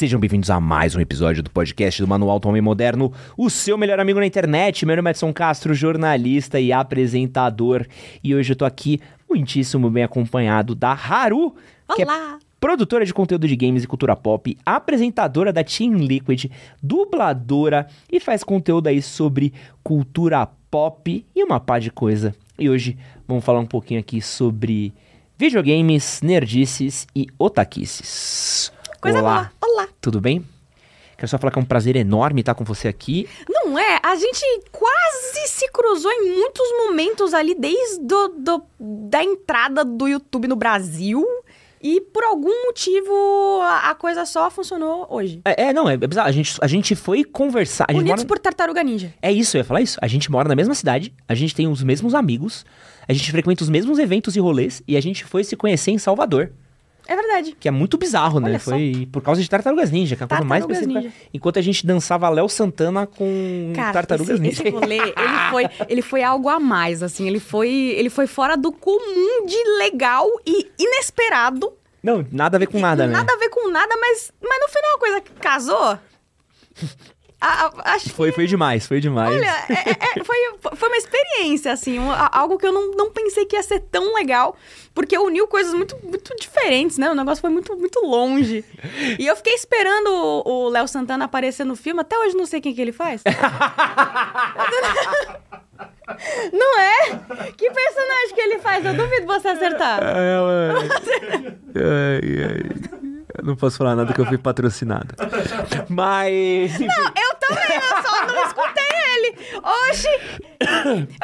Sejam bem-vindos a mais um episódio do podcast do Manual do Homem Moderno, o seu melhor amigo na internet. Meu nome é Edson Castro, jornalista e apresentador. E hoje eu tô aqui muitíssimo bem acompanhado da Haru, que é Olá! produtora de conteúdo de games e cultura pop, apresentadora da Team Liquid, dubladora e faz conteúdo aí sobre cultura pop e uma pá de coisa. E hoje vamos falar um pouquinho aqui sobre videogames, nerdices e otaquices. Coisa Olá, boa! Olá! tudo bem? Quero só falar que é um prazer enorme estar com você aqui. Não é? A gente quase se cruzou em muitos momentos ali, desde do, do- da entrada do YouTube no Brasil. E por algum motivo a, coisa só funcionou hoje. É, é, não, é bizarro. A gente, a gente foi conversar. A Unidos mora- por Tartaruga Ninja. É isso, eu ia falar isso. A gente mora na mesma cidade, a gente tem os mesmos amigos, a gente frequenta os mesmos eventos e rolês e a gente foi se conhecer em Salvador. É verdade. Que é muito bizarro, né? Olha só. Foi por causa de Tartarugas Ninja, que é a coisa mais específica. Enquanto a gente dançava Léo Santana com Cara, Tartarugas esse, Ninja. esse rolê, ele foi, ele foi algo a mais, assim. Ele foi, ele foi fora do comum de legal e inesperado. Não, nada a ver com nada, né? Nada a ver com nada, mas, mas no final a coisa casou. A- acho que Foi, foi demais, foi demais. Olha, é- é- foi, foi uma experiência, assim, um- algo que eu não, não pensei que ia ser tão legal, porque uniu coisas muito, muito diferentes, né? O negócio foi muito, muito longe. E eu fiquei esperando o Léo Santana aparecer no filme, até hoje não sei quem que ele faz. não é? Que personagem que ele faz? Eu duvido você acertar. Eu não posso falar nada que eu fui patrocinado. Mas. enfim. Eu também, eu só não escutei ele. Oxi!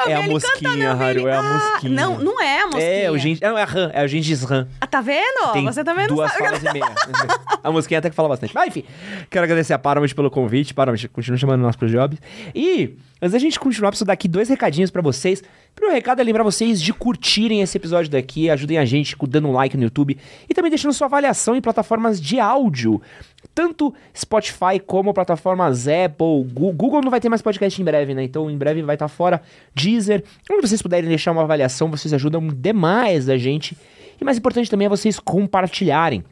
Eu É a mosquinha, Haru, é a Ah, mosquinha. Não, não é a mosquinha. É, o. Não, é a é o Gengis Ran. Ah, tá vendo? Tem Você também não duas sabe. falas e meia. A mosquinha até que fala bastante. Mas enfim, quero agradecer a Paramount pelo convite. Paramount, continua chamando nós pro job. E, antes da gente continuar, preciso dar aqui dois recadinhos pra vocês. Primeiro recado é lembrar vocês de curtirem esse episódio daqui, ajudem a gente dando um like no YouTube e também deixando sua avaliação em plataformas de áudio. Tanto Spotify como plataformas Apple, Google não vai ter mais podcast em breve, né? Então em breve vai estar fora Deezer. Onde vocês puderem deixar uma avaliação, vocês ajudam demais a gente. E mais importante também é vocês compartilharem.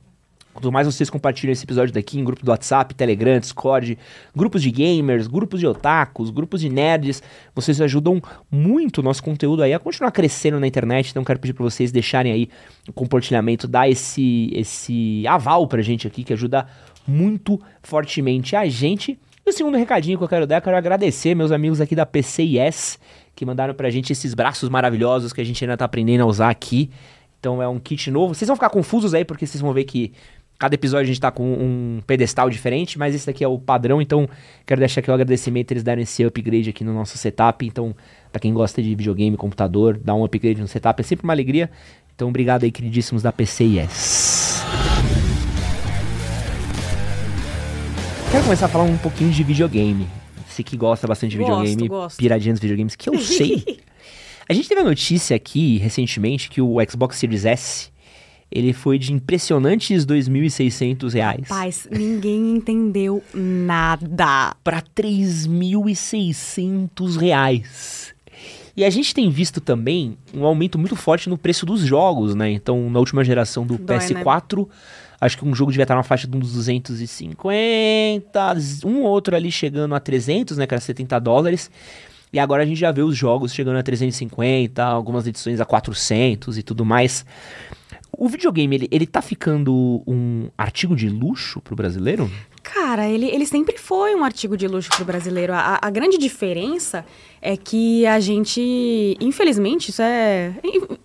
Quanto mais vocês compartilham esse episódio daqui em grupo do WhatsApp, Telegram, Discord, grupos de gamers, grupos de otakus, grupos de nerds, vocês ajudam muito o nosso conteúdo aí a continuar crescendo na internet. Então quero pedir para vocês deixarem aí o compartilhamento, dar esse esse aval pra gente aqui que ajuda muito fortemente a gente. E o segundo recadinho que eu quero dar, eu quero agradecer meus amigos aqui da PCIS que mandaram pra gente esses braços maravilhosos que a gente ainda tá aprendendo a usar aqui. Então é um kit novo. Vocês vão ficar confusos aí, porque vocês vão ver que cada episódio a gente tá com um pedestal diferente, mas esse daqui é o padrão, então quero deixar aqui o agradecimento, eles deram esse upgrade aqui no nosso setup. Então, pra quem gosta de videogame, computador, dar um upgrade no setup é sempre uma alegria. Então, obrigado aí, queridíssimos da PCIS. Começar a falar um pouquinho de videogame. Você que gosta bastante de Gosto, videogame, gosto. piradinha dos videogames, que eu sei. A gente teve a notícia aqui recentemente que o Xbox Series S ele foi de impressionantes 2.600 reais Rapaz, ninguém entendeu nada. para 3.600 reais. E a gente tem visto também um aumento muito forte no preço dos jogos, né? Então, na última geração do Dói, PS4, acho que um jogo devia estar na faixa de uns 250, um outro ali chegando a 300, né? Era 70 dólares. E agora a gente já vê os jogos chegando a 350, algumas edições a 400 e tudo mais. O videogame, ele, ele tá ficando um artigo de luxo pro brasileiro? Cara, ele, ele sempre foi um artigo de luxo pro brasileiro. A, a grande diferença é que a gente, infelizmente, isso é.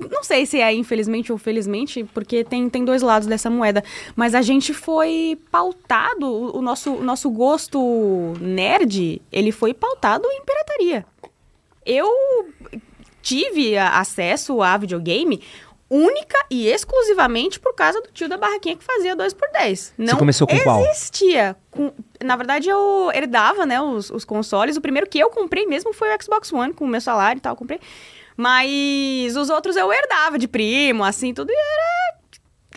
Não sei se é infelizmente ou felizmente, porque tem, tem dois lados dessa moeda. Mas a gente foi pautado, o, nosso, o nosso gosto nerd, ele foi pautado em pirataria. Eu tive acesso a videogame única e exclusivamente por causa do tio da barraquinha que fazia 2 por 10 Não começou com qual? existia. Com- na verdade, eu herdava, né, os, os consoles. O primeiro que eu comprei mesmo foi o Xbox One, com o meu salário e tal, comprei. Mas os outros eu herdava de primo, assim, tudo. E era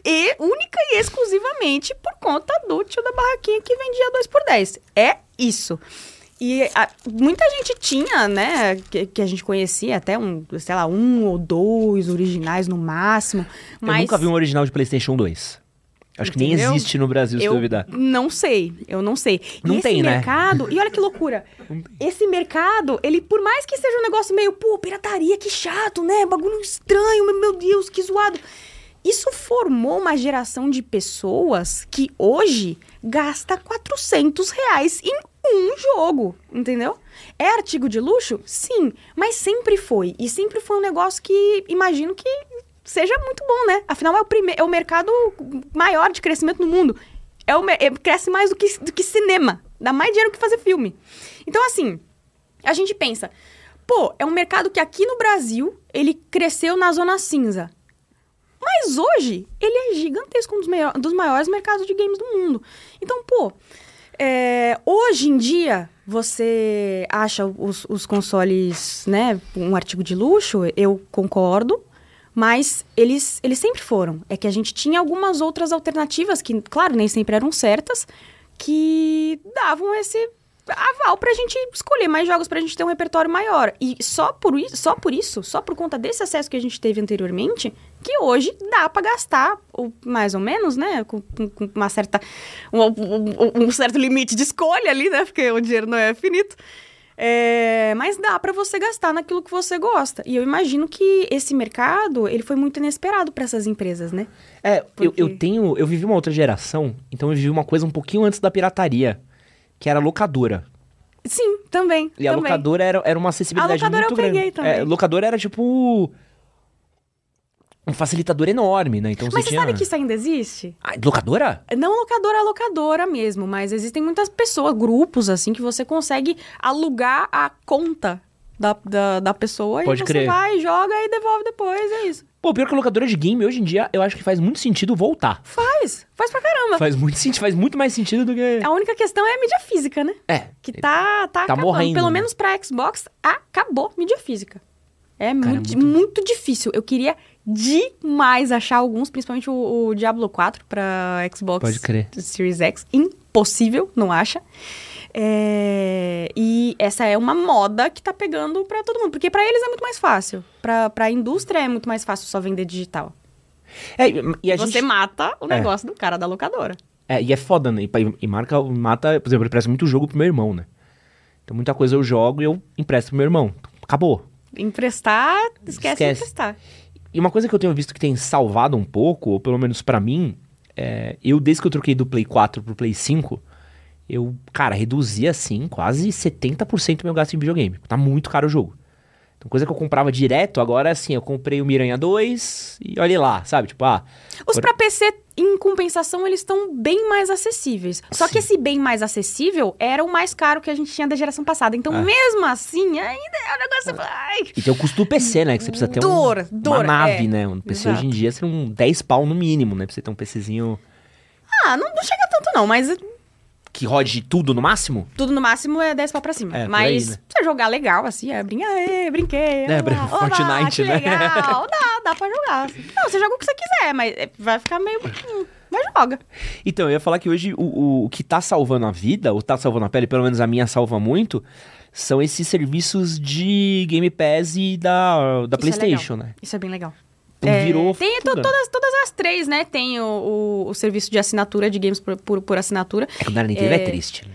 e única e exclusivamente por conta do tio da barraquinha que vendia 2 por 10 É isso. E a- muita gente tinha, né, que, que a gente conhecia, até um, sei lá, um ou dois originais no máximo. Mas Eu nunca vi um original de PlayStation 2. Acho que nem Entendeu? existe no Brasil, se Eu duvidar. não sei, eu não sei. E Não esse tem, né? mercado, e olha que loucura. Esse mercado, ele, por mais que seja um negócio meio, pô, pirataria, que chato, né? Bagulho estranho, meu- meu Deus, que zoado. Isso formou uma geração de pessoas que hoje gasta 400 reais em um jogo, entendeu? É artigo de luxo? Sim, mas sempre foi. E sempre foi um negócio que imagino que seja muito bom, né? Afinal, é o, prime- é o mercado maior de crescimento no mundo. É o, é- cresce mais do que, do que cinema. Dá mais dinheiro que fazer filme. Então, assim, a gente pensa, pô, é um mercado que aqui no Brasil, ele cresceu na zona cinza. Mas hoje, ele é gigantesco, um dos maiores mercados de games do mundo. Então, pô, é, hoje em dia, você acha os, os consoles, né, um artigo de luxo? Eu concordo. Mas eles, eles sempre foram. É que a gente tinha algumas outras alternativas que, claro, nem sempre eram certas, que davam esse aval pra gente escolher mais jogos pra gente ter um repertório maior. E só por isso, só por isso, só por conta desse acesso que a gente teve anteriormente, que hoje dá pra gastar, ou mais ou menos, né, com, com- uma certa um, um- um certo limite de escolha ali, né, porque o dinheiro não é finito. É, mas dá pra você gastar naquilo que você gosta. E eu imagino que esse mercado, ele foi muito inesperado pra essas empresas, né? É, eu, Porque- eu tenho. Eu vivi uma outra geração, então eu vivi uma coisa um pouquinho antes da pirataria, que era locadora. Sim, também. E a também. locadora era, era uma acessibilidade A locadora muito eu peguei grande. também. É, locadora era tipo. Um facilitador enorme, né? Então Mas você tinha. sabe que isso ainda existe? Ah, locadora? Não locadora a locadora mesmo, mas existem muitas pessoas, grupos, assim, que você consegue alugar a conta da, da, da pessoa Pode e você crer. vai, joga e devolve depois, é isso. Pô, pior que a locadora de game, hoje em dia, eu acho que faz muito sentido voltar. Faz, faz pra caramba. Faz muito sentido, faz muito mais sentido do que. A única questão é a mídia física, né? É. Que tá, tá, acabando. morrendo, Pelo né? menos pra Xbox, acabou mídia física. É muito, muito- muito difícil. Eu queria demais achar alguns, principalmente o, o Diablo 4 pra Xbox Pode crer. Series X. Impossível, não acha? É, E essa é uma moda que tá pegando pra todo mundo. Porque pra eles é muito mais fácil. Pra, pra indústria é muito mais fácil só vender digital. É, e a Você gente. mata o É. negócio do cara da locadora. É, e é foda, né? E, e marca, mata, por exemplo, eu empresto muito jogo pro meu irmão, né? Então muita coisa eu jogo e eu empresto pro meu irmão. Acabou. Emprestar, esquece, Esquece. de emprestar. E uma coisa que eu tenho visto que tem salvado um pouco, ou pelo menos pra mim, é, eu desde que eu troquei do Play 4 pro Play 5, eu, cara, reduzi assim quase 70% do meu gasto em videogame. Tá muito caro o jogo. Então, coisa que eu comprava direto, agora assim, eu comprei o Miranha 2 e olha lá, sabe? Tipo, ah, Os Por- pra PC, em compensação, eles estão bem mais acessíveis. Só que esse bem mais acessível era o mais caro que a gente tinha da geração passada. Então, Ah. mesmo assim, ainda é um negócio... Ai, E tem o custo do PC, né? Que você precisa ter um- Dor, uma dor, nave, é. né? Um PC Exato. hoje em dia seria um 10 pau no mínimo, né? Pra você ter um PCzinho Ah, não, não chega tanto não, mas que rode tudo no máximo. tudo no máximo é 10 pau pra cima. É, mas aí, né? você jogar legal, assim, é brincar, aê, brinquei. É, Fortnite, né? legal. Dá, dá pra jogar. Não, você joga o que você quiser, mas é, vai ficar meio... hum, Mas joga. Então, eu ia falar que hoje o, o, o que tá salvando a vida, ou tá salvando a pele, pelo menos a minha salva muito, são esses serviços de Game Pass e da, da Isso é PlayStation, né? Isso é bem legal. É, virou. Tem to- futura. todas, todas as três, né? Tem o, o, o serviço de assinatura de games por, por, por assinatura. É que o da Nintendo é, triste, né?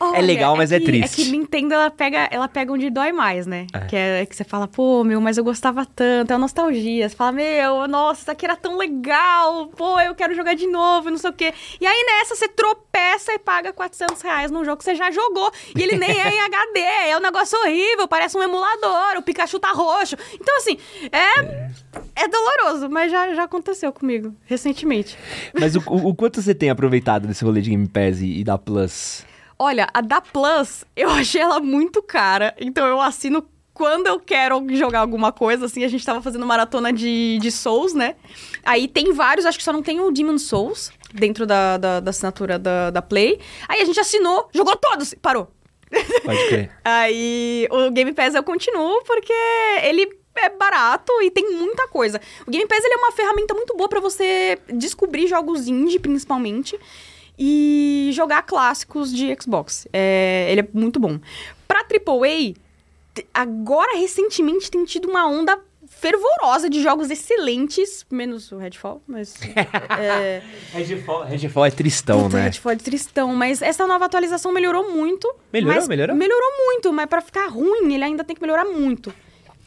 Olha, legal, mas é que- triste. É que Nintendo, ela pega, ela pega onde dói mais, né? É. Que é que você fala, pô, meu, mas eu gostava tanto, é uma nostalgia. Você fala, meu, nossa, isso aqui era tão legal, pô, eu quero jogar de novo, não sei o quê. E aí nessa, você tropeça e paga 400 reais num jogo que você já jogou. E ele nem é em HD, é um negócio horrível, parece um emulador, o Pikachu tá roxo. Então, assim, é, é doloroso, mas já, já aconteceu comigo, recentemente. Mas o, o, o quanto você tem aproveitado desse rolê de Game Pass e, e da Plus? Olha, a da Plus, eu achei ela muito cara, então eu assino quando eu quero jogar alguma coisa, assim, a gente tava fazendo maratona de, de Souls, né? Aí tem vários, acho que só não tem o Demon Souls dentro da, da, da assinatura da, da Play. Aí a gente assinou, jogou todos, parou. Pode crer. Aí o Game Pass eu continuo porque ele é barato e tem muita coisa. O Game Pass ele é uma ferramenta muito boa pra você descobrir jogos indie, principalmente, e jogar clássicos de Xbox. É, ele é muito bom. Pra AAA, agora recentemente tem tido uma onda fervorosa de jogos excelentes, menos o Redfall, mas. é, Redfall, Redfall é tristão, puta, né? Redfall é tristão, mas essa nova atualização melhorou muito. Melhorou, melhorou? Melhorou muito, mas pra ficar ruim, ele ainda tem que melhorar muito.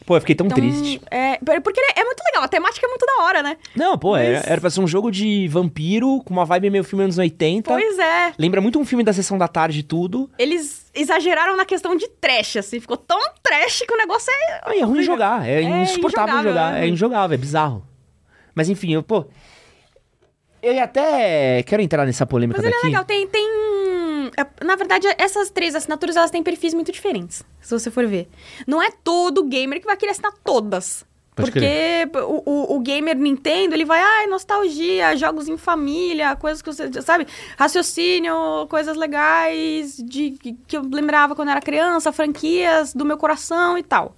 Pô, eu fiquei tão Então, triste. É, porque ele é muito legal, a temática é muito da hora, né? Não, pô, Mas- era, era pra ser um jogo de vampiro, com uma vibe meio filme anos 80. Pois é. Lembra muito um filme da sessão da tarde e tudo. Eles exageraram na questão de trash, assim. Ficou tão trash que o negócio é. Ah, e é ruim de jogar, é, É insuportável injogável, jogar, né? é injogável, é bizarro. Mas enfim, eu, pô. Eu ia até. Quero entrar nessa polêmica Mas ele daqui. é legal, tem. tem... é, Na verdade, essas três assinaturas elas têm perfis muito diferentes, se você for ver. Não é todo gamer que vai querer assinar todas. Pode porque o, o, o gamer Nintendo, ele vai, ai, nostalgia, jogos em família, coisas que você, sabe? Raciocínio, coisas legais de que eu lembrava quando era criança, franquias do meu coração e tal.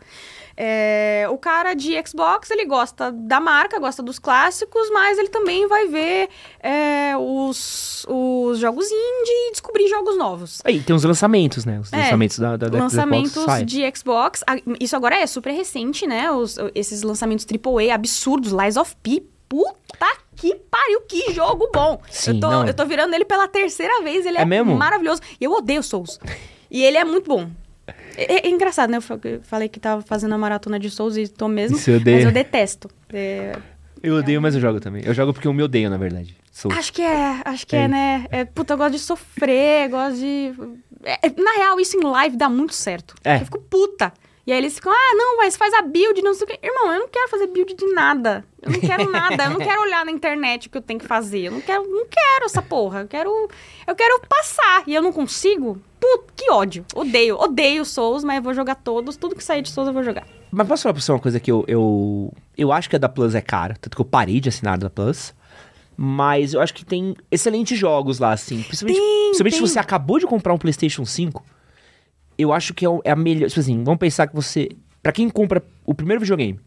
É, o cara de Xbox, ele gosta da marca, gosta dos clássicos, mas ele também vai ver é, os, os jogos indie e descobrir jogos novos. Aí, tem os lançamentos, né? Os É, lançamentos da, da, da lançamentos Xbox sai. de Xbox. Ah, Isso agora é super recente, né? Os- esses lançamentos AAA absurdos, Lies of P. Puta que pariu, que jogo bom! Sim, eu, tô, não. eu tô virando ele pela terceira vez, ele é, É mesmo? maravilhoso. E eu odeio Souls. E ele é muito bom. É, é engraçado, né? Eu fa- eu falei que tava fazendo a maratona de Souls e tô mesmo. Você odeia? Mas eu detesto. É, Eu odeio, mas eu jogo também. Eu jogo porque eu me odeio, na verdade. Sou... Acho que é, acho que é, É. né? É, puta, eu gosto de sofrer, gosto de. é, é, na real, isso em live dá muito certo. É. Eu fico puta. E aí eles ficam, ah, não, mas faz a build, não sei o quê. Irmão, eu não quero fazer build de nada. Eu não quero nada. Eu não quero olhar na internet o que eu tenho que fazer. Eu não quero, não quero essa porra. Eu quero, eu quero passar. E eu não consigo. Puta, que ódio. Odeio, odeio Souls, mas eu vou jogar todos. Tudo que sair de Souls eu vou jogar. Mas posso falar pra você uma coisa que eu, eu. Eu acho que a da Plus é cara, tanto que eu parei de assinar a da Plus. Mas eu acho que tem excelentes jogos lá, assim. Principalmente, Tem, principalmente tem. se você acabou de comprar um PlayStation 5. Eu acho que é, o- é a melhor. Tipo assim, vamos pensar que você. Pra quem compra o primeiro videogame,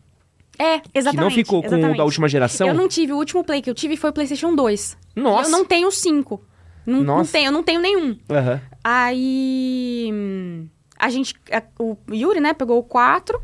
É, exatamente. que não ficou com o exatamente. da última geração. Eu não tive, o último play que eu tive foi o PlayStation 2. Nossa! Eu não tenho cinco. Não, não Nossa. tenho, eu não tenho nenhum. Aham. Aí. hum, A gente. a- o Yuri, né, pegou o 4.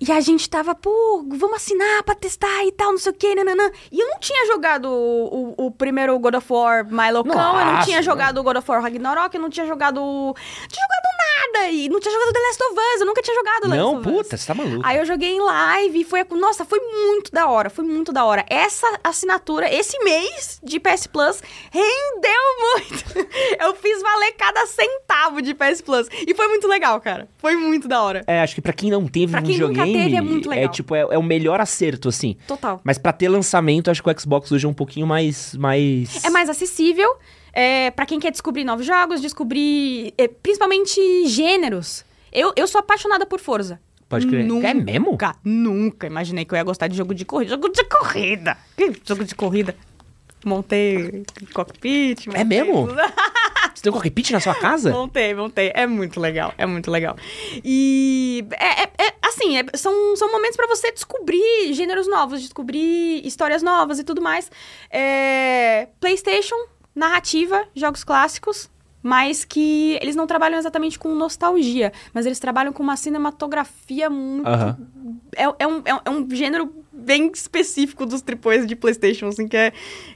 E a gente tava, pô, vamos assinar pra testar e tal, não sei o quê, nananã. E eu não tinha jogado o, o, o primeiro God of War My Loucão, eu não tinha jogado o God of War Ragnarok, eu não tinha jogado. Não tinha jogado nada! E não tinha jogado The Last of Us, eu nunca tinha jogado The Last Não, of Us. puta, você tá maluco. Aí eu joguei em live e foi. Nossa, foi muito da hora, foi muito da hora. Essa assinatura, esse mês de PS Plus, rendeu muito. Eu fiz valer cada centavo de PS Plus. E foi muito legal, cara. Foi muito da hora. É, acho que pra quem não teve Pra um quem nunca videogame, teve, é muito legal. tipo, é, é o melhor acerto, assim. Total. Mas pra ter lançamento, acho que o Xbox hoje é um pouquinho mais. mais... É mais acessível. É, para quem quer descobrir novos jogos, descobrir é, principalmente gêneros. Eu, eu sou apaixonada por Forza. Pode crer. Nunca, É mesmo? nunca imaginei que eu ia gostar de jogo de corrida. Jogo de corrida! Que jogo de corrida? Montei cockpit. É montei mesmo? tudo. Você tem um cockpit na sua casa? Montei, montei. É muito legal, é muito legal. E é, é- é, assim, é- são, são momentos pra você descobrir gêneros novos, descobrir histórias novas e tudo mais. É, PlayStation, narrativa, jogos clássicos. Mas que eles não trabalham exatamente com nostalgia, mas eles trabalham com uma cinematografia muito. É, é um, é, um, é um gênero bem específico dos tripões de PlayStation, assim, que é.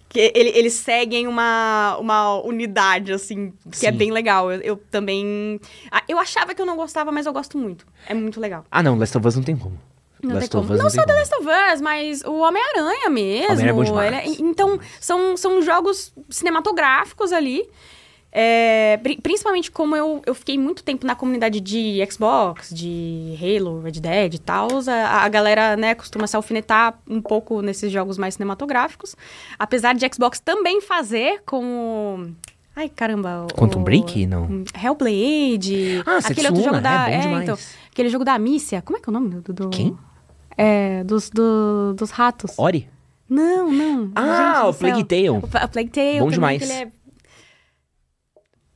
Que ele- eles seguem uma, uma unidade, assim, que é Sim. bem legal. Eu, eu também. ah, Eu achava que eu não gostava, mas eu gosto muito. É muito legal. Ah, não, Last of Us não tem como. Não Last of. Us Não tem só The. Last of Us, mas o Homem-Aranha mesmo. Homem-Aranha é bom demais. É- então, são, são jogos cinematográficos ali. É, pri- principalmente como eu, eu fiquei muito tempo na comunidade de Xbox, de Halo, Red Dead e tal, a, a galera, né, costuma se alfinetar um pouco nesses jogos mais cinematográficos. Apesar de Xbox também fazer com... o- Ai, caramba. o- Quantum Break? Não. Hellblade. Ah, aquele outro jogo da. é demais. então. Aquele jogo da Mícia. Como é que é o nome do. do- Quem? É, dos, do- dos ratos. Ori? Não, não. Ah, o Plague. Tale. O, Pla- o Plague Tale. Bom demais. ele é-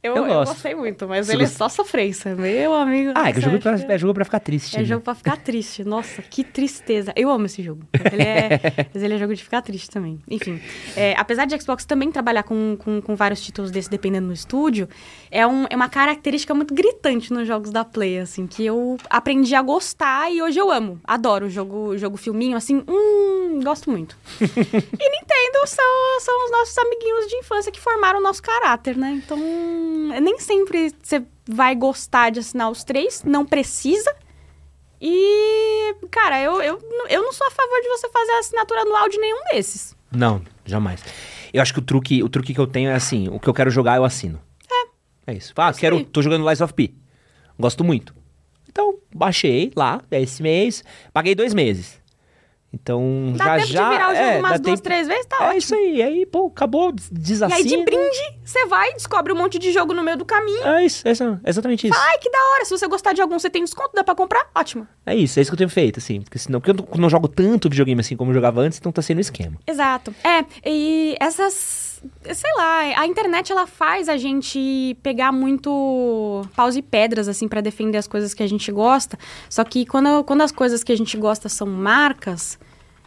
Eu, Eu eu, gostei muito, mas Você ele é só sofrência. Meu amigo. Ah, é que é jogo pra, é jogo pra ficar triste. É né? jogo pra ficar triste. Nossa, que tristeza. Eu amo esse jogo. Mas ele é, mas ele é jogo de ficar triste também. Enfim, é, apesar de Xbox também trabalhar com, com, com vários títulos desse, dependendo do estúdio, é, um, é uma característica muito gritante nos jogos da Play, assim, que eu aprendi a gostar e hoje eu amo. Adoro o jogo, jogo filminho, assim, hum, gosto muito. e Nintendo são, são os nossos amiguinhos de infância que formaram o nosso caráter, né? Então, nem sempre você vai gostar de assinar os três, não precisa. E, cara, eu, eu, eu não sou a favor de você fazer a assinatura anual de nenhum desses. Não, jamais. Eu acho que o truque, o truque que eu tenho é assim, o que eu quero jogar eu assino. É. É isso. Ah, quero, tô jogando Lies of P. Gosto muito. Então, baixei lá, esse mês, paguei dois meses. Então, Dá já tempo já de virar o jogo é, umas duas, tempo- três vezes, tá É ótimo. isso aí, aí, pô, acabou, des- E aí, de brinde, você vai, descobre um monte de jogo no meio do caminho. É isso, é exatamente isso. Ai, que da hora. Se você gostar de algum, você tem desconto, dá pra comprar? Ótimo. É isso, é isso que eu tenho feito, assim. Porque senão, porque eu não, jogo tanto videogame assim como eu jogava antes, então tá sendo esquema. Exato. É, e essas. Sei lá, a internet ela faz a gente pegar muito paus e pedras, assim, pra defender as coisas que a gente gosta. Só que quando, quando as coisas que a gente gosta são marcas,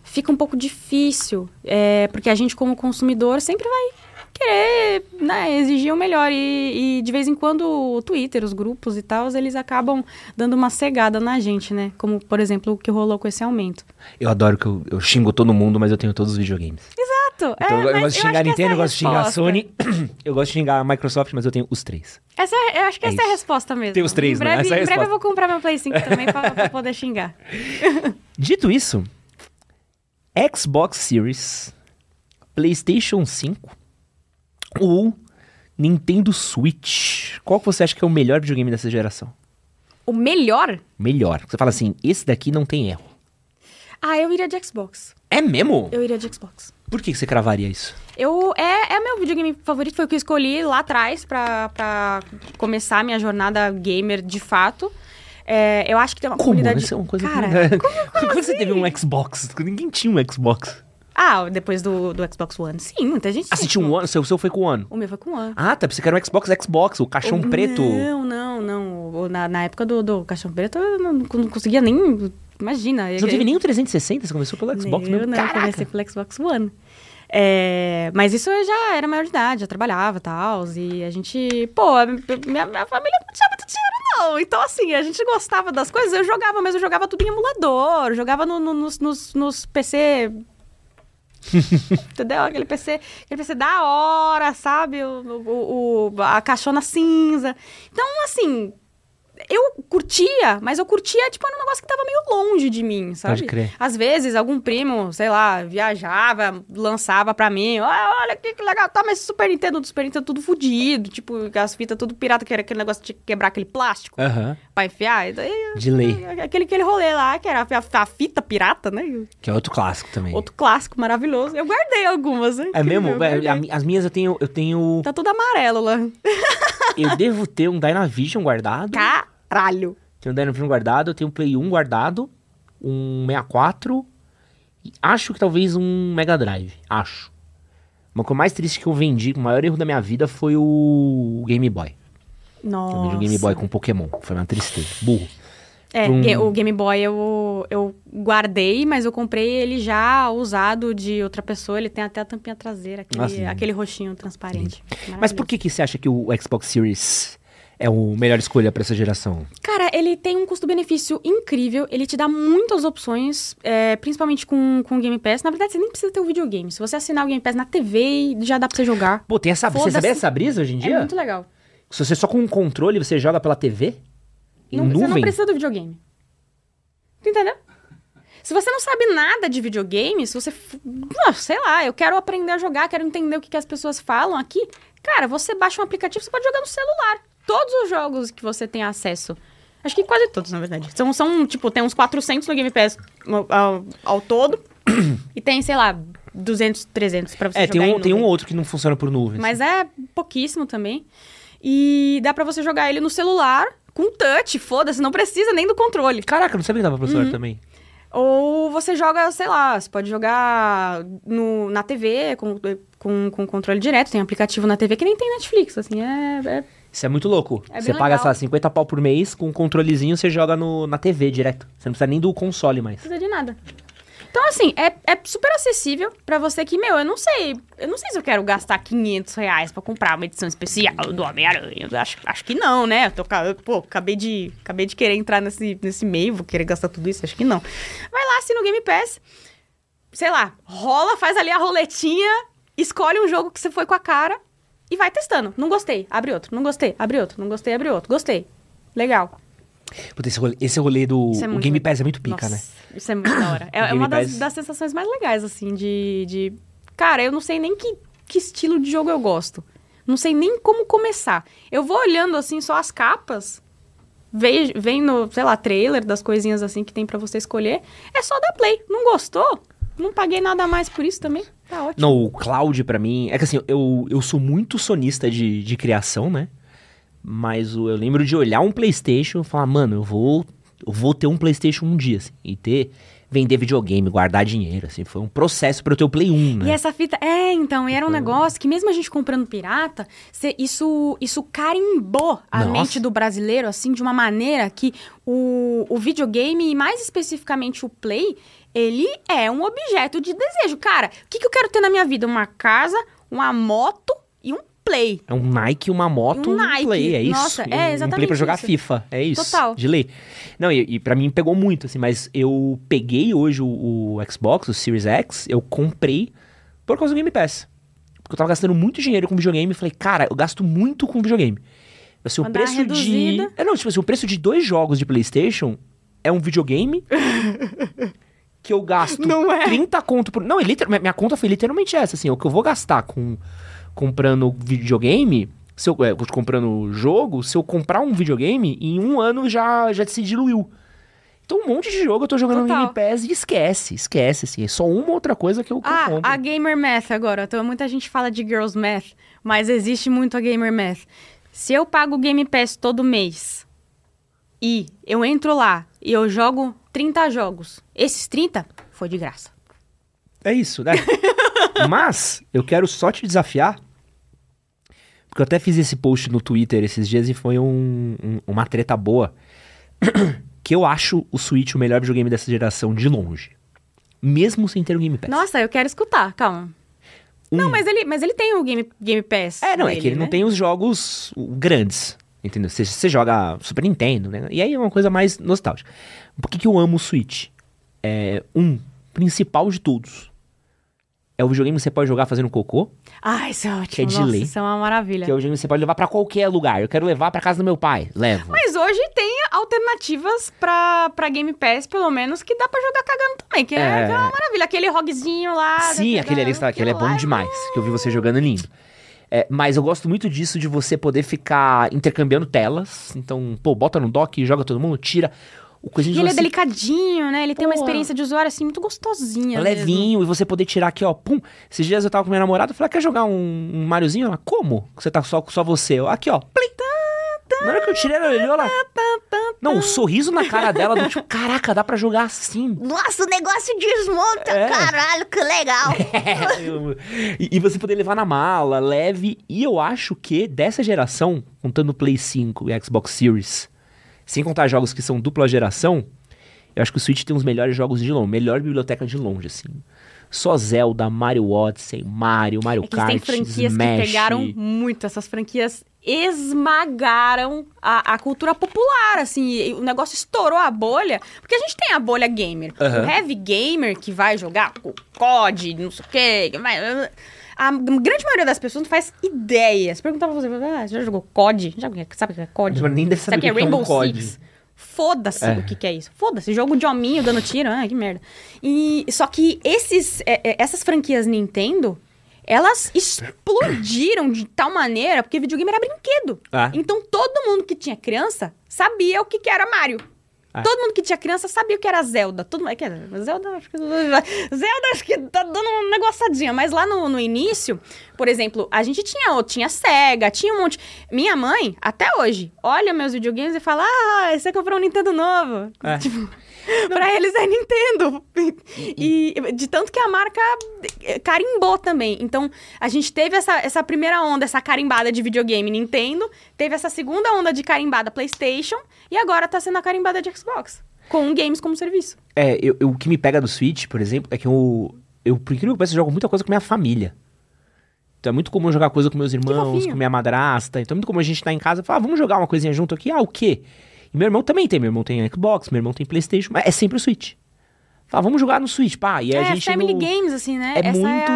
fica um pouco difícil. É, porque a gente, como consumidor, sempre vai querer né, exigir o melhor. E, e de vez em quando o Twitter, os grupos e tal, eles acabam dando uma cegada na gente, né? Como, por exemplo, o que rolou com esse aumento. Eu adoro que eu, eu xingo todo mundo, mas eu tenho todos os videogames. Exato. Então é, eu, gosto de xingar a Nintendo, eu gosto de xingar a. Sony, eu gosto de xingar a Microsoft, mas eu tenho os três. Essa, é- eu acho que É essa é a isso. resposta mesmo. Tem os três, em né? breve, Essa é a Em breve eu vou comprar meu Play 5 também pra, pra poder xingar. Dito isso, Xbox Series, PlayStation 5 ou Nintendo Switch. Qual que você acha que é o melhor videogame dessa geração? O melhor? Melhor. Você fala assim, esse daqui não tem erro. Ah, eu iria de Xbox. É mesmo? Eu iria de Xbox. Por que você cravaria isso? Eu, é, é meu videogame favorito, foi o que eu escolhi lá atrás pra, pra começar a minha jornada gamer de fato. É, eu acho que tem uma Como? comunidade... Isso é uma coisa Cara, que... Como, você teve um Xbox? Ninguém tinha um Xbox. ah, depois do, do Xbox One. Sim, muita gente Assistiu tinha. um ano? Seu, seu foi com um ano. O meu foi com One. Ah, tá. Você quer um Xbox Xbox, o caixão O- preto. Não, não, não. O- Na, na época do, do Caixão Preto, eu não, não conseguia nem... Imagina. Você não teve nem o 360? Você começou pelo Xbox eu mesmo? não, Caraca. comecei pelo Xbox One. É, mas isso eu já era maior de idade, já trabalhava e tal. E a gente, pô, minha, minha família não tinha muito dinheiro, não. Então, assim, a gente gostava das coisas, eu jogava, mas eu jogava tudo em emulador, jogava no- no- nos, nos, nos PC. Entendeu? Aquele PC, aquele PC da hora, sabe? O, o- o- a caixona cinza. Então, assim, eu curtia, mas eu curtia, tipo, era um negócio que tava meio longe de mim, sabe? Pode crer. Às vezes, algum primo, sei lá, viajava, lançava pra mim, "Ah, olha que, que legal, tá, mas Super Nintendo do Super Nintendo tudo fudido, tipo, as fitas tudo pirata, que era aquele negócio de quebrar aquele plástico Aham. pra enfiar, e daí, De lei. aquele, aquele rolê lá, que era a, a fita pirata, né? Que é outro clássico também. Outro clássico maravilhoso. Eu guardei algumas, né? É mesmo? É, As minhas eu tenho. Eu tenho. Tá tudo amarelo lá. Eu devo ter um Dynavision guardado. Caralho. Tenho um Dynavision guardado, eu tenho um Play 1 guardado, um 64 e acho que talvez um Mega Drive. Acho. Uma coisa mais triste que eu vendi, o maior erro da minha vida foi o Game Boy. Eu Nossa. vendi um Game Boy com Pokémon. Foi uma tristeza. Burro. É, um- o Game Boy eu, eu guardei, mas eu comprei ele já usado de outra pessoa. Ele tem até a tampinha traseira, aquele, Ah, sim. aquele roxinho transparente. Mas por que, que você acha que o Xbox Series é a melhor escolha pra essa geração? Cara, ele tem um custo-benefício incrível, ele te dá muitas opções, é, principalmente com, com o Game Pass. Na verdade, você nem precisa ter o videogame. Se você assinar o Game Pass na TV, já dá pra você jogar. Pô, tem essa. Você Foda-se. sabia essa brisa hoje em É dia? muito legal. Se você só com um controle você joga pela TV? Em Não- Você não nuvem? precisa do videogame. Tu entendeu? Se você não sabe nada de videogame, se você. Ah, sei lá, eu quero aprender a jogar, quero entender o que, que as pessoas falam aqui. Cara, você baixa um aplicativo, você pode jogar no celular. Todos os jogos que você tem acesso. Acho que quase todos, na verdade. São, são tipo, tem uns 400 no Game Pass ao, ao- todo. e tem, sei lá, 200, 300 pra você É, jogar tem em um, tem um outro que não funciona por nuvem. Mas é pouquíssimo também. E dá pra você jogar ele no celular, com touch, foda-se, não precisa nem do controle. Caraca, não sabia que dava pra celular Uhum. também. Ou você joga, sei lá, você pode jogar no, na TV com, com, com controle direto. Tem aplicativo na TV que nem tem Netflix, assim, é... é... Isso é muito louco. É você paga, legal. sei lá, 50 pau por mês, com um controlezinho você joga no, na TV direto. Você não precisa nem do console mais. Não precisa de nada. Então, assim, é, é super acessível pra você que, meu, eu não sei. Eu não sei se eu quero gastar 500 reais pra comprar uma edição especial do Homem-Aranha. Acho, acho que não, né? Eu tô, eu, pô, acabei de, acabei de querer entrar nesse, nesse meio, vou querer gastar tudo isso. Acho que não. Vai lá, assina o Game Pass. Sei lá, rola, faz ali a roletinha, escolhe um jogo que você foi com a cara e vai testando. Não gostei, abre outro. Não gostei, abre outro. Não gostei, abre outro. Gostei. Legal. Puta, esse rolê, esse rolê do. É o Game. Pass é muito pica, Nossa, né? Isso é muito da hora. É, é uma das, das sensações mais legais, assim, de, de. Cara, eu não sei nem que, que estilo de jogo eu gosto. Não sei nem como começar. Eu vou olhando, assim, só as capas. Vem, vem no, sei lá, trailer das coisinhas assim que tem pra você escolher. É só dar play. Não gostou? Não paguei nada mais por isso também. Tá ótimo. Não, o cloud pra mim. É que assim, eu, eu sou muito sonista de, de criação, né? Mas eu lembro de olhar um PlayStation e falar, mano, eu vou, eu vou ter um PlayStation um dia, assim. E ter. Vender videogame, guardar dinheiro, assim. Foi um processo pra eu ter o Play 1, né? E essa fita. É, então, e era um negócio que, mesmo a gente comprando pirata, cê- isso, isso carimbou a Nossa. mente do brasileiro, assim, de uma maneira que o, o videogame, e mais especificamente o Play, ele é um objeto de desejo. Cara, o que, que eu quero ter na minha vida? Uma casa, uma moto e um Play. É um Nike, uma moto, Um um, Nike. Play, é isso. Nossa, é um, Um Play exatamente pra jogar isso. FIFA, é isso. Total. De lei. Não, e, e pra mim pegou muito, assim, mas eu peguei hoje o, o Xbox, o Series X, eu comprei por causa do Game Pass. Porque eu tava gastando muito dinheiro com videogame e falei, cara, eu gasto muito com videogame. Assim, o preço de. É, não, tipo assim, o preço de dois jogos de PlayStation é um videogame. que eu gasto Não é? 30 conto por. Não, é liter... minha- conta foi literalmente essa, assim, o que eu vou gastar com comprando videogame, se eu, é, comprando jogo, se eu comprar um videogame, em um ano já, já se diluiu. Então um monte de jogo eu tô jogando Total. no Game Pass e esquece, esquece, assim. É só uma outra coisa que eu, que Ah, a Gamer Math agora. Então, muita gente fala de Girls Math, mas existe muito a Gamer Math. Se eu pago o Game Pass todo mês e eu entro lá e eu jogo 30 jogos, esses 30 foi de graça. É isso, né? Mas eu quero só te desafiar. Porque eu até fiz esse post no Twitter esses dias e foi um- um- uma treta boa. que eu acho o Switch o melhor videogame dessa geração de longe. Mesmo sem ter o Game Pass. Nossa, eu quero escutar, calma. Não, mas ele, mas ele tem o Game, Game Pass. É, não, é dele, que ele não né? tem os jogos grandes. Entendeu? Você, você joga Super Nintendo, né? E aí é uma coisa mais nostálgica. Por que, que eu amo o Switch? É, um, principal de todos. É o videogame que você pode jogar fazendo cocô. Ah, isso é ótimo. Que é de Nossa, lei. isso é uma maravilha. Que é o videogame que você pode levar pra qualquer lugar. Eu quero levar pra casa do meu pai. Levo. Mas hoje tem alternativas pra, pra Game Pass, pelo menos, que dá pra jogar cagando também, que é, É. é uma maravilha. Aquele roguezinho lá. Sim, daquele- aquele ali, aquele é bom lá demais. Que eu vi você jogando é lindo. É, mas eu gosto muito disso de você poder ficar intercambiando telas. Então, pô, bota no dock, joga todo mundo, tira. O coisinho E ele é você delicadinho, né? Ele tem uma Pô. experiência de usuário, assim, muito gostosinha. mesmo. levinho e você poder tirar aqui, ó, pum. Esses dias eu tava com minha namorada, eu falei, "Ah, quer jogar um, um Mariozinho? Ela, como? Você tá só, só você? Eu, aqui, ó, plim. Na hora que eu tirei, ela olhou lá. Não, o sorriso na cara dela, do tipo, caraca, dá pra jogar assim. Nossa, o negócio desmonta. É. Caralho, que legal. Eu- e, e você poder levar na mala, leve. E eu acho que dessa geração, contando o Play 5 e Xbox Series, sem contar jogos que são dupla geração, eu acho que o Switch tem os melhores jogos de longe, melhor biblioteca de longe, assim. Só Zelda, Mario Odyssey, Mario, Mario É que Kart, tem franquias Smash. que pegaram muito. Essas franquias esmagaram a, a cultura popular, assim. o negócio estourou a bolha. Porque a gente tem a bolha gamer. Aham. O heavy gamer que vai jogar o COD, não sei o quê. A grande maioria das pessoas não faz ideia. Se perguntar pra você, ah, você já jogou COD? Já, sabe o que é COD? Mas nem deve saber Sabe o que é que é um Rainbow COD. Six? Foda-se É. o que, que é isso. Foda-se, jogo de hominho dando tiro, ah, que merda. E, só que esses, é, é, essas franquias Nintendo, elas explodiram de tal maneira, porque videogame era brinquedo. Ah. Então todo mundo que tinha criança sabia o que, que era Mario. Ah. Todo mundo que tinha criança sabia o que era Zelda. Todo mundo, é que era- Zelda, acho que, Zelda acho que tá dando um negoçadinho. Mas lá no, no início, por exemplo, a gente tinha tinha Sega, tinha um monte. Minha mãe, até hoje, olha meus videogames e fala: Ah, você comprou um Nintendo novo. É. Tipo, pra eles é Nintendo. E, de tanto que a marca carimbou também. Então, a gente teve essa, essa primeira onda, essa carimbada de videogame Nintendo, teve essa segunda onda de carimbada PlayStation, e agora tá sendo a carimbada de Xbox. Com games como serviço. É, eu, eu- o que me pega do Switch, por exemplo, é que eu, eu por incrível que pareça, jogo muita coisa com minha família. Então é muito comum jogar coisa com meus irmãos, com minha madrasta. Então é muito comum a gente estar em casa e falar, ah, vamos jogar uma coisinha junto aqui? Ah, o quê? E meu irmão também tem. Meu irmão tem Xbox, meu irmão tem Playstation, mas é sempre o Switch. Fala, vamos jogar no Switch, pá. E a é, gente Family no- Games, assim, né? é Essa muito- é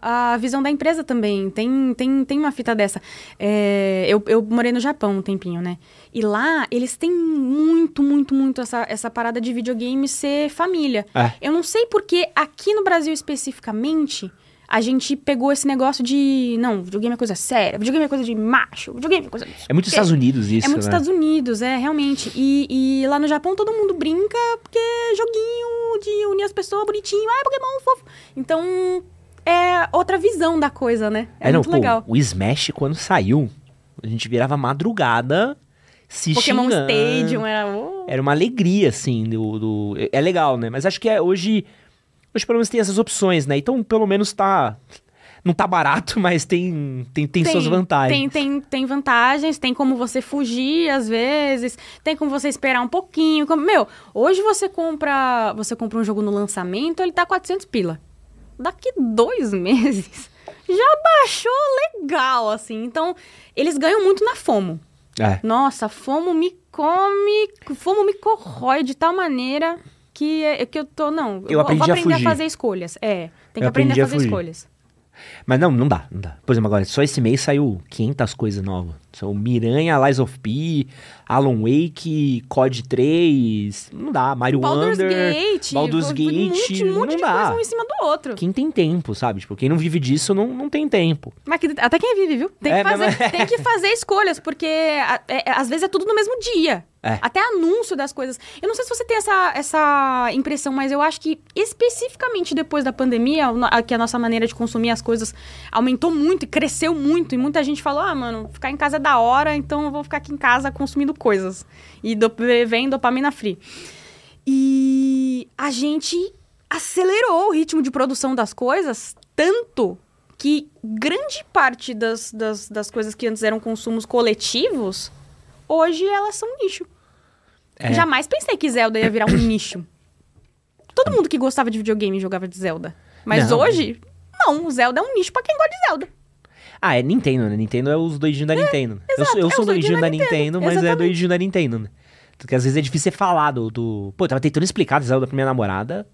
a, a visão da empresa também. Tem, tem, tem uma fita dessa. É, eu, eu morei no Japão um tempinho, né? E lá, eles têm muito, muito, muito essa, essa parada de videogame ser família. É. Eu não sei porque aqui no Brasil especificamente, a gente pegou esse negócio de... Não, videogame é coisa séria, videogame é coisa de macho, videogame é coisa... É muito. Estados Unidos isso, É muito né? Estados Unidos, é, realmente. E, e lá no Japão todo mundo brinca porque é joguinho de unir as pessoas bonitinho. Ah, Pokémon fofo. Então, é outra visão da coisa, né? É, É, não, muito pô, legal. o Smash, quando saiu, a gente virava madrugada se Pokémon xingando. Stadium era... oh. Era uma alegria, assim, do, do- É legal, né? Mas acho que é, hoje... Hoje, pelo menos, tem essas opções, né? Então, pelo menos, tá... Não tá barato, mas tem, tem, tem, suas vantagens. Tem, tem, tem vantagens, tem como você fugir às vezes, tem como você esperar um pouquinho. como- Meu, hoje você compra, você compra um jogo no lançamento, ele tá 400 pila. Daqui dois meses já baixou legal, assim. Então, eles ganham muito na FOMO. É. Nossa, FOMO me come, FOMO me corrói de tal maneira que, é, que eu tô, não, Eu vou- aprendi vou a aprender a, fugir. fazer escolhas. É, tem que Eu aprender a a fazer fugir. escolhas. Mas não, não dá, não dá. Por exemplo, agora, só esse mês saiu 500 coisas novas. São Miranha, Lies of P, Alan Wake, COD 3, não dá. Mario Baldur's Wonder, Gate, Baldur's Gate, um monte, um monte não de dá. coisa um em cima do outro. Quem tem tempo, sabe? Tipo, quem não vive disso não, não tem tempo. Mas que- até quem vive, viu? Tem que, É, fazer, mas- tem que fazer escolhas, porque a- é- é- às vezes é tudo no mesmo dia. É. Até anúncio das coisas. Eu não sei se você tem essa, essa impressão, mas eu acho que especificamente depois da pandemia, que a nossa maneira de consumir as coisas aumentou muito e cresceu muito. E muita gente falou: ah, mano, ficar em casa é da hora, então eu vou ficar aqui em casa consumindo coisas. E do, vem dopamina free. E a gente acelerou o ritmo de produção das coisas tanto que grande parte das, das, das coisas que antes eram consumos coletivos, hoje elas são nicho. É. Jamais pensei que Zelda ia virar um nicho. Todo mundo que gostava de videogame jogava de Zelda. Mas Não. hoje, não. Zelda é um nicho pra quem gosta de Zelda. Ah, é Nintendo, né? Nintendo é os doidinhos da Nintendo. né? eu exato, sou, eu é sou doidinho da da Nintendo, Nintendo, mas é exatamente. doidinho da Nintendo, né? Porque às vezes é difícil você falar do, do... Pô, eu tava tentando explicar Zelda pra minha namorada.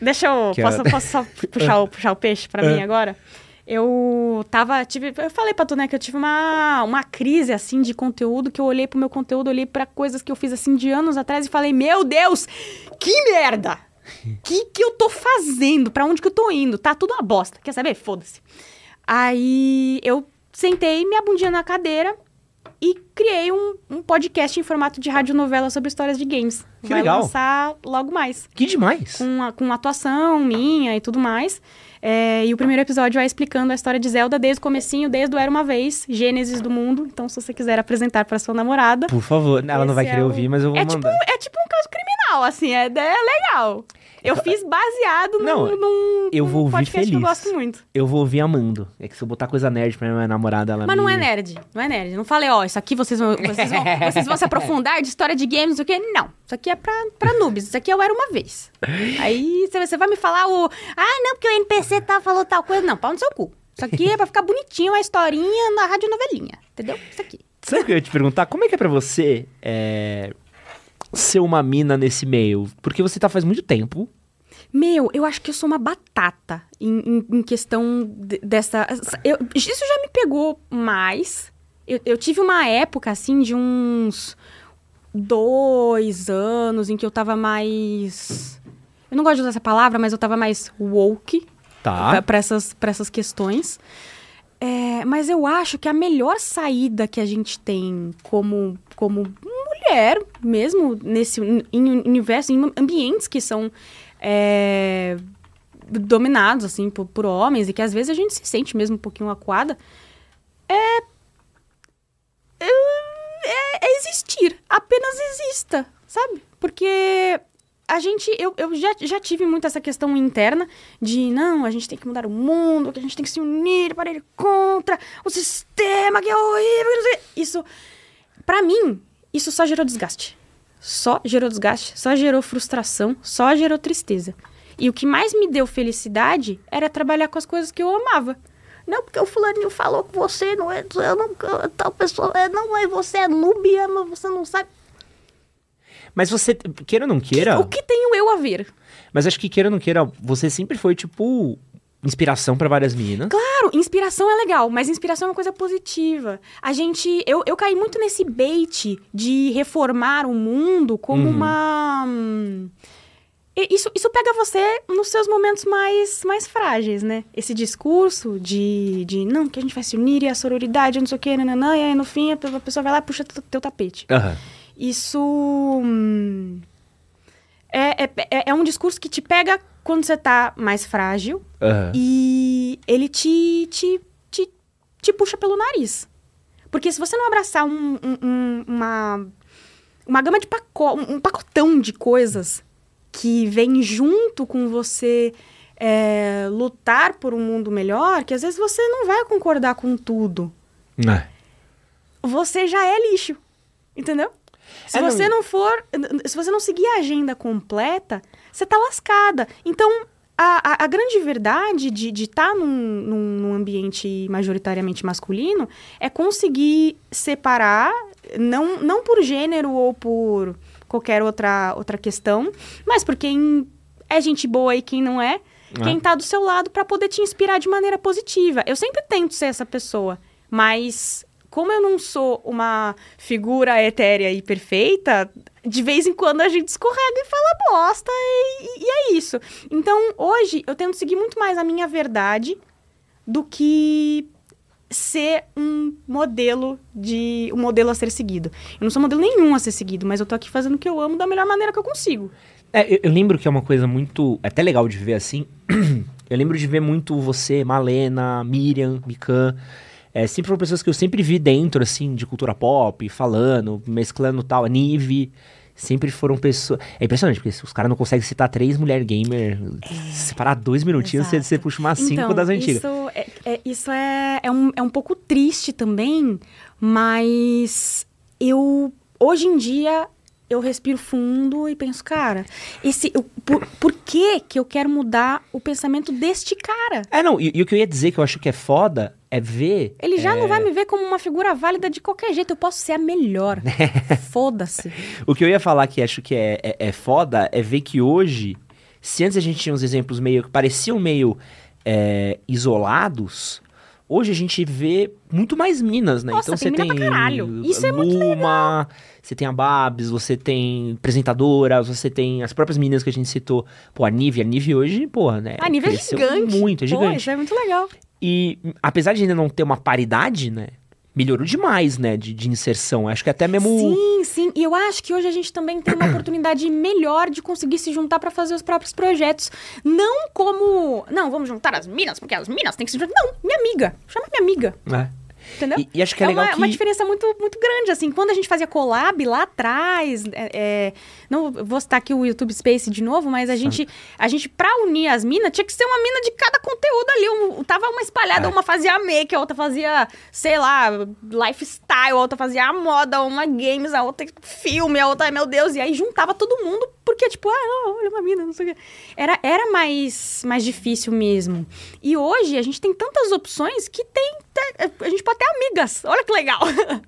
Deixa eu. Posso, hora? posso só puxar o, puxar o peixe pra mim agora? Eu tava. Tive, eu falei pra tu, né, que eu tive uma, uma crise, assim, de conteúdo, que eu olhei pro meu conteúdo, olhei pra coisas que eu fiz, assim, de anos atrás e falei: Meu Deus, que merda! Que que eu tô fazendo? Pra onde que eu tô indo? Tá tudo uma bosta. Quer saber? Foda-se. Aí eu sentei minha bundinha na cadeira e criei um, um podcast em formato de radionovela sobre histórias de games. Que Vai legal. lançar logo mais Que demais. com, a- com atuação minha e tudo mais. É, e o primeiro episódio vai explicando a história de Zelda desde o comecinho, desde o Era Uma Vez, Gênesis do mundo. Então, se você quiser apresentar para sua namorada... Por favor. Ela não vai querer é o- ouvir, mas eu vou é tipo, mandar. é tipo um caso criminal, assim, é, é legal. Eu fiz baseado Não, num, num, eu vou ouvir podcast que eu feliz. gosto muito. Eu vou ouvir amando. É que se eu botar coisa nerd pra minha namorada, ela Mas não me- é nerd, não é nerd. Não falei, ó, isso aqui vocês vão, vocês vão, vocês vão se aprofundar de história de games, não sei o quê. Não, isso aqui é pra, pra noobs, isso aqui eu era uma vez. Aí você vai me falar o... Ah, não, porque o NPC tá, falou tal coisa. Não, pau no seu cu. Isso aqui é pra ficar bonitinho, uma historinha na radionovelinha, entendeu? Isso aqui. Sabe o que eu ia te perguntar? Como é que é pra você é, ser uma mina nesse meio? Porque você tá faz muito tempo. Meu, eu acho que eu sou uma batata em, em- em questão de- dessa. eu- isso já me pegou mais. Eu, eu tive uma época, assim, de uns dois anos em que eu tava mais. Eu não gosto de usar essa palavra, mas eu tava mais woke Tá. para essas, pra essas questões. É, mas eu acho que a melhor saída que a gente tem como, como mulher, mesmo nesse universo, em ambientes que são é, dominados assim por, por homens e que às vezes a gente se sente mesmo um pouquinho acuada, é, é, é existir. Apenas exista, sabe? Porque a gente, eu, eu já, já tive muito essa questão interna de, não, a gente tem que mudar o mundo, que a gente tem que se unir para ir contra o sistema que é horrível. Isso, pra mim, isso só gerou desgaste. Só gerou desgaste, só gerou frustração, só gerou tristeza. E o que mais me deu felicidade era trabalhar com as coisas que eu amava. Não, porque o fulaninho falou que você não é, eu não, tal pessoa, é, não, mas você é núbia, mas você não sabe. Mas você, queira ou não queira, O que tenho eu a ver? mas acho que queira ou não queira, você sempre foi, tipo, inspiração pra várias meninas. Claro, inspiração é legal, mas inspiração é uma coisa positiva. A gente. Eu, eu caí muito nesse bait de reformar o mundo como Uhum. uma. Isso, isso pega você nos seus momentos mais, mais frágeis, né? Esse discurso de, de não, que a gente vai se unir e a sororidade, não sei o quê, nananã, e aí no fim a pe- a pessoa vai lá e puxa teu, tapete. Aham. Isso. hum, é, é, é- é um discurso que te pega quando você tá mais frágil Aham. e ele te, te, te, te puxa pelo nariz. Porque se você não abraçar um- um- um- uma, uma gama de paco um pacotão de coisas que vem junto com você é, lutar por um mundo melhor, que às vezes você não vai concordar com tudo. É. Você já é lixo. Entendeu? Se É, não- você não for. Se você não seguir a agenda completa, você tá lascada. Então, a, a, a grande verdade de estar num, num, num ambiente majoritariamente masculino é conseguir separar, não, não por gênero ou por qualquer outra, outra questão, mas por quem é gente boa e quem não é, quem tá do seu lado para poder te inspirar de maneira positiva. Eu sempre tento ser essa pessoa, mas como eu não sou uma figura etérea e perfeita, de vez em quando a gente escorrega e fala bosta e, e é isso. Então, hoje eu tento seguir muito mais a minha verdade do que ser um modelo de um modelo a ser seguido. Eu não sou modelo nenhum a ser seguido, mas eu tô aqui fazendo o que eu amo da melhor maneira que eu consigo. É, eu, eu lembro que é uma coisa muito. É até legal de ver assim. eu lembro de ver muito você, Malena, Miriam, Mikan. É, sempre foram pessoas que eu sempre vi dentro, assim, de cultura pop, falando, mesclando tal. A Nive. Sempre foram pessoas. É impressionante, porque os caras não conseguem citar três mulher gamer. Separar dois minutinhos, você, você puxa umas cinco Então, das antigas. Isso, é, é- isso é, é, um, é um pouco triste também, mas eu, hoje em dia, eu respiro fundo e penso, cara, esse, eu- por, por que que eu quero mudar o pensamento deste cara? É, não, e, e o que eu ia dizer que eu acho que é foda é ver. Ele já é, não vai me ver como uma figura válida de qualquer jeito, eu posso ser a melhor. Foda-se. O que eu ia falar que acho que é, é, é foda é ver que hoje, se antes a gente tinha uns exemplos meio que pareciam meio é, isolados, hoje a gente vê muito mais minas, né? Nossa, então tem você mina tem caralho. Isso é muito Luma, você tem a Babs, você tem apresentadoras, você tem as próprias meninas que a gente citou. Pô, a Nive, a Nive hoje, pô, né? A nível é gigante. Muito, é Pô, gigante. isso é muito legal. E apesar de ainda não ter uma paridade, né? Melhorou demais, né? De, de inserção. Acho que até mesmo. Sim, sim. E eu acho que hoje a gente também tem uma oportunidade melhor de conseguir se juntar pra fazer os próprios projetos. Não como. Não, vamos juntar as minas, porque as minas têm que se juntar. Não, minha amiga. Chama minha amiga. né? Entendeu? E, e acho que é, legal uma, que. uma diferença muito, muito grande, assim. Quando a gente fazia collab lá atrás, é, é, não vou citar aqui o YouTube Space de novo, mas a gente, a gente, pra unir as minas, tinha que ser uma mina de cada conteúdo ali. Um, tava uma espalhada, É. uma fazia make, a outra fazia, sei lá, lifestyle, a outra fazia a moda, uma games, a outra filme, a outra, meu Deus. E aí juntava todo mundo, porque, tipo, ah, olha uma mina, não sei o quê. Era, era mais, mais difícil mesmo. E hoje a gente tem tantas opções que tem. A gente pode ter amigas. Olha que legal.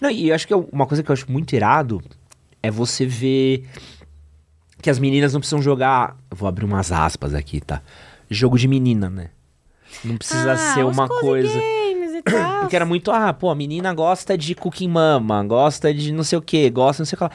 Não, e eu acho que é uma coisa que eu acho muito irado é você ver que as meninas não precisam jogar. Vou abrir umas aspas aqui, tá? Jogo de menina, né? Não precisa Ah, ser uma coisa. Porque era muito, ah, pô, a menina gosta de cooking mama, gosta de não sei o que, gosta não sei o que lá.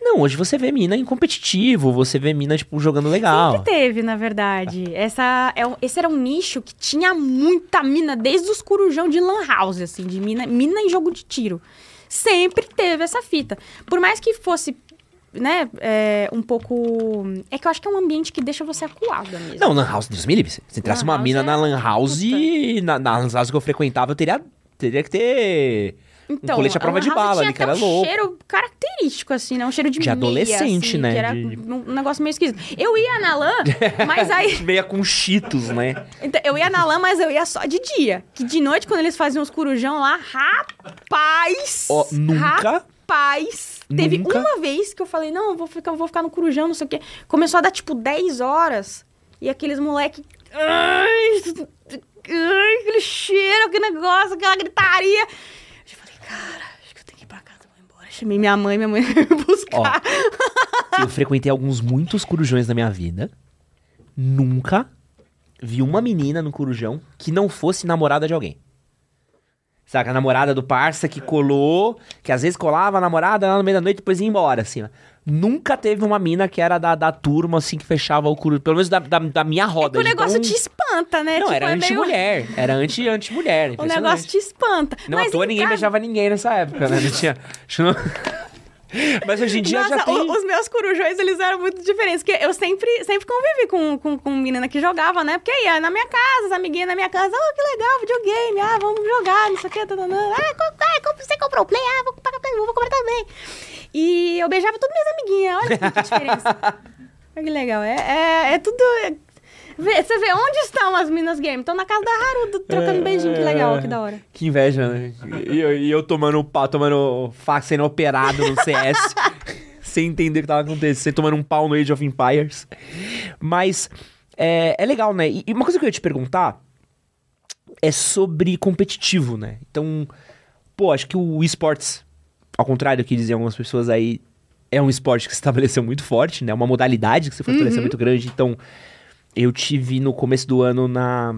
Não, hoje você vê mina em competitivo, você vê mina, tipo, jogando legal. Sempre teve, na verdade. Essa, é, esse era um nicho que tinha muita mina, desde os corujão de lan house, assim, de mina, mina em jogo de tiro. Sempre teve essa fita. Por mais que fosse, né, é, um pouco... É que eu acho que é um ambiente que deixa você acuada mesmo. Não, Lan House, Deus me livre. Se entrasse uma mina é- na Lan House, na, na Lan House que eu frequentava, eu teria, teria que ter um colete à prova a de bala tinha ali, que até era um louco. cheiro característico. assim, né? Um cheiro de De meia, adolescente, assim, né? Que era De- um negócio meio esquisito. Eu ia na lã, mas aí... Meia com cheetos, né? Então, eu ia na lã, mas eu ia só de dia. Que de noite, quando eles faziam os corujão lá, rapaz! Ó, nunca? Rapaz! Teve Nunca? uma vez que eu falei, não, eu vou ficar, eu vou ficar no corujão, não sei o quê. Começou a dar, tipo, 10 horas. E aqueles moleque... Ai, ai, aquele cheiro, aquele negócio, aquela gritaria. Cara, acho que eu tenho que ir pra casa, vou embora. Chamei minha mãe, minha mãe veio me buscar. Eu frequentei alguns muitos corujões na minha vida. Nunca vi uma menina no corujão que não fosse namorada de alguém. Saca, a namorada do parça que colou, que às vezes colava a namorada lá no meio da noite e depois ia embora, assim. ó. Nunca teve uma mina que era da, da turma, assim, que fechava o corujão. Pelo menos da, da, da minha É roda. que o negócio tão- te espanta, né? Não, Tipo, era é meio- anti-mulher. Era anti- anti-mulher. O negócio te espanta. Não Mas à toa ninguém beijava ninguém nessa época, né? Não tinha. Mas hoje em dia Nossa, já tem. os meus corujões, eles eram muito diferentes. Porque eu sempre, sempre convivi com, com, com menina que jogava, né? Porque ia na minha casa, as amiguinhas na minha casa. Oh, que legal, videogame. Ah, vamos jogar, não sei o que. Tanana. Ah, ah, você comprou o Play? Ah, vou comprar, vou comprar também. E eu beijava todas minhas amiguinhas. Olha que diferença. Olha que legal. É, é, é tudo... é- vê- Você vê onde estão as minas game? Estão na casa da Haru, trocando beijinho. Que legal, que da hora. Que inveja, né? E eu, e eu tomando pau, tomando faca, sendo operado no CS, sem entender o que tava acontecendo, tomando um pau no Age of Empires. Mas é, é legal, né? E, e uma coisa que eu ia te perguntar é sobre competitivo, né? Então, pô, acho que o esportes, ao contrário do que diziam algumas pessoas aí, é um esporte que se estabeleceu muito forte, né? Uma modalidade que se fortaleceu muito grande. Então, eu tive no começo do ano na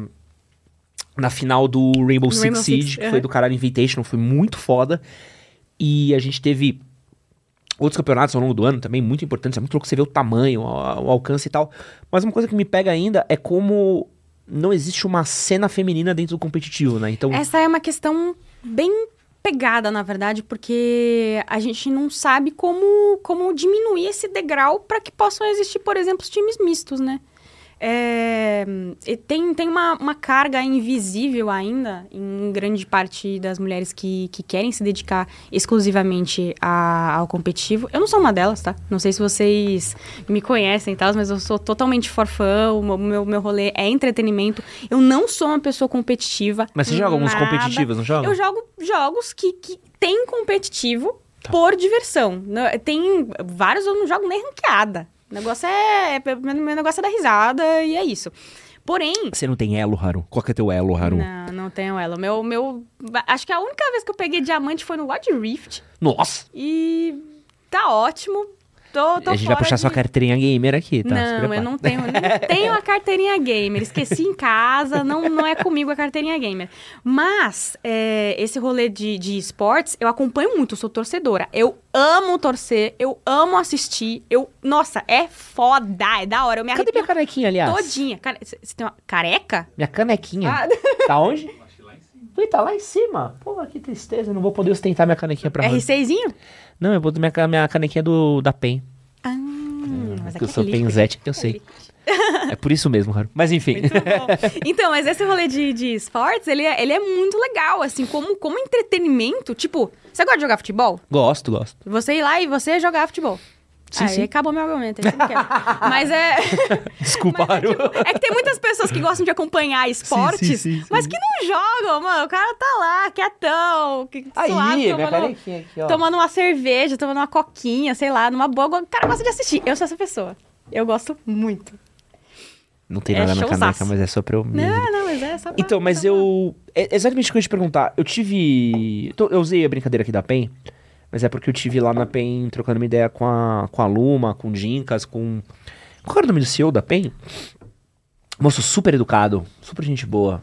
na final do Rainbow Six Rainbow Siege, Six, que aham. foi do caralho Invitational, foi muito foda. E a gente teve outros campeonatos ao longo do ano também, muito importantes. É muito louco você ver o tamanho, o, o alcance e tal. Mas uma coisa que me pega ainda é como não existe uma cena feminina dentro do competitivo, né? Então, Essa é uma questão bem pegada, na verdade, porque a gente não sabe como, como diminuir esse degrau para que possam existir, por exemplo, os times mistos, né? É, tem, tem uma, uma carga invisível ainda em grande parte das mulheres que, que querem se dedicar exclusivamente a- ao competitivo. Eu não sou uma delas, tá? Não sei se vocês me conhecem e tal, mas eu sou totalmente forfã. O meu, meu, rolê é entretenimento. Eu não sou uma pessoa competitiva. mas você joga alguns competitivos, não joga? Eu jogo jogos que, que tem competitivo por diversão. Tem vários eu não jogo nem ranqueada. O negócio é. é- Meu negócio é dar risada e é isso. Porém. Você não tem elo, Haru? Qual que é teu elo, Haru? Não, não tenho ela. Meu, meu. Acho que a única vez que eu peguei diamante foi no Wild Rift. Nossa! E tá ótimo. Tô, tô a gente vai puxar de... sua carteirinha gamer aqui, tá? Não, eu não tenho, não tenho a carteirinha gamer. Esqueci em casa, não, não é comigo a carteirinha gamer. Mas, é, esse rolê de, de esportes, eu acompanho muito, sou torcedora. Eu amo torcer, eu amo assistir. Eu, nossa, é foda, é da hora. Eu me Cadê minha canequinha, aliás? todinha. Você tem uma careca? Minha canequinha. Ah, Tá onde? Ui, tá lá em cima. Pô, que tristeza. Eu não vou poder ostentar minha canequinha pra R6zinho? Não, eu vou minha, minha canequinha do, da PEN. Ah, mas Porque eu sou é liquid. penzete, eu sei. É por isso mesmo, Haru. Mas enfim. Então, mas esse rolê de, de esportes, ele é, ele é muito legal, assim, como, como entretenimento. Tipo, você gosta de jogar futebol? gosto, gosto. Você ir lá e você jogar futebol. Sim, Aí sim. acabou meu argumento. Mas é. Desculpa, mas é, tipo, é que tem muitas pessoas que gostam de acompanhar esportes, sim, sim, mas que não jogam, mano. O cara tá lá, quietão, que, Aí, suave, minha tomando, aqui, tomando uma cerveja, tomando uma coquinha, sei lá, numa boa. O cara gosta de assistir. Eu sou essa pessoa. Eu gosto muito. Não tem É nada na showzaço. caneca, mas é só pra eu... me- Não, não, mas é só pra- Então, mas eu... É exatamente o que eu ia te perguntar. Eu tive... Eu usei a brincadeira aqui da PEN, mas é porque eu tive lá na PEN trocando uma ideia com a, com a Luma, com o Dinkas, com... Qual era o nome do CEO da PEN? Moço super educado, super gente boa.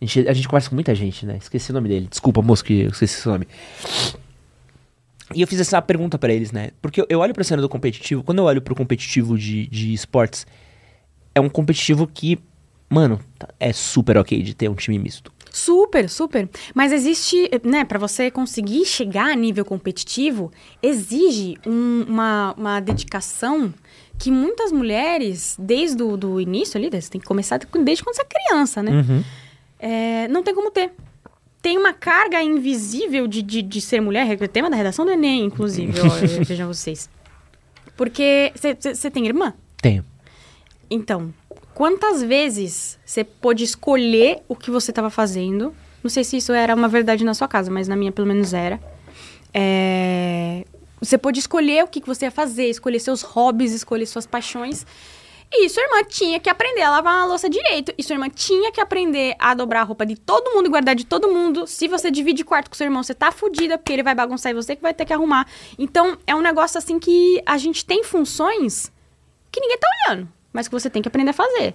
A gente, a gente conversa com muita gente, né? Esqueci o nome dele. Desculpa, moço, que eu esqueci seu nome. E eu fiz essa pergunta pra eles, né? Porque eu, eu olho pra cena do competitivo, quando eu olho pro competitivo de, de esportes, é um competitivo que, mano, tá- é super ok de ter um time misto. Super, super. Mas existe, né, para você conseguir chegar a nível competitivo, exige um- uma, uma dedicação que muitas mulheres, desde o do início ali, você tem que começar desde quando você é criança, né? É, não tem como ter. tem uma carga invisível de, de, de ser mulher, é o tema da redação do Enem, inclusive, ó, vejam vocês. Porque você tem irmã? Tenho. Então, quantas vezes você pôde escolher o que você estava fazendo? Não sei se isso era uma verdade na sua casa, mas na minha pelo menos era. É, Você pôde escolher o que que você ia fazer, escolher seus hobbies, escolher suas paixões. E sua irmã tinha que aprender a lavar uma louça direito. E sua irmã tinha que aprender a dobrar a roupa de todo mundo e guardar de todo mundo. Se você divide quarto com seu irmão, você tá fudida, porque ele vai bagunçar e você que vai ter que arrumar. Então, é um negócio assim que a gente tem funções que ninguém tá olhando, mas que você tem que aprender a fazer.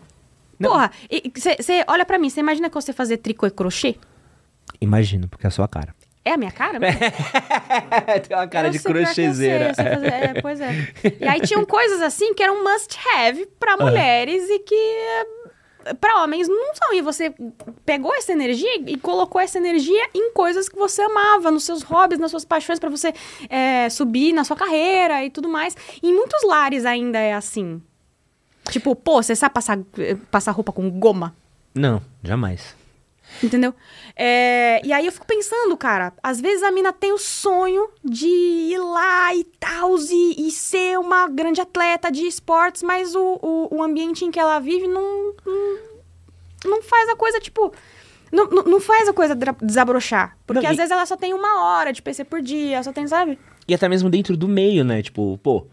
Não. Porra, você olha pra mim, você imagina que você fazer tricô e crochê? Imagino, porque é a sua cara. É a minha cara? Tem uma cara Eu de crochêzeira. é, pois é. E aí tinham coisas assim que eram must have pra mulheres e que pra homens não são. E você pegou essa energia e colocou essa energia em coisas que você amava, nos seus hobbies, nas suas paixões, pra você eh, subir na sua carreira e tudo mais. E em muitos lares ainda é assim. Tipo, pô, você sabe passar, eh, passar roupa com goma? Não, jamais. Entendeu? É, e aí eu fico pensando, cara, às vezes a mina tem o sonho de ir lá e tal, e, e ser uma grande atleta de esportes, mas o, o, o ambiente em que ela vive não, não, não faz a coisa, tipo. Não, não, faz a coisa desabrochar. Porque Não, às e- vezes ela só tem uma hora de PC por dia, só tem, sabe? E até mesmo dentro do meio, né? Tipo, pô,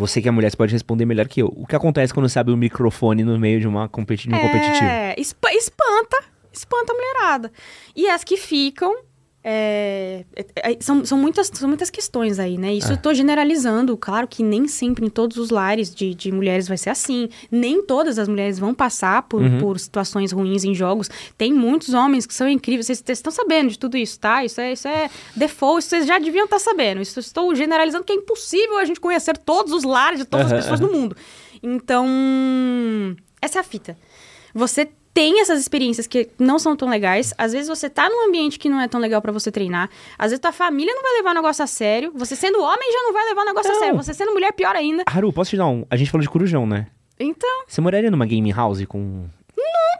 você que é mulher, você pode responder melhor que eu. O que acontece quando você abre o microfone no meio de uma competi de um competitivo? É, espa- espanta, espanta a mulherada. E as que ficam. É, é, é, são, são, muitas, são muitas questões aí, né? Isso É. eu tô generalizando. Claro que nem sempre em todos os lares de, de mulheres vai ser assim. Nem todas as mulheres vão passar por, Uhum. por situações ruins em jogos. Tem muitos homens que são incríveis. Vocês, vocês estão sabendo de tudo isso, tá? Isso é, isso é default, isso vocês já deviam estar sabendo. Isso estou generalizando, que é impossível a gente conhecer todos os lares de todas as pessoas do mundo. Então, essa é a fita. Você tem essas experiências que não são tão legais. Às vezes você tá num ambiente que não é tão legal pra você treinar. Às vezes tua família não vai levar o negócio a sério. Você sendo homem já não vai levar o negócio Não. a sério. Você sendo mulher, pior ainda. Haru, posso te dar um? A gente falou de corujão, né? Então, Você moraria numa game house com.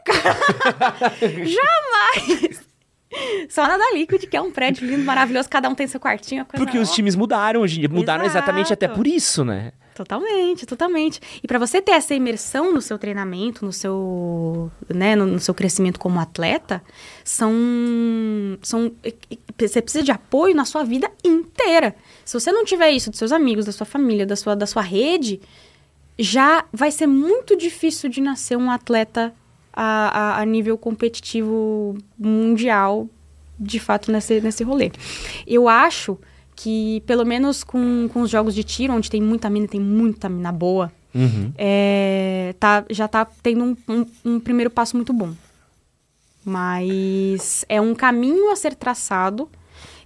só nada Liquid, que é um prédio lindo, maravilhoso. Cada um tem seu quartinho. Porque os times mudaram hoje em dia. Mudaram exatamente até Exato. por isso, né? Totalmente, totalmente. E pra você ter essa imersão no seu treinamento, no seu, né, no, no seu crescimento como atleta, são, são, você precisa de apoio na sua vida inteira. Se você não tiver isso dos seus amigos, da sua família, da sua, da sua rede, já vai ser muito difícil de nascer um atleta a, a, a nível competitivo mundial, de fato, nesse, nesse rolê. Eu acho que, pelo menos com, com os jogos de tiro, onde tem muita mina, tem muita mina boa, Uhum. é, tá, já tá tendo um, um- um primeiro passo muito bom. Mas é um caminho a ser traçado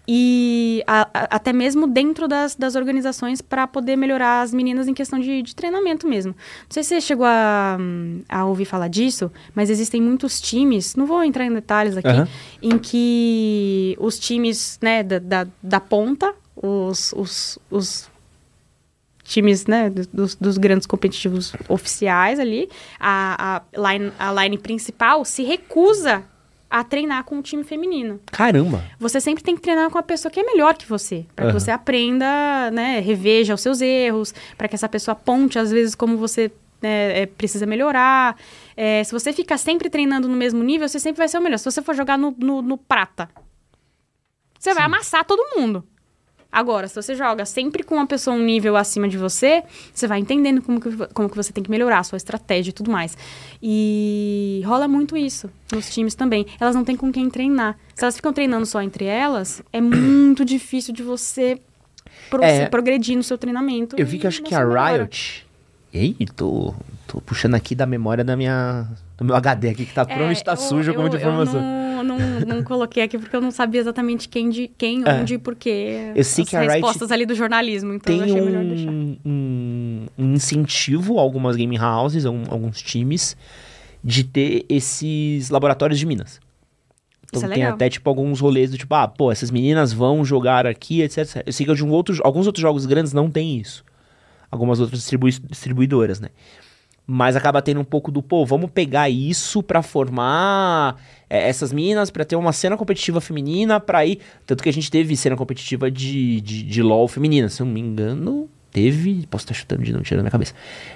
e a- a- até mesmo dentro das, das organizações para poder melhorar as meninas em questão de, de treinamento mesmo. Não sei se você chegou a, a ouvir falar disso, mas existem muitos times, não vou entrar em detalhes aqui, Aham. em que os times né, da, da, da ponta, os, os, os times né, do- dos, dos grandes competitivos oficiais ali, a, a, line, a line principal se recusa a treinar com o time feminino. Caramba. Você sempre tem que treinar com a pessoa que é melhor que você, para que Aham. você aprenda, né, reveja os seus erros, para que essa pessoa aponte às vezes como você né, é, precisa melhorar. É, se você ficar sempre treinando no mesmo nível, você sempre vai ser o melhor. Se você for jogar no, no, no prata, você vai amassar todo mundo. Agora, se você joga sempre com uma pessoa um nível acima de você, você vai entendendo como que, como que você tem que melhorar a sua estratégia e tudo mais. E rola muito isso nos times também. Elas não têm com quem treinar. Se elas ficam treinando só entre elas, é muito difícil de você pro- É. progredir no seu treinamento. Eu vi que acho que a. Riot. Ei, tô, tô puxando aqui da memória da minha. do meu HD aqui, que tá, provavelmente tá É, eu- sujo com eu- muita informação. Eu não, não, não coloquei aqui porque eu não sabia exatamente quem, de, quem É. onde e porquê. Eu sei as que a respostas ali do jornalismo, então eu Tem achei melhor deixar. um, um, um incentivo a algumas game houses, a um- alguns times, de ter esses laboratórios de minas. Então é tem até, tipo, alguns rolês do tipo, ah, pô, essas meninas vão jogar aqui, etc. Eu sei que de um outro, alguns outros jogos grandes não tem isso. Algumas outras distribui- distribuidoras, né? Mas acaba tendo um pouco do, pô, vamos pegar isso pra formar é, essas minas, pra ter uma cena competitiva feminina, pra ir. Tanto que a gente teve cena competitiva de, de, de LOL feminina, se eu não me engano, teve. Posso estar chutando de não, tirando minha cabeça.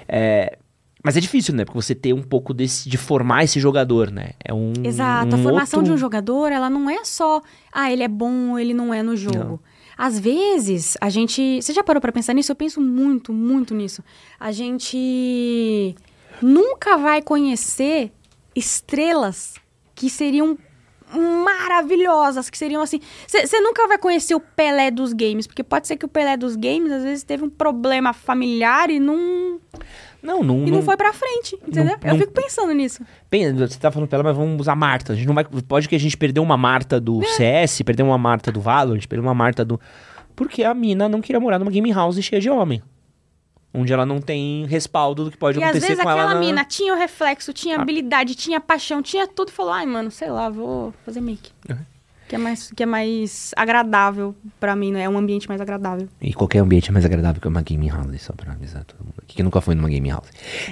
É, mas é difícil, né? Porque você ter um pouco desse, de formar esse jogador, né? É um. Exato. um a formação outro- de um jogador, ela não é só, ah, ele é bom ou ele não é no jogo. Às vezes, a gente. Você já parou pra pensar nisso? Eu penso muito, muito nisso. A gente nunca vai conhecer estrelas que seriam maravilhosas, que seriam assim. Você nunca vai conhecer o Pelé dos games, porque pode ser que o Pelé dos games às vezes teve um problema familiar e não, Não, não. e não foi pra frente, entendeu? não- Eu fico pensando nisso. Bem, você tá falando pra ela, mas vamos usar Marta. A gente não vai. Pode que a gente perdeu uma Marta do CS, perdeu uma Marta do Valorant, perdeu uma Marta do. Porque a mina não queria morar numa game house cheia de homem. Onde ela não tem respaldo do que pode E às acontecer vezes com ela. aquela na- mina tinha o reflexo, tinha Ah. habilidade, tinha paixão, tinha tudo e falou: ai, mano, sei lá, vou fazer make. Uhum. Que é, mais, que é mais agradável pra mim, né? É um ambiente mais agradável. E qualquer ambiente é mais agradável que uma game house, só pra avisar todo mundo aqui que nunca foi numa game house.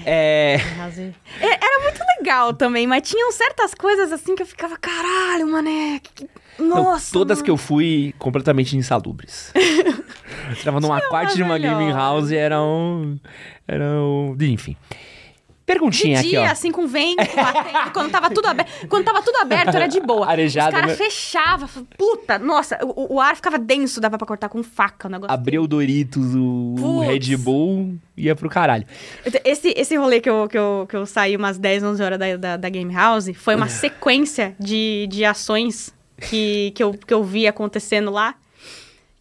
É. É, Era muito legal também, mas tinham certas coisas assim que eu ficava, caralho, mané. que- Não, Nossa. todas mano." que eu fui completamente insalubres. eu tava numa parte de uma game house e era um. Era um. Enfim. Perguntinha De dia, aqui, ó. assim, com vento batendo, quando tava tudo aberto. Quando tava tudo aberto, era de boa. Arejado, Os caras né? fechavam. Puta, nossa, o, o ar ficava denso, dava pra cortar com faca o negócio. Abriu o Doritos, o, o. Red Bull, ia pro caralho. Esse, esse rolê que eu, que, eu, que eu saí umas 10, 11 horas da, da, da Game House foi uma sequência de, de ações que, que, eu, que eu vi acontecendo lá.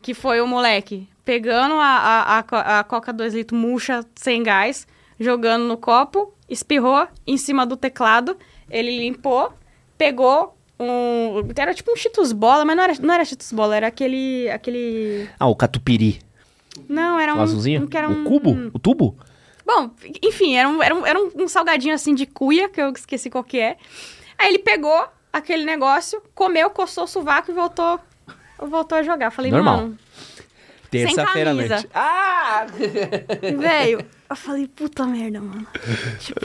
Que foi o moleque pegando a, a, a, a Coca 2 litros murcha sem gás, jogando no copo, espirrou em cima do teclado, ele limpou, pegou um... Era tipo um Cheetos Bola, mas não era, não era Cheetos Bola, era aquele... aquele... Ah, o catupiry. Não, era um... O azulzinho? um era O um- cubo? O tubo? Bom, enfim, era um, era um, era um salgadinho assim de cuia, que eu esqueci qual que é. Aí ele pegou aquele negócio, comeu, coçou o sovaco e voltou, voltou a jogar. Falei, Normal. mano, Terça-feira à noite. Ah! velho. Eu falei, puta merda, mano. Tipo,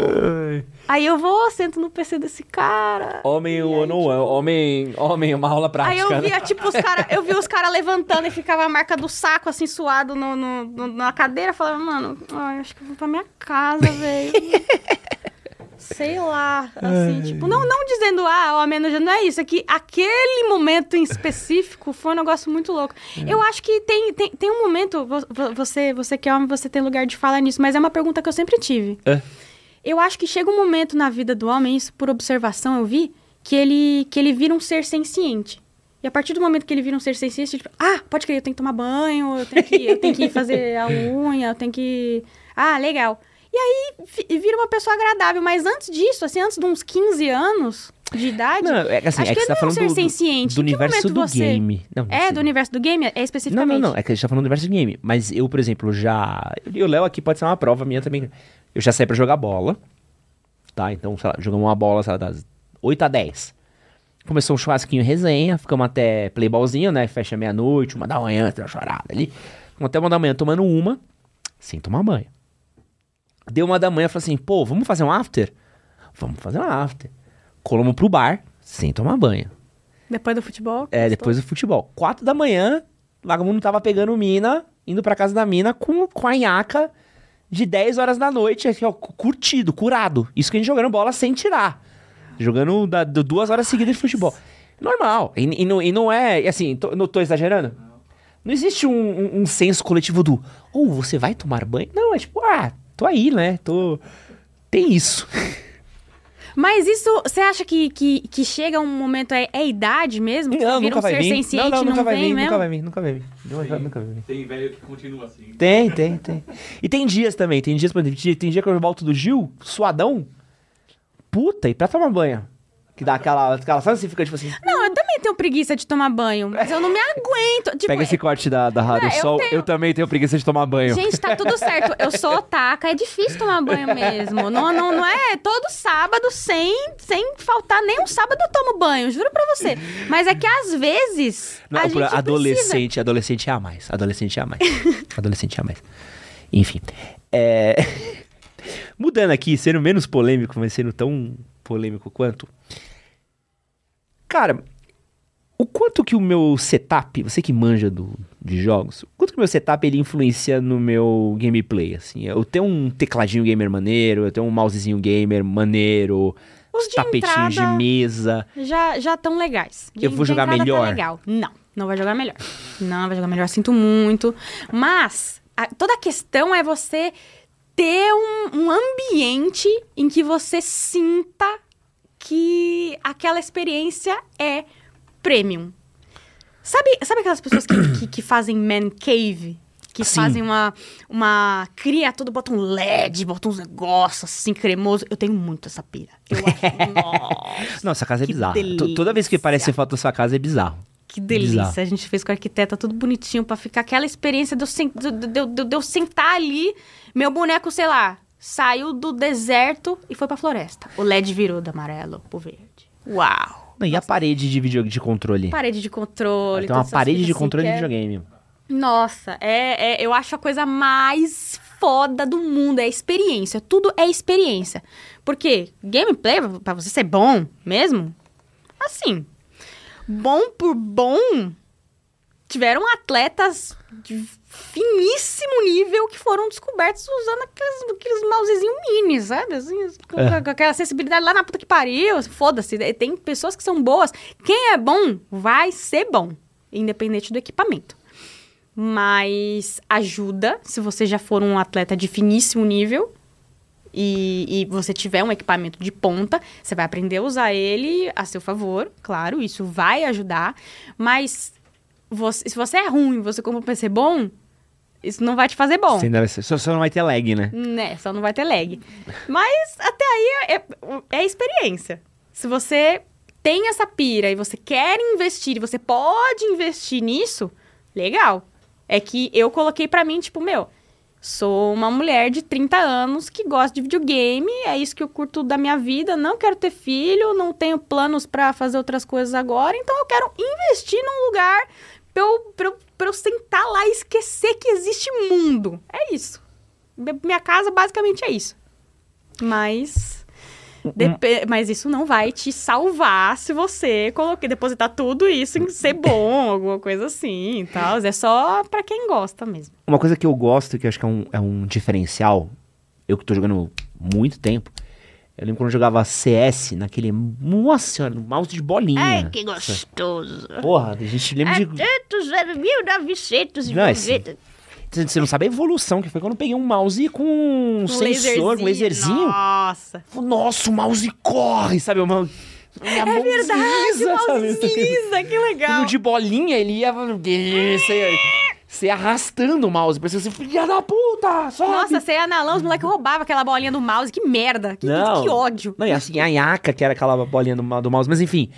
aí eu vou, sento no PC desse cara. Homem ou não é? Homem, homem, uma aula Aí prática. eu né? via, tipo, os caras, eu vi os caras levantando e ficava a marca do saco, assim, suado no, no- no- na cadeira. Falava, mano, ai, acho que eu vou pra minha casa, velho. Sei lá, assim, tipo, não, não dizendo, ah, ó, menos não é isso, é que aquele momento em específico foi um negócio muito louco. É. Eu acho que tem, tem, tem um momento, vo- vo- você, você que é homem, você tem lugar de falar nisso, mas é uma pergunta que eu sempre tive. É. Eu acho que chega um momento na vida do homem, isso por observação eu vi, que ele, que ele vira um ser senciente. E a partir do momento que ele vira um ser senciente, tipo, ah, pode crer, eu tenho que tomar banho, eu tenho que, eu tenho que fazer a unha, eu tenho que. Ah, legal. E aí vira uma pessoa agradável. Mas antes disso, assim, antes de uns 15 anos de idade. Não, é assim, acho é que que você tá não é falando do, do que universo do você- game. Não, É, do universo do game, é Não, especificamente. não, não. É que a gente tá falando do universo do game. Mas eu, por exemplo, já. E o Léo aqui pode ser uma prova minha também. Eu já saí pra jogar bola. Tá? Então, sei lá, jogamos uma bola, sei lá, das 8 a 10. Começou um churrasquinho resenha, ficamos até playballzinho, né? Fecha meia-noite, uma da manhã, tem uma chorada ali. Ficamos até uma da manhã tomando uma, sem tomar banho. Deu uma da manhã, falei assim, pô, vamos fazer um after? Vamos fazer um after. Colamos pro bar, sem tomar banho. Depois do futebol. É, depois do futebol. Quatro da manhã, o vagabundo tava pegando mina, indo pra casa da mina com, com a nhaca de 10 horas da noite, aqui, ó, cu- curtido, curado. Isso que a gente jogando bola sem tirar. Jogando da- du- duas horas seguidas de futebol. Normal. E, e não, e não é, assim, tô, não tô exagerando? Não existe um, um- um senso coletivo do, ou você vai tomar banho? Não, é tipo, ah, tô aí, né? Tô. Tem isso. Mas isso, você acha que, que, que chega um momento, é, é idade mesmo? Que Não, vira nunca um vai ser vir. senciente, Não, não, nunca vai vem vir, mesmo? nunca vai vir, nunca vai vir. Nunca, nunca vai vir. Tem velho que continua assim. Tem, tem, tem. E tem dias também. Tem dias, por exemplo, tem- tem dia que eu volto do Gil, suadão. Puta, e pra tomar banho? Que dá aquela. aquela sabe assim, fica tipo assim. Não, eu tenho preguiça de tomar banho, mas eu não me aguento. Tipo, Pega esse corte da, da Rádio É, eu Sol. tenho. Eu também tenho preguiça de tomar banho. Gente, tá tudo certo. Eu sou otaka, é difícil tomar banho mesmo. Não, não, não é todo sábado, sem, sem faltar nem um sábado eu tomo banho, juro pra você. Mas é que às vezes. Não, a gente precisa. adolescente, adolescente é a mais. Adolescente é a mais. adolescente é a mais. Enfim. É... Mudando aqui, sendo menos polêmico, mas sendo tão polêmico quanto. Cara, o quanto que o meu setup, você que manja do, de jogos, o quanto que o meu setup ele influencia no meu gameplay, assim? Eu tenho um tecladinho gamer maneiro, eu tenho um mousezinho gamer maneiro, Os de tapetinhos de mesa. Já já tão legais. De- Eu vou jogar tá melhor? legal. Não, não vai jogar melhor. Não vai jogar melhor, sinto muito. Mas a- toda a questão é você ter um, um ambiente em que você sinta que aquela experiência é premium. Sabe, sabe aquelas pessoas que, que, que fazem man cave? Que Sim. fazem uma, uma... Cria tudo, botam LED, botam uns negócios assim, cremoso. Eu tenho muito essa pira. Eu acho... Nossa, Nossa, a casa é bizarra. To- Toda vez que delícia. foto da sua casa é bizarro. que delícia. Bizarro. A gente fez com a arquiteta tudo bonitinho pra ficar aquela experiência de eu, sen- de- de- de eu sentar ali, meu boneco, sei lá, saiu do deserto e foi pra floresta. O LED virou do amarelo pro verde. Uau! Não, e a parede de vídeo de controle? Parede de controle. Tem uma parede de assim controle que de é- videogame. Nossa, é, é- eu acho a coisa mais foda do mundo. É experiência. Tudo é experiência. Porque gameplay, pra você ser bom mesmo, assim, bom por bom, tiveram atletas de finíssimo nível que foram descobertos usando aqueles, aqueles mousezinhos mini, sabe? Assim, com, É. com aquela sensibilidade lá na puta que pariu. Foda-se. Tem pessoas que são boas. Quem é bom vai ser bom, independente do equipamento. Mas ajuda se você já for um atleta de finíssimo nível e, e você tiver um equipamento de ponta, você vai aprender a usar ele a seu favor, claro, isso vai ajudar. Mas você- se você é ruim, você compra um PC bom, isso não vai te fazer bom. Ser- Só, só não vai ter lag, né? Né, só não vai ter lag. Mas até aí é, é experiência. Se você tem essa pira e você quer investir e você pode investir nisso, legal. É que eu coloquei pra mim, tipo, meu, sou uma mulher de 30 anos que gosta de videogame, é isso que eu curto da minha vida, não quero ter filho, não tenho planos pra fazer outras coisas agora, então eu quero investir num lugar pra eu, pra eu, pra eu sentar lá e esquecer que existe mundo. É isso. Mi- Minha casa basicamente é isso. Mas. depe- Mas isso não vai te salvar se você colocar, depositar tudo isso em ser bom, alguma coisa assim e tal. É só pra quem gosta mesmo. Uma coisa que eu gosto, que eu acho que é um, é um diferencial, eu que tô jogando muito tempo, eu lembro quando eu jogava CS naquele. Nossa senhora, mouse de bolinha. Ai, que gostoso. Porra, a gente lembra de. É tantos anos, 1990. Não, esse- Você não sabe a evolução que foi quando eu peguei um mouse com um sensor, um laserzinho. Nossa. Nossa, o mouse corre, sabe? O mouse... Minha É verdade, desliza, mouse sabe? desliza, que legal. No de bolinha, ele ia. Você ia, você arrastando o mouse. Parecia assim, filha da puta! Sobe! Nossa, você ia na lã, os moleques roubavam aquela bolinha do mouse. Que merda. Que, Não. que ódio. Não, e assim, a Yaka, que era aquela bolinha do, do mouse, mas enfim,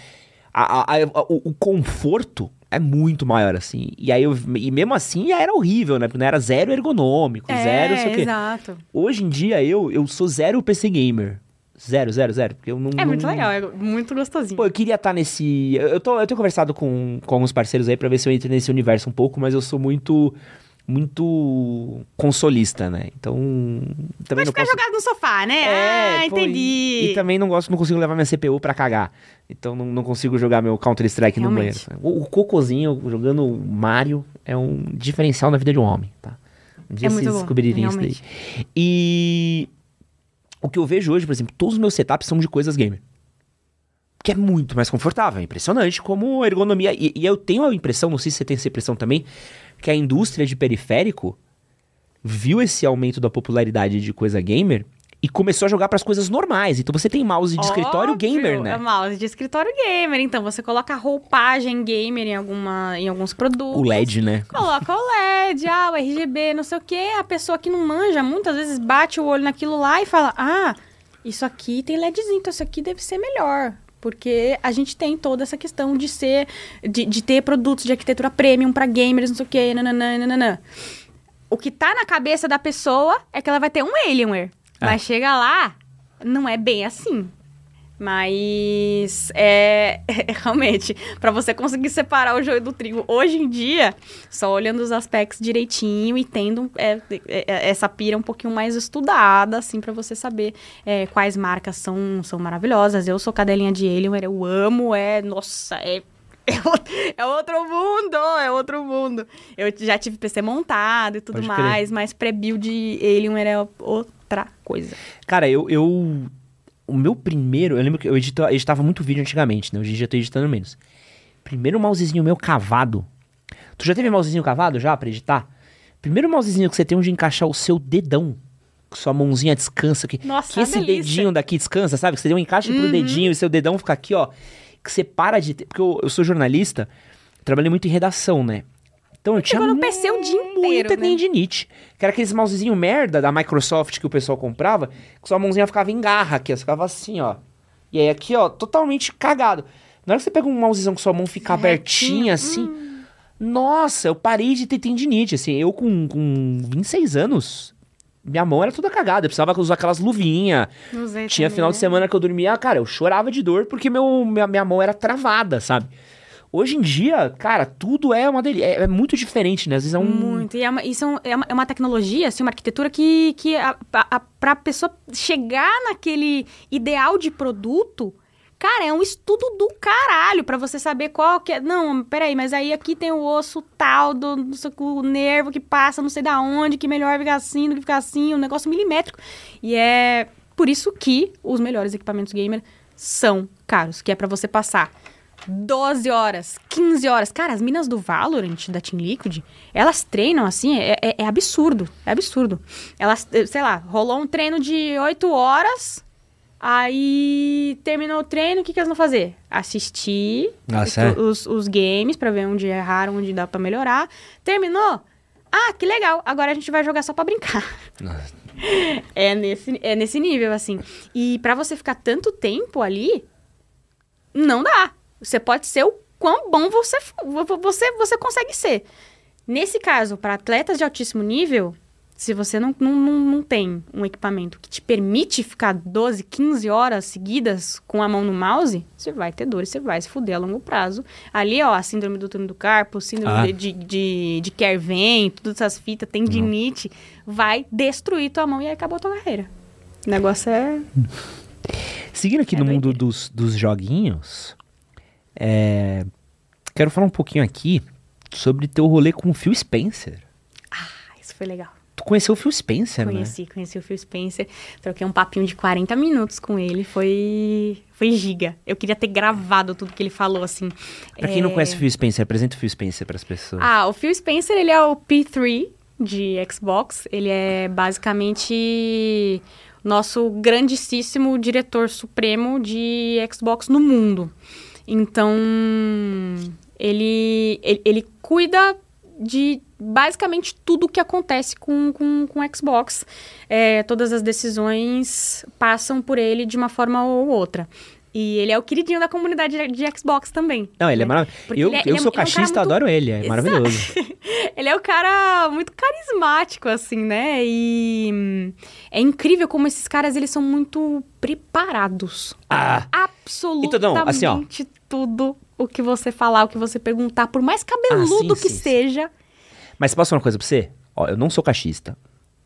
a- a- a- o, o conforto é muito maior, assim. E aí, eu, e mesmo assim, era horrível, né? Porque não era zero ergonômico, zero, sei o quê. É, exato. Hoje em dia, eu, eu sou zero PC gamer. Zero, zero, zero. Porque eu não. É muito não- legal, é muito gostosinho. Pô, eu queria estar nesse. Eu, tô, eu tenho conversado com, com alguns parceiros aí pra ver se eu entro nesse universo um pouco, mas eu sou muito. Muito consolista, né? Então. Também Pode não ficar posso. jogado no sofá, né? É, ah, pô, entendi. E, e também não gosto, não consigo levar minha CPU pra cagar. Então não, não consigo jogar meu Counter-Strike no banheiro. O, o cocôzinho jogando Mario é um diferencial na vida de um homem, tá? Um dia É vocês descobrirem isso daí. E o que eu vejo hoje, por exemplo, todos os meus setups são de coisas gamer. Que é muito mais confortável, é impressionante como a ergonomia. E, e eu tenho a impressão, não sei se você tem essa impressão também, que a indústria de periférico viu esse aumento da popularidade de coisa gamer e começou a jogar para as coisas normais. Então você tem mouse de escritório Óbvio, gamer, né? É mouse de escritório gamer. Então você coloca roupagem gamer em, alguma, em alguns produtos. O LED, né? Coloca o LED, ah, o RGB, não sei o quê. A pessoa que não manja muitas vezes bate o olho naquilo lá e fala: Ah, isso aqui tem LEDzinho, então isso aqui deve ser melhor. Porque a gente tem toda essa questão de ser, de, de ter produtos de arquitetura premium para gamers, não sei o quê, nananã, nananã. O que tá na cabeça da pessoa é que ela vai ter um Alienware. É. Mas chega lá, não é bem assim. Mas é, é realmente para você conseguir separar o joio do trigo hoje em dia, só olhando os aspectos direitinho e tendo é, é, é, essa pira um pouquinho mais estudada, assim, para você saber é, quais marcas são, são maravilhosas. Eu sou cadelinha de Alienware, eu amo, é, nossa, é é é outro mundo, é outro mundo. Eu já tive PC montado e tudo Pode mais, mas pré-build Alienware é outra coisa. Cara, eu, eu. O meu primeiro. Eu lembro que eu eu editava muito vídeo antigamente, né? Hoje em dia eu tô editando menos. Primeiro mousezinho meu cavado. Tu já teve mousezinho cavado já pra editar? Primeiro mousezinho que você tem onde encaixar o seu dedão. Que sua mãozinha descansa aqui. Nossa, que esse delícia. dedinho daqui descansa, sabe? Que você tem um encaixe pro dedinho e seu dedão fica aqui, ó. Que você para de ter. Porque eu, eu sou jornalista, trabalhei muito em redação, né? Então eu tinha no PC o dia inteiro, muita né? tendinite. Que era aqueles mousezinho merda da Microsoft que o pessoal comprava, que sua mãozinha ficava em garra aqui, ó. Ficava assim, ó. E aí aqui, ó, totalmente cagado. Na hora que você pega um mousezão que sua mão fica abertinha, assim. Nossa, eu parei de ter tendinite, assim. Eu com, com 26 anos, minha mão era toda cagada. Eu precisava usar aquelas luvinhas. Tinha também, final de né? semana que eu dormia, cara, eu chorava de dor porque meu, minha, minha mão era travada, sabe? Hoje em dia, cara, tudo é uma delícia. É, é muito diferente, né? Às vezes é um. Muito. E é uma, isso é um- é uma, é uma tecnologia, assim, uma arquitetura que, que a, a, pra pessoa chegar naquele ideal de produto, cara, é um estudo do caralho pra você saber qual que é. Não, peraí, mas aí aqui tem o osso tal, do, do seu- o nervo que passa não sei da onde, que melhor ficar assim do que ficar assim, um negócio milimétrico. E é por isso que os melhores equipamentos gamer são caros, que é pra você passar 12 horas, 15 horas. Cara, as minas do Valorant, da Team Liquid, elas treinam assim, é, é- é absurdo. É absurdo. Elas, sei lá, rolou um treino de 8 horas, aí terminou o treino, o que, que elas vão fazer? Assistir Ah, os, sério? os, os games pra ver onde erraram, onde dá pra melhorar. Terminou? Ah, que legal. Agora a gente vai jogar só pra brincar. É nesse, é nesse nível, assim. E pra você ficar tanto tempo ali, não dá. Você pode ser o quão bom você, você, você consegue ser. Nesse caso, para atletas de altíssimo nível, se você não, não, não, não tem um equipamento que te permite ficar 12, 15 horas seguidas com a mão no mouse, você vai ter dor e você vai se fuder a longo prazo. Ali, ó, a síndrome do túnel do carpo, síndrome Ah. de, de, de, de Kerven, todas essas fitas, tendinite, vai destruir tua mão e aí acabou a tua carreira. O negócio é... Seguindo aqui É no mundo dos, dos joguinhos, é, quero falar um pouquinho aqui sobre teu rolê com o Phil Spencer. Ah, isso foi legal. Tu conheceu o Phil Spencer, né? Conheci, conheci o Phil Spencer. Troquei um papinho de 40 minutos com ele. Foi, foi giga. Eu queria ter gravado tudo que ele falou, assim. Pra quem não É, conhece o Phil Spencer, apresenta o Phil Spencer pras pessoas. Ah, o Phil Spencer, ele é o P3 de Xbox. Ele é basicamente nosso grandíssimo diretor supremo de Xbox no mundo. Então, ele, ele, ele cuida de basicamente tudo o que acontece com, com, com o Xbox. É, todas as decisões passam por ele de uma forma ou outra. E ele é o queridinho da comunidade de Xbox também. não, ele é né? maravilhoso. Porque Eu, ele é- eu ele é- sou é um cachista, muito- adoro ele, é maravilhoso. Ele é o cara muito carismático, assim, né? E hum, é incrível como esses caras, eles são muito preparados. Ah, Absolutamente Então, não, assim, ó. tudo o que você falar, o que você perguntar, por mais cabeludo Ah, sim, que sim, seja. mas posso falar uma coisa pra você? Ó, eu não sou cachista,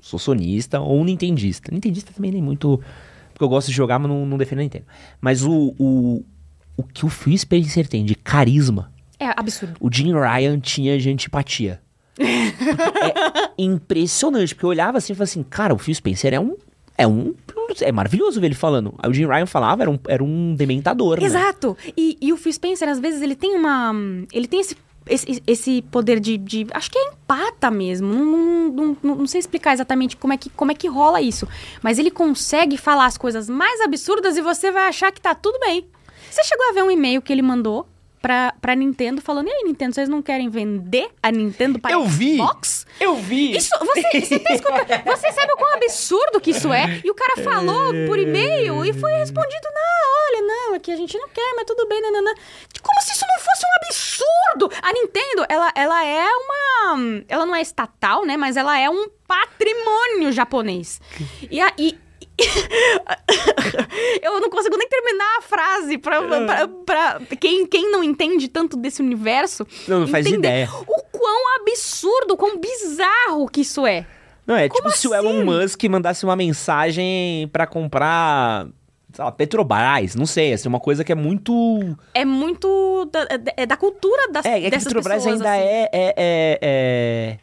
sou sonista ou nintendista. Nintendista também nem muito, porque eu gosto de jogar, mas não, não defendo a Nintendo. Mas o, o, o que o Phil Spencer tem de carisma, É absurdo. o Jim Ryan tinha de antipatia. é impressionante, porque eu olhava assim e falava assim, cara, o Phil Spencer é um. É um. É maravilhoso ver ele falando. Aí o Jim Ryan falava, era um, era um dementador, né? Exato. E, e o Phil Spencer, às vezes, ele tem uma. Ele tem esse, esse, esse poder de, de- Acho que é empata mesmo. Não, não, não- não sei explicar exatamente como é, que, como é que rola isso. Mas ele consegue falar as coisas mais absurdas e você vai achar que tá tudo bem. Você chegou a ver um e-mail que ele mandou pra, pra Nintendo falando: E aí, Nintendo, vocês não querem vender a Nintendo para Eu vi! Xbox? Eu vi! Isso, você, você, tá escutando? Você sabe o quão absurdo que isso é? E o cara falou por e-mail e foi respondido: não, olha, não, aqui a gente não quer, mas tudo bem, nananã. Como se isso não fosse um absurdo! A Nintendo, ela, ela é uma. Ela não é estatal, né? Mas ela é um patrimônio japonês. E, a, e, eu não consigo nem terminar a frase pra, pra, pra- quem, quem não entende tanto desse universo. Não, não faz ideia. O quão absurdo, quão bizarro que isso é. Não, é Como tipo se o Elon assim? Musk mandasse uma mensagem pra comprar, sei lá, Petrobras, não sei, assim, uma coisa que é muito... É muito da, é da cultura das, É, é que Petrobras pessoas, ainda assim. é, é, é, é,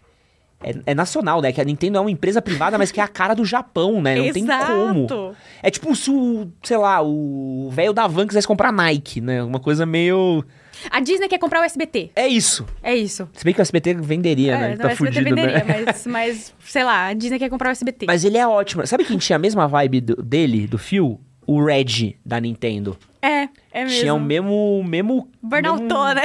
é- é nacional, né? Que a Nintendo é uma empresa privada, mas que é a cara do Japão, né? Não tem como. É tipo se o, sei lá, o velho da Van quisesse comprar Nike, né? Uma coisa meio... A Disney quer comprar o SBT. É isso. É isso. Se bem que o SBT venderia, né? É, Tá o SBT fudido, venderia, né? mas, mas, sei lá, a Disney quer comprar o SBT. Mas ele é ótimo. Sabe quem tinha a mesma vibe do- dele, do Phil? O Red, da Nintendo. É, é mesmo. Tinha o mesmo... mesmo Burnoutou, mesmo- né?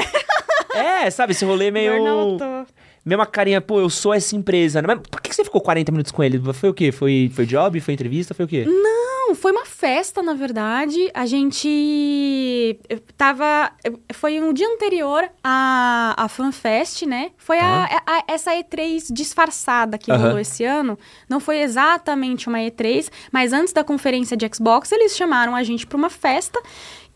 É, sabe? Esse rolê meio... Burnoutou. Mesma carinha, pô, eu sou essa empresa. né? Mas por que você ficou 40 minutos com ele? Foi o quê? Foi, foi job? Foi entrevista? Foi o quê? Não, foi uma festa, na verdade. A gente eu tava. Foi um dia anterior à, à FanFest, né? Foi a, a- essa E3 disfarçada que rolou esse ano. Não foi exatamente uma E3, mas antes da conferência de Xbox, eles chamaram a gente pra uma festa.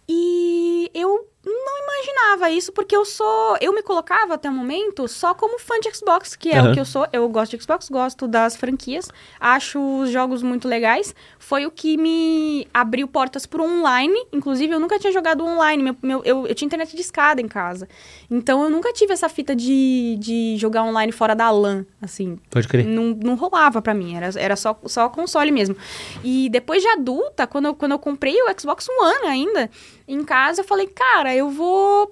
E eu não imaginava isso, porque eu sou. Eu me colocava até o momento só como fã de Xbox, que é Aham. o que eu sou. Eu gosto de Xbox, gosto das franquias, acho os jogos muito legais. Foi o que me abriu portas pro online. Inclusive, eu nunca tinha jogado online. Meu, meu- eu, eu tinha internet de escada em casa. Então, eu nunca tive essa fita de, de jogar online fora da LAN, assim. Pode crer. Não, não rolava pra mim, era, era só, só console mesmo. E depois de adulta, quando eu, quando eu comprei o Xbox One ainda, em casa, eu falei, cara, eu vou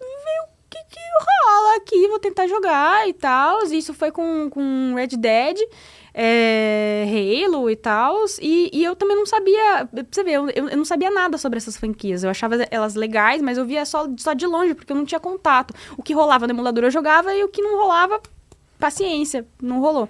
ver o que, que rola aqui, vou tentar jogar e tal. Isso foi com, com Red Dead, é, Halo e tal. E, e eu também não sabia, pra você ver, eu, eu não sabia nada sobre essas franquias. Eu achava elas legais, mas eu via só, só de longe, porque eu não tinha contato. O que rolava no emulador eu jogava e o que não rolava, paciência, não rolou.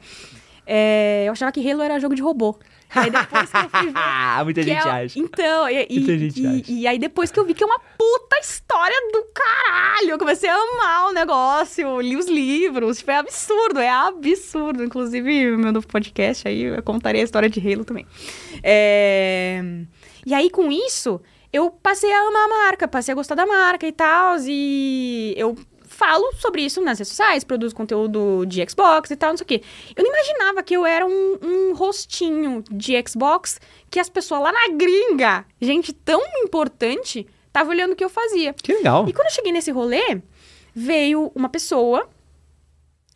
É, eu achava que Halo era jogo de robô. Aí depois que eu fui ver. Muita que gente é- acha. Então, e, e- Muita gente e- acha. e aí depois que eu vi que é uma puta história do caralho, eu comecei a amar o negócio, li os livros, tipo, é absurdo, é absurdo. Inclusive, meu novo podcast aí, eu contarei a história de Halo também. É, E aí, com isso, eu passei a amar a marca, passei a gostar da marca e tal, e eu falo sobre isso nas redes sociais, produzo conteúdo de Xbox e tal, não sei o quê. Eu não imaginava que eu era um, um rostinho de Xbox que as pessoas lá na gringa, gente tão importante, tava olhando o que eu fazia. Que legal. E quando eu cheguei nesse rolê, veio uma pessoa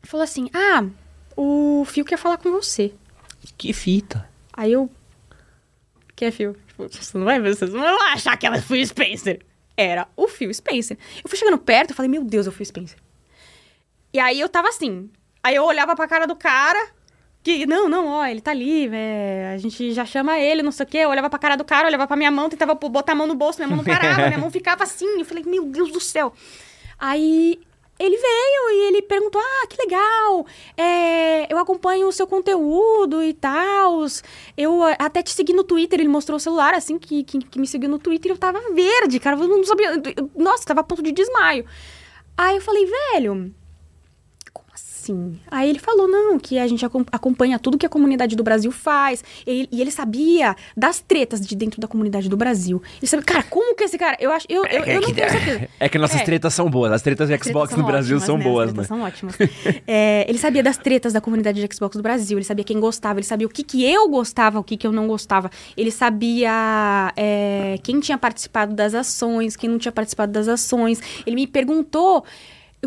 e falou assim: Ah, o Fio quer falar com você. Que fita. Aí eu. Que é Phil? Tipo, você não vai ver, vocês não vão achar que ela foi o Spencer. Era o Phil Spencer. Eu fui chegando perto e falei, meu Deus, é o Phil Spencer. E aí eu tava assim. Aí eu olhava pra cara do cara. Que, não, não, ó, ele tá ali, é, a gente já chama ele, não sei o quê. Eu olhava pra cara do cara, olhava pra minha mão, tentava botar a mão no bolso, minha mão não parava, minha mão ficava assim. Eu falei, meu Deus do céu. Aí ele veio e ele perguntou: Ah, que legal! é, eu acompanho o seu conteúdo e tal. Eu ah, até te segui no Twitter. Ele mostrou o celular assim que, que, que me seguiu no Twitter. Eu tava verde, cara. Eu não sabia. eu- Nossa, tava a ponto de desmaio. Aí eu falei, velho. Assim? Aí ele falou, não, que a gente acom- acompanha tudo que a comunidade do Brasil faz. E, e ele sabia das tretas de dentro da comunidade do Brasil. Ele sabia, cara, como que esse cara. Eu acho. Eu, eu, eu não tenho certeza. é que nossas É. tretas são boas. As tretas de As Xbox tretas no Brasil ótimas, são né? boas, As né? são ótimas. É, ele sabia das tretas da comunidade de Xbox do Brasil, ele sabia quem gostava, ele sabia o que, que eu gostava, o que, que eu não gostava. Ele sabia é, quem tinha participado das ações, quem não tinha participado das ações. Ele me perguntou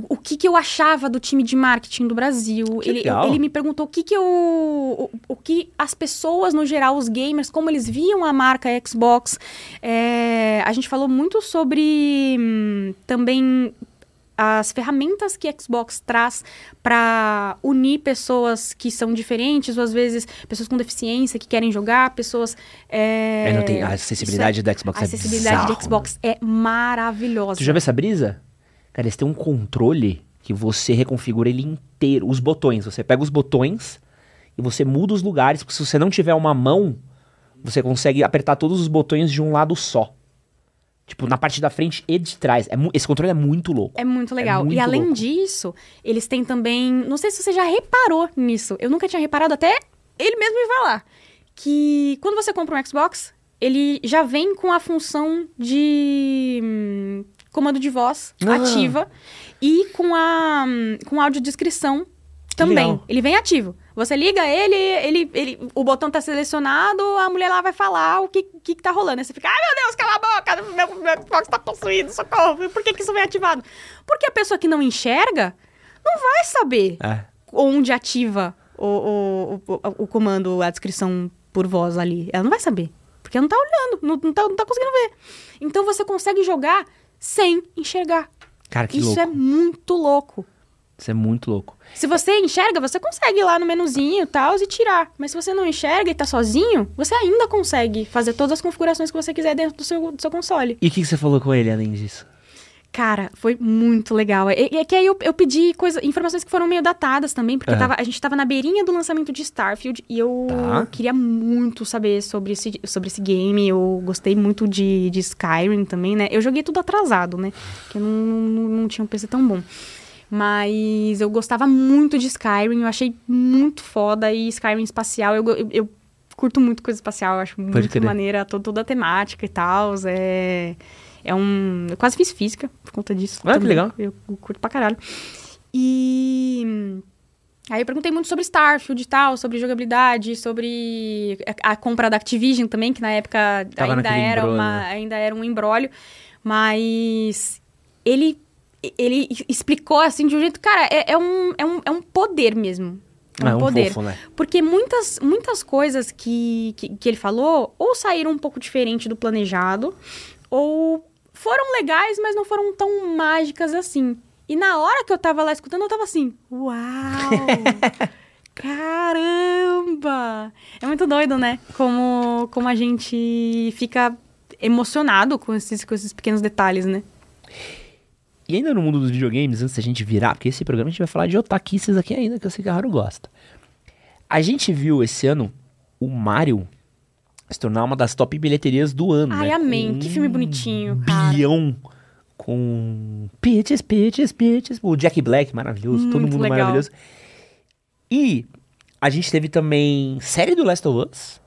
o que, que eu achava do time de marketing do Brasil. Ele, ele me perguntou o que, que eu. O, o que as pessoas, no geral, os gamers, como eles viam a marca Xbox. É, a gente falou muito sobre hum, também as ferramentas que Xbox traz para unir pessoas que são diferentes, ou às vezes pessoas com deficiência que querem jogar, pessoas. É, É, não tem, a acessibilidade da Xbox a é acessibilidade bizarro, de Xbox é maravilhosa. Você já viu essa brisa? Cara, eles têm um controle que você reconfigura ele inteiro. Os botões. Você pega os botões e você muda os lugares. Porque se você não tiver uma mão, você consegue apertar todos os botões de um lado só. Tipo, na parte da frente e de trás. É esse controle é muito louco. É muito legal. muito e além louco. disso, eles têm também. Não sei se você já reparou nisso. Eu nunca tinha reparado até ele mesmo me falar. que quando você compra um Xbox, ele já vem com a função de hum, comando de voz Ah. ativa e com a com audiodescrição também. legal. Ele vem ativo. Você liga ele, ele, ele, o botão tá selecionado, a mulher lá vai falar o que, que, que tá rolando. Aí você fica, ai meu Deus, cala a boca, meu, meu Xbox tá possuído, socorro. Por que, que isso vem ativado? Porque a pessoa que não enxerga não vai saber É. onde ativa o, o, o, o comando, a descrição por voz ali. Ela não vai saber. Porque ela não tá olhando, não, não, tá, não tá conseguindo ver. Então você consegue jogar sem enxergar. Cara, que Isso louco. é muito louco. Isso é muito louco. Se você enxerga, você consegue ir lá no menuzinho e tal e tirar. Mas se você não enxerga e tá sozinho, você ainda consegue fazer todas as configurações que você quiser dentro do seu, do seu console. E o que, que você falou com ele além disso? Cara, foi muito legal. E, e é que aí eu, eu pedi coisa, informações que foram meio datadas também, porque Aham. tava- a gente tava na beirinha do lançamento de Starfield e eu Tá. queria muito saber sobre esse, sobre esse game. Eu gostei muito de, de Skyrim também, né? Eu joguei tudo atrasado, né? Porque eu não, não, não tinha um PC tão bom. Mas eu gostava muito de Skyrim, eu achei muito foda. E Skyrim espacial, eu, eu, eu curto muito coisa espacial, eu acho muito crer. maneira to- toda a temática e tal. É, é um. Eu quase fiz física por conta disso. Ah, que legal. Eu, eu curto pra caralho. E. Aí eu perguntei muito sobre Starfield e tal, sobre jogabilidade, sobre a, a compra da Activision também, que na época Tava ainda era, uma, né? ainda era um embrólio. Mas ele, ele explicou assim de um jeito. Cara, é, é um, é, um, é um poder mesmo. É um, é um poder. fofo, né? Porque muitas, muitas coisas que, que, que ele falou ou saíram um pouco diferente do planejado, ou foram legais, mas não foram tão mágicas assim. E na hora que eu tava lá escutando, eu tava assim, uau! Caramba! É muito doido, né? Como, como a gente fica emocionado com esses, com esses pequenos detalhes, né? E ainda no mundo dos videogames, antes da gente virar, porque esse programa a gente vai falar de otaquices aqui ainda, que eu sei que a Haru gosta. A gente viu esse ano o Mario se tornar uma das top bilheterias do ano, Ai, né? amém. Que filme bonitinho, cara. bilhão com Peaches, Peaches, Peaches. O Jack Black, maravilhoso. todo Muito mundo legal. maravilhoso. E a gente teve também série do Last of Us,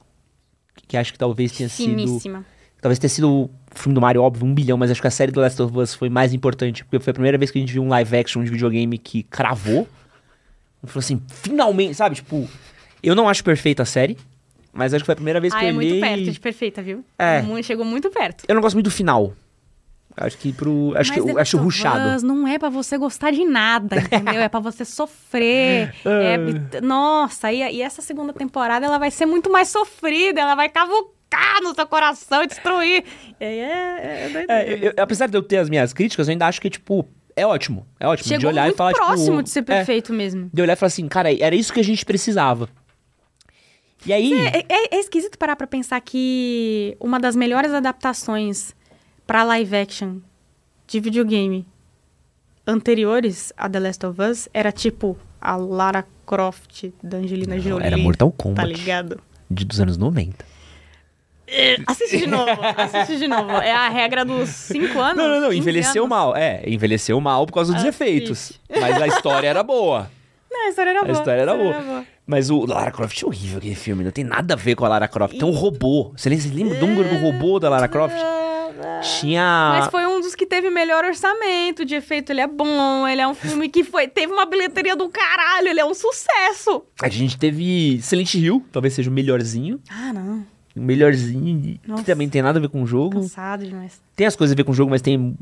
que acho que talvez tenha sido... Finíssima. Talvez tenha sido o filme do Mario, óbvio, um bilhão, mas acho que a série do Last of Us foi mais importante, porque foi a primeira vez que a gente viu um live action de videogame que cravou. Falei assim, finalmente, sabe? Tipo, eu não acho perfeita a série, mas acho que foi a primeira vez que Ah, eu é muito olhei... perto de perfeita, viu? É. Chegou muito perto. Eu não gosto muito do final. Acho que pro... Acho que Mas eu The acho ruchado. Não é pra você gostar de nada, entendeu? é pra você sofrer. É- nossa, e, e essa segunda temporada ela vai ser muito mais sofrida, ela vai cavucar no seu coração e destruir. É, é, é. É, eu- eu- apesar de eu ter as minhas críticas, eu ainda acho que, tipo, é ótimo. É ótimo de Chegou olhar muito e falar, próximo tipo... de ser é, perfeito mesmo. de olhar e falar assim, cara, era isso que a gente precisava. E aí... É, é- é esquisito parar pra pensar que uma das melhores adaptações pra live action de videogame anteriores a The Last of Us era tipo a Lara Croft da Angelina Não, Jolie. era Mortal Kombat. Tá ligado? de, dos anos 90. Assiste de novo, assiste de novo. É a regra dos 5 anos. Não, não, não. 15 Envelheceu anos. mal. É, envelheceu mal por causa dos Assiste. efeitos. Mas a história era boa. Não, a história era A boa. história era boa. Mas o Lara Croft é horrível aquele filme. Não tem nada a ver com a Lara Croft. Tem um robô. Você lembra, você lembra do número do robô da Lara Croft? Tinha. Mas foi um dos que teve melhor orçamento de efeito. Ele é bom, ele é um filme que foi, teve uma bilheteria do caralho, ele é um sucesso. A gente teve Silent Hill, talvez seja o melhorzinho. Ah, não. O melhorzinho, de- que Nossa. também tem nada a ver com o jogo. Cansado demais. Tem as coisas a ver com o jogo, mas tem.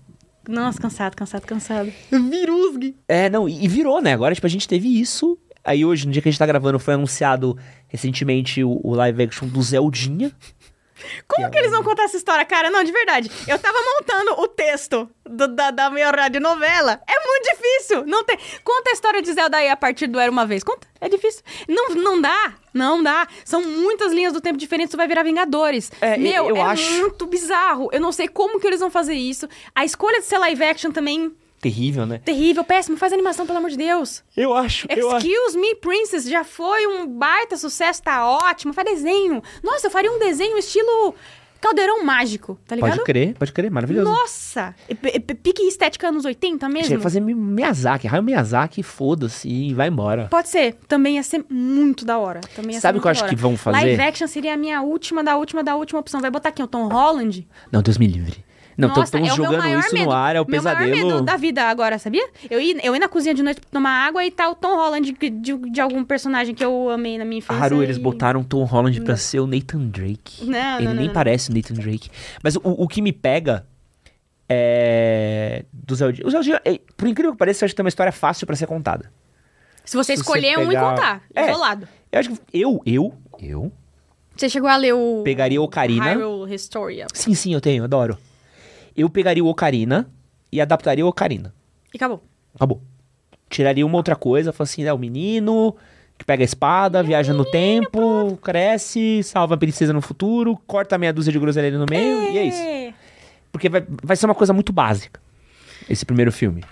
Nossa, cansado, cansado, cansado. Virusgue. É, não, e e virou, né? Agora, tipo, a gente teve isso. Aí hoje, no dia que a gente tá gravando, foi anunciado recentemente o, o live action do Zeldinha. Como que eles vão contar essa história, cara? Não, de verdade. Eu tava montando o texto do- da, da minha radionovela. É muito difícil. Não tem... Conta a história de Zelda aí a partir do Era Uma Vez. Conta. É difícil. Não, não dá. Não dá. São muitas linhas do tempo diferentes. Tu vai virar Vingadores. É, Meu, eu é acho- muito bizarro. Eu não sei como que eles vão fazer isso. A escolha de ser live action também... Terrível, né? Terrível, péssimo. Faz animação, pelo amor de Deus. Eu acho, eu acho. Excuse me, Princess, já foi um baita sucesso, tá ótimo. Faz desenho. Nossa, eu faria um desenho estilo Caldeirão mágico, tá ligado? Pode crer, pode crer, maravilhoso. Nossa! Pique estética anos 80 mesmo? Que fazer Mi- Miyazaki, Hayao Miyazaki, foda-se e vai embora. Pode ser. Também ia ser muito da hora. Também ia Sabe o que eu acho que vão fazer? Live action seria a minha última, da última, da última opção. Vai botar aqui o Tom Holland? Não, Deus me livre. Não, estamos é o jogando maior isso medo. no ar, é o meu maior pesadelo. medo da vida agora, sabia? Eu ir, eu ir na cozinha de noite pra tomar água e tá o Tom Holland de, de, de algum personagem que eu amei na minha infância. Haru, eles e- botaram Tom Holland pra ser o Nathan Drake. Não, Ele não, nem não, parece o Nathan Drake. Mas o, o que me pega é. Do Zelda. O Zelda, é, por incrível que pareça, eu acho que tem uma história fácil pra ser contada. Se você Se escolher você um e pegar- contar, É. isolado. Eu acho que. Eu, eu, eu. Você chegou a ler o... Pegaria Ocarina. Hyrule Historia. Sim, sim, eu tenho, adoro. Eu pegaria o Ocarina e adaptaria o Ocarina. E acabou. Acabou. Tiraria uma outra coisa, falaria assim, é o menino que pega a espada, viaja no tempo, cresce, salva a princesa no futuro, corta meia dúzia de groselha no meio e é isso. Porque vai, vai ser uma coisa muito básica, esse primeiro filme.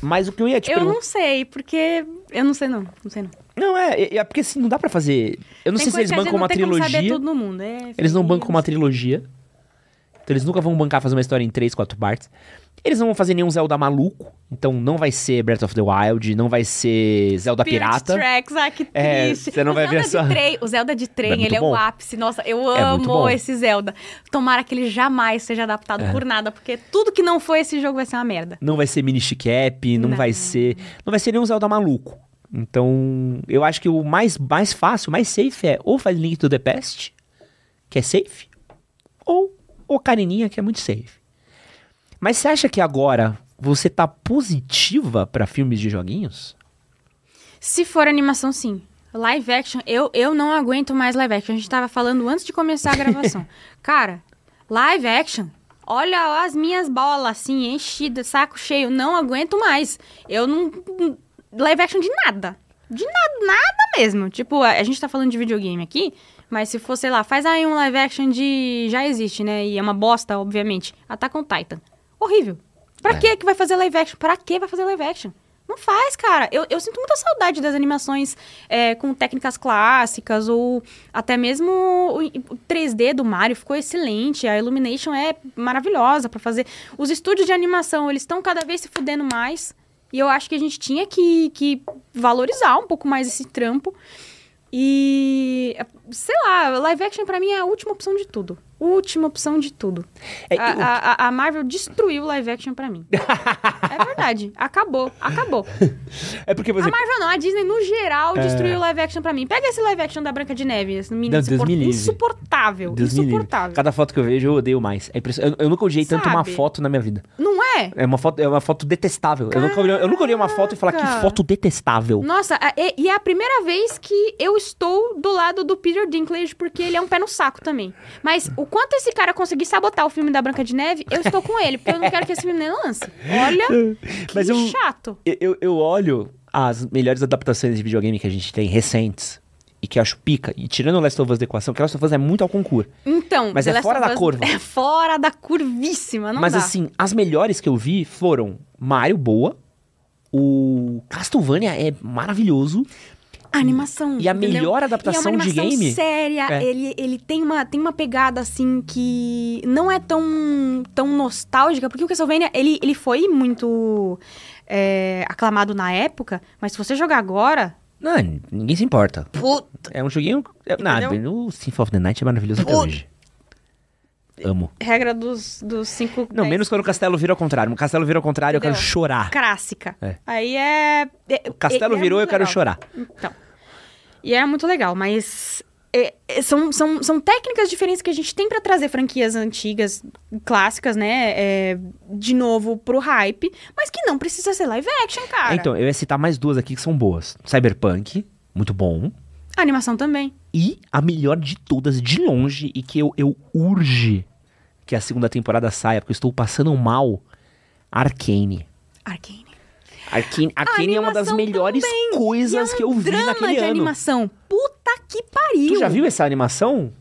Mas o que eu ia te Eu perguntar... não sei, porque... Eu não sei não, não sei não. Não, é, é, é porque assim, não dá pra fazer... Eu não Tem sei se eles a bancam uma trilogia, mundo. É, eles não bancam uma trilogia, então eles nunca vão bancar fazer uma história em três, quatro partes. Eles não vão fazer nenhum Zelda maluco, então não vai ser Breath of the Wild, não vai ser Zelda Spirit Pirata. Tracks, ah, que É, triste. você não o vai ver Zelda essa- de trem, O Zelda de trem, É ele é bom. o ápice. Nossa, eu É amo esse Zelda. Tomara que ele jamais seja adaptado É. por nada, porque tudo que não foi esse jogo vai ser uma merda. Não vai ser mini cap, não, Não. vai ser. Não vai ser nenhum Zelda maluco. Então, eu acho que o mais, mais fácil, mais safe é ou faz Link to the Past, que é safe, ou Ocarininha, que é muito safe. Mas você acha que agora você tá positiva pra filmes de joguinhos? Se for animação, sim. Live action, eu, eu não aguento mais live action. A gente tava falando antes de começar a gravação. Cara, live action, olha as minhas bolas assim, enchidas, saco cheio. Não aguento mais. Eu não. Live action de nada. De nada, nada mesmo. Tipo, a, a gente tá falando de videogame aqui, mas se for, sei lá, faz aí um live action de. Já existe, né? E é uma bosta, obviamente. Attack on Titan. Horrível. Pra É. que que vai fazer live action? Pra que vai fazer live action? Não faz, cara. Eu, eu sinto muita saudade das animações é, com técnicas clássicas ou até mesmo o o 3D do Mario ficou excelente. A Illumination é maravilhosa pra fazer. Os estúdios de animação, eles estão cada vez se fudendo mais. E eu acho que a gente tinha que, que valorizar um pouco mais esse trampo. E, sei lá, live action pra mim é a última opção de tudo. Última opção de tudo. É, a, o- a- a- Marvel destruiu o live action pra mim. é verdade. Acabou. Acabou. É porque, por A. Marvel não, a Disney no geral É. destruiu o live action pra mim. Pega esse live action da Branca de Neve, esse menino Deus insupor- me insuportável. Deus insuportável. Cada foto que eu vejo, eu odeio mais. É impression- eu, eu nunca odiei tanto uma Sabe? foto na minha vida. Não é? É uma foto, é uma foto detestável. Eu nunca, olhei, eu nunca olhei uma foto e falar que foto detestável. Nossa, e, e é a primeira vez que eu estou do lado do Peter Dinklage, porque ele é um pé no saco também. Mas o quanto esse cara conseguir sabotar o filme da Branca de Neve, eu estou com ele, porque eu não quero que esse filme nem lance. Olha, que Mas eu- chato. Eu, eu olho as melhores adaptações de videogame que a gente tem recentes e que acho pica. E tirando o Last of Us da equação, que Last of Us é muito ao concurso. Então, Mas é fora da curva. É fora da curvíssima, não Mas dá. assim, as melhores que eu vi foram Mario boa, o Castlevania é maravilhoso. A animação. E a entendeu? melhor E é adaptação uma de game- séria. É. Ele, ele tem, uma, tem uma pegada, assim, que não é tão, tão nostálgica, porque o Castlevania, ele, ele foi muito é, aclamado na época, mas se você jogar agora. Não, ninguém se importa. Puta! É um joguinho. É, nada, o Symphony of the Night é maravilhoso até Puta. hoje. Amo. Regra dos, dos cinco. Não, dez. menos quando o castelo vira ao contrário. O castelo vira ao contrário, eu quero Entendeu? chorar. Clássica. É. Aí é. é- O castelo é- é virou, eu muito quero legal. chorar. Então. E é muito legal, mas. É- é- são, são, são técnicas diferentes que a gente tem pra trazer franquias antigas, clássicas, né? é, de novo pro hype, mas que não precisa ser live action, cara. Então, eu ia citar mais duas aqui que são boas: Cyberpunk, muito bom. A animação também. E a melhor de todas, de longe, e que eu, eu urge que a segunda temporada saia, porque eu estou passando mal. Arcane. Arcane. Arcane, Arcane é uma das melhores também. coisas E é um que eu vi drama naquele de ano. animação. Puta que pariu. Tu já viu essa animação?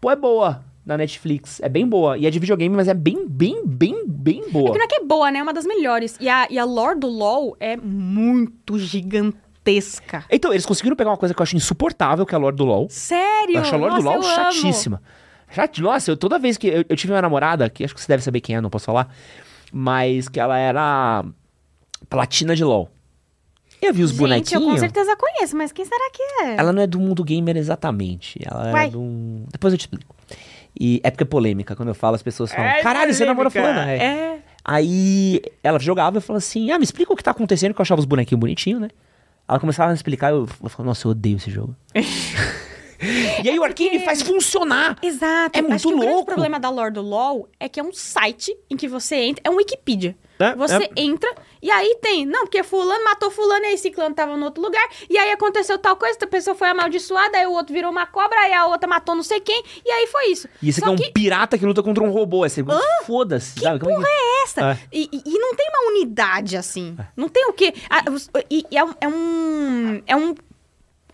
Pô, é boa. Na Netflix. É bem boa. E é de videogame, mas é bem, bem, bem, bem boa. É que não é que é boa, né? É uma das melhores. E a, e a lore do LoL é muito gigantesca. Então, eles conseguiram pegar uma coisa que eu acho insuportável, que é a lore do LoL. Sério? Eu acho a lore do Nossa, LoL eu amo. chatíssima. Chate- Nossa, eu, toda vez que. Eu, eu tive uma namorada, que acho que você deve saber quem é, não posso falar. Mas que ela era platina de LOL. Eu vi os Gente, eu com bonequinhos. certeza conheço, mas quem será que é? Ela não é do mundo gamer exatamente. Ela Uai. é do. um- Depois eu te explico. E é porque é polêmica. Quando eu falo, as pessoas falam: É Caralho, você namora polêmica. fulana. É. É. Aí ela jogava e falava assim: Ah, me explica o que tá acontecendo, que eu achava os bonequinhos bonitinhos, né? Ela começava a explicar e eu, eu falava, nossa, eu odeio esse jogo. e aí o Arcane faz funcionar. Exato. É muito Acho que o grande louco. problema da lore do LoL é que é um site em que você entra, é um Wikipedia. É, você é. entra e aí tem, não, porque fulano matou fulano e aí ciclano tava no outro lugar, e aí aconteceu tal coisa, a pessoa foi amaldiçoada, aí o outro virou uma cobra, aí a outra matou não sei quem, e aí foi isso. E esse aqui é um pirata que luta contra um robô. Esse foda-se, sabe? Como é que- essa. É. E, e- não tem uma unidade assim. Não tem o quê? Ah, e, é, é um. É um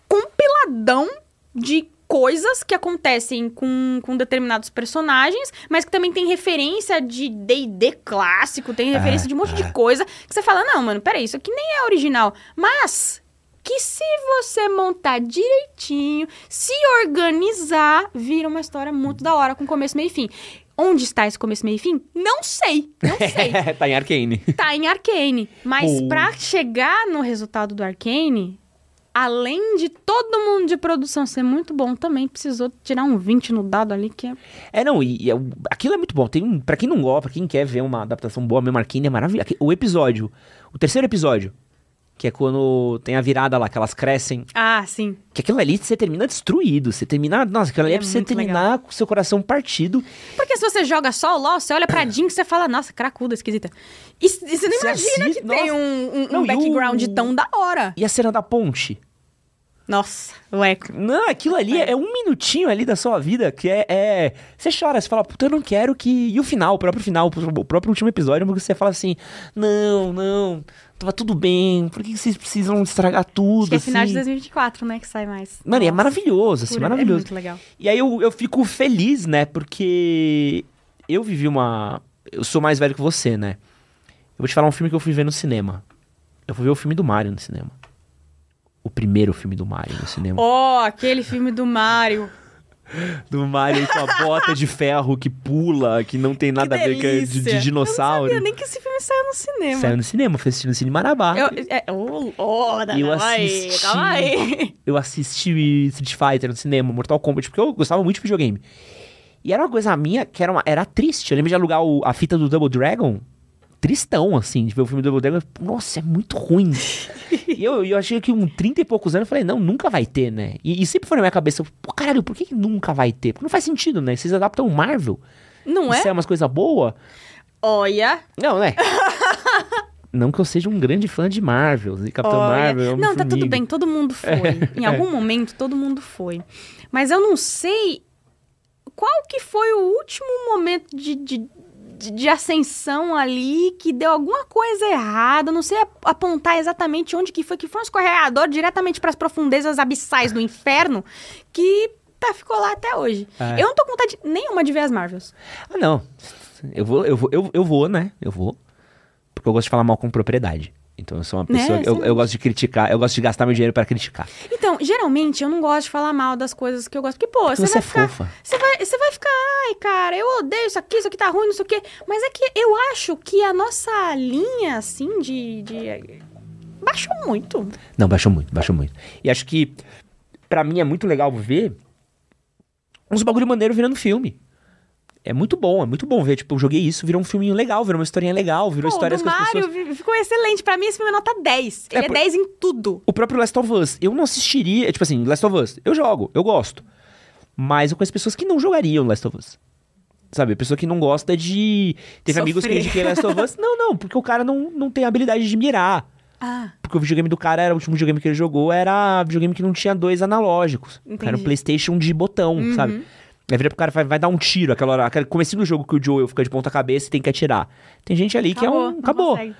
compiladão de coisas que acontecem com, com determinados personagens, mas que também tem referência de D&D clássico, tem referência de um monte de coisa, que você fala, não, mano, peraí, isso aqui nem é original. Mas que se você montar direitinho, se organizar, vira uma história muito da hora, com começo, meio e fim. Onde está esse começo, meio e fim? Não sei, não sei. tá em Arcane. tá em Arcane. Mas Pô. pra chegar no resultado do Arcane, além de todo mundo de produção ser muito bom, também precisou tirar um 20 no dado ali, que é... É, não, e, e é- aquilo é muito bom. Tem pra quem não gosta, pra quem quer ver uma adaptação boa, mesmo Arcane é maravilhoso. O episódio, o terceiro episódio, que é quando tem a virada lá, que elas crescem. Ah, sim. Que aquilo ali você termina destruído. Você termina. Nossa, aquilo ali é, É pra você terminar com o seu coração partido. Porque se você joga só o LoL, você olha pra Jinx e você fala, nossa, cracuda, esquisita. E, e você não Você imagina assiste- que tem nossa. um, um- um Não, o- background tão da hora. E a cena da ponte? Nossa, o eco. Não, aquilo ali é, um minutinho ali da sua vida que é, é- Você chora, você fala, puta, eu não quero que. E o final, o próprio final, o próprio último episódio, porque você fala assim: não, não, tava tudo bem, por que vocês precisam estragar tudo? Acho que é final de assim? 2024, né, que sai mais. Mano, e é maravilhoso, assim, pura- É maravilhoso. muito legal. E aí eu, eu fico feliz, né? Porque eu vivi uma. Eu sou mais velho que você, né? Eu vou te falar um filme que eu fui ver no cinema. Eu fui ver o filme do Mario no cinema. O primeiro filme do Mario no cinema. Ó, aquele filme do Mario. Do Mario com a bota de ferro que pula, que não tem nada a ver com de, de delícia. dinossauro. Eu não sabia nem que esse filme saiu no cinema. Saiu no cinema, foi assistindo no Cine Marabá. Eu, é, oh, oh, E eu calma assisti. calma aí. Eu assisti Street Fighter no cinema, Mortal Kombat, porque eu gostava muito de videogame. E era uma coisa minha que era, uma- era triste. Eu lembro de alugar o- a fita do Double Dragon. Tristão, assim, de ver o filme do Double. Nossa, é muito ruim. e eu, eu achei que com 30 e poucos anos, eu falei, não, nunca vai ter, né? E, e sempre foi na minha cabeça, pô, caralho, por que, que nunca vai ter? Porque não faz sentido, né? Vocês adaptam Marvel. Não Isso é? é umas coisas boas. Olha. Não, né? não que eu seja um grande fã de Marvel. E Capitão olha. Marvel. Não, tá tudo bem, todo mundo foi. Em algum momento, todo mundo foi. Mas eu não sei qual que foi o último momento de, de, de- de ascensão ali que deu alguma coisa errada. Não sei ap- apontar exatamente onde que foi, que foi um escorregador diretamente para as profundezas abissais do inferno que tá, ficou lá até hoje. É. Eu não tô com vontade nenhuma de ver as Marvels. Ah, não. Eu vou, eu vou, eu, eu vou, né? Eu vou. Porque eu gosto de falar mal com propriedade. Então eu sou uma Né, pessoa. eu, sim. eu gosto de criticar, eu gosto de gastar meu dinheiro pra criticar. Então, geralmente eu não gosto de falar mal das coisas que eu gosto. Porque, pô, Porque você você vai é ficar. fofa. Você vai, você vai ficar, ai, cara, eu odeio isso aqui, isso aqui tá ruim, não sei o quê. Mas é que eu acho que a nossa linha, assim, de. de... Baixou muito. Não, baixou muito, baixou muito. E acho que, pra mim, é muito legal ver uns bagulho maneiro virando filme. É muito bom, é muito bom ver. Tipo, eu joguei isso, virou um filminho legal, virou uma historinha legal, virou Pô, histórias do que as Mario pessoas. ficou excelente. Pra mim, esse filme é nota 10. É, Ele é, por- 10 em tudo. O próprio Last of Us, eu não assistiria. Tipo assim, Last of Us, eu jogo, eu gosto. Mas eu conheço pessoas que não jogariam Last of Us. Sabe? Pessoa que não gosta de. Teve amigos que indiquei Last of Us. Não, não, porque o cara não, não tem a habilidade de mirar. Ah, Porque o videogame do cara era o último videogame que ele jogou, era videogame que não tinha dois analógicos. Entendi. Era um PlayStation de botão, Uhum. sabe? Aí vira pro cara vai, vai dar um tiro, aquela hora, aquele comecinho do jogo que o Joel fica de ponta cabeça e tem que atirar. Tem gente ali que é acabou. um. Acabou. consegue.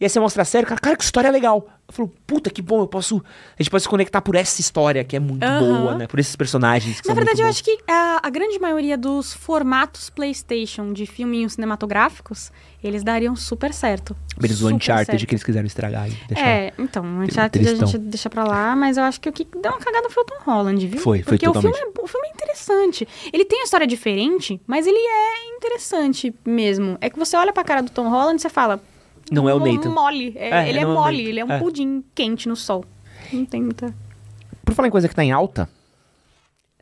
E aí você mostra a série, cara, cara, que história legal. Eu falo, puta, que bom, eu posso. A gente pode se conectar por essa história que é muito Aham. boa, né? Por esses personagens que Na verdade, eu muito acho que a, a grande maioria dos formatos PlayStation de filminhos cinematográficos, eles dariam super certo. Eles Super Uncharted certo. que eles quiseram estragar e deixar. É, então, o Uncharted a tristão. gente deixa pra lá, mas eu acho que o que deu uma cagada foi o Tom Holland, viu? Foi, foi Porque o filme, totalmente. é, o filme é interessante. Ele tem uma história diferente, mas ele é interessante mesmo. É que você olha pra cara do Tom Holland e você fala... Não é o "Mo- Nathan." Mole. É, É, ele é é mole, ele é um É. pudim quente no sol. Não tem muita... Por falar em coisa que tá em alta,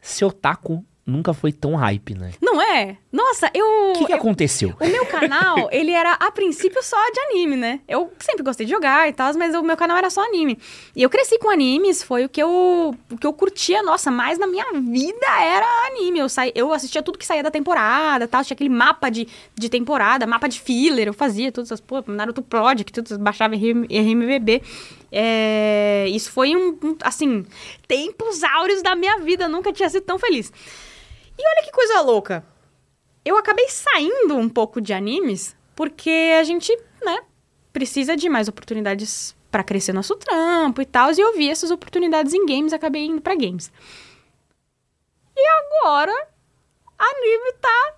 seu taco nunca foi tão hype, né? Não é? Nossa, eu... O que, que eu- aconteceu? O meu canal, ele era a princípio só de anime, né? Eu sempre gostei de jogar e tal, mas o meu canal era só anime. E eu cresci com animes, foi o que eu, o que eu curtia, nossa, mais na minha vida era anime. Eu, saí, eu assistia tudo que saía da temporada tal, tinha aquele mapa de, de temporada, mapa de filler, eu fazia todas as, pô, Naruto Project, tudo, baixava RM, RMVB. É, isso foi um, um, assim, tempos áureos da minha vida, nunca tinha sido tão feliz. E olha que coisa louca eu acabei saindo um pouco de animes porque a gente, né, precisa de mais oportunidades pra crescer nosso trampo e tal. E eu vi essas oportunidades em games, acabei indo pra games. E agora, anime tá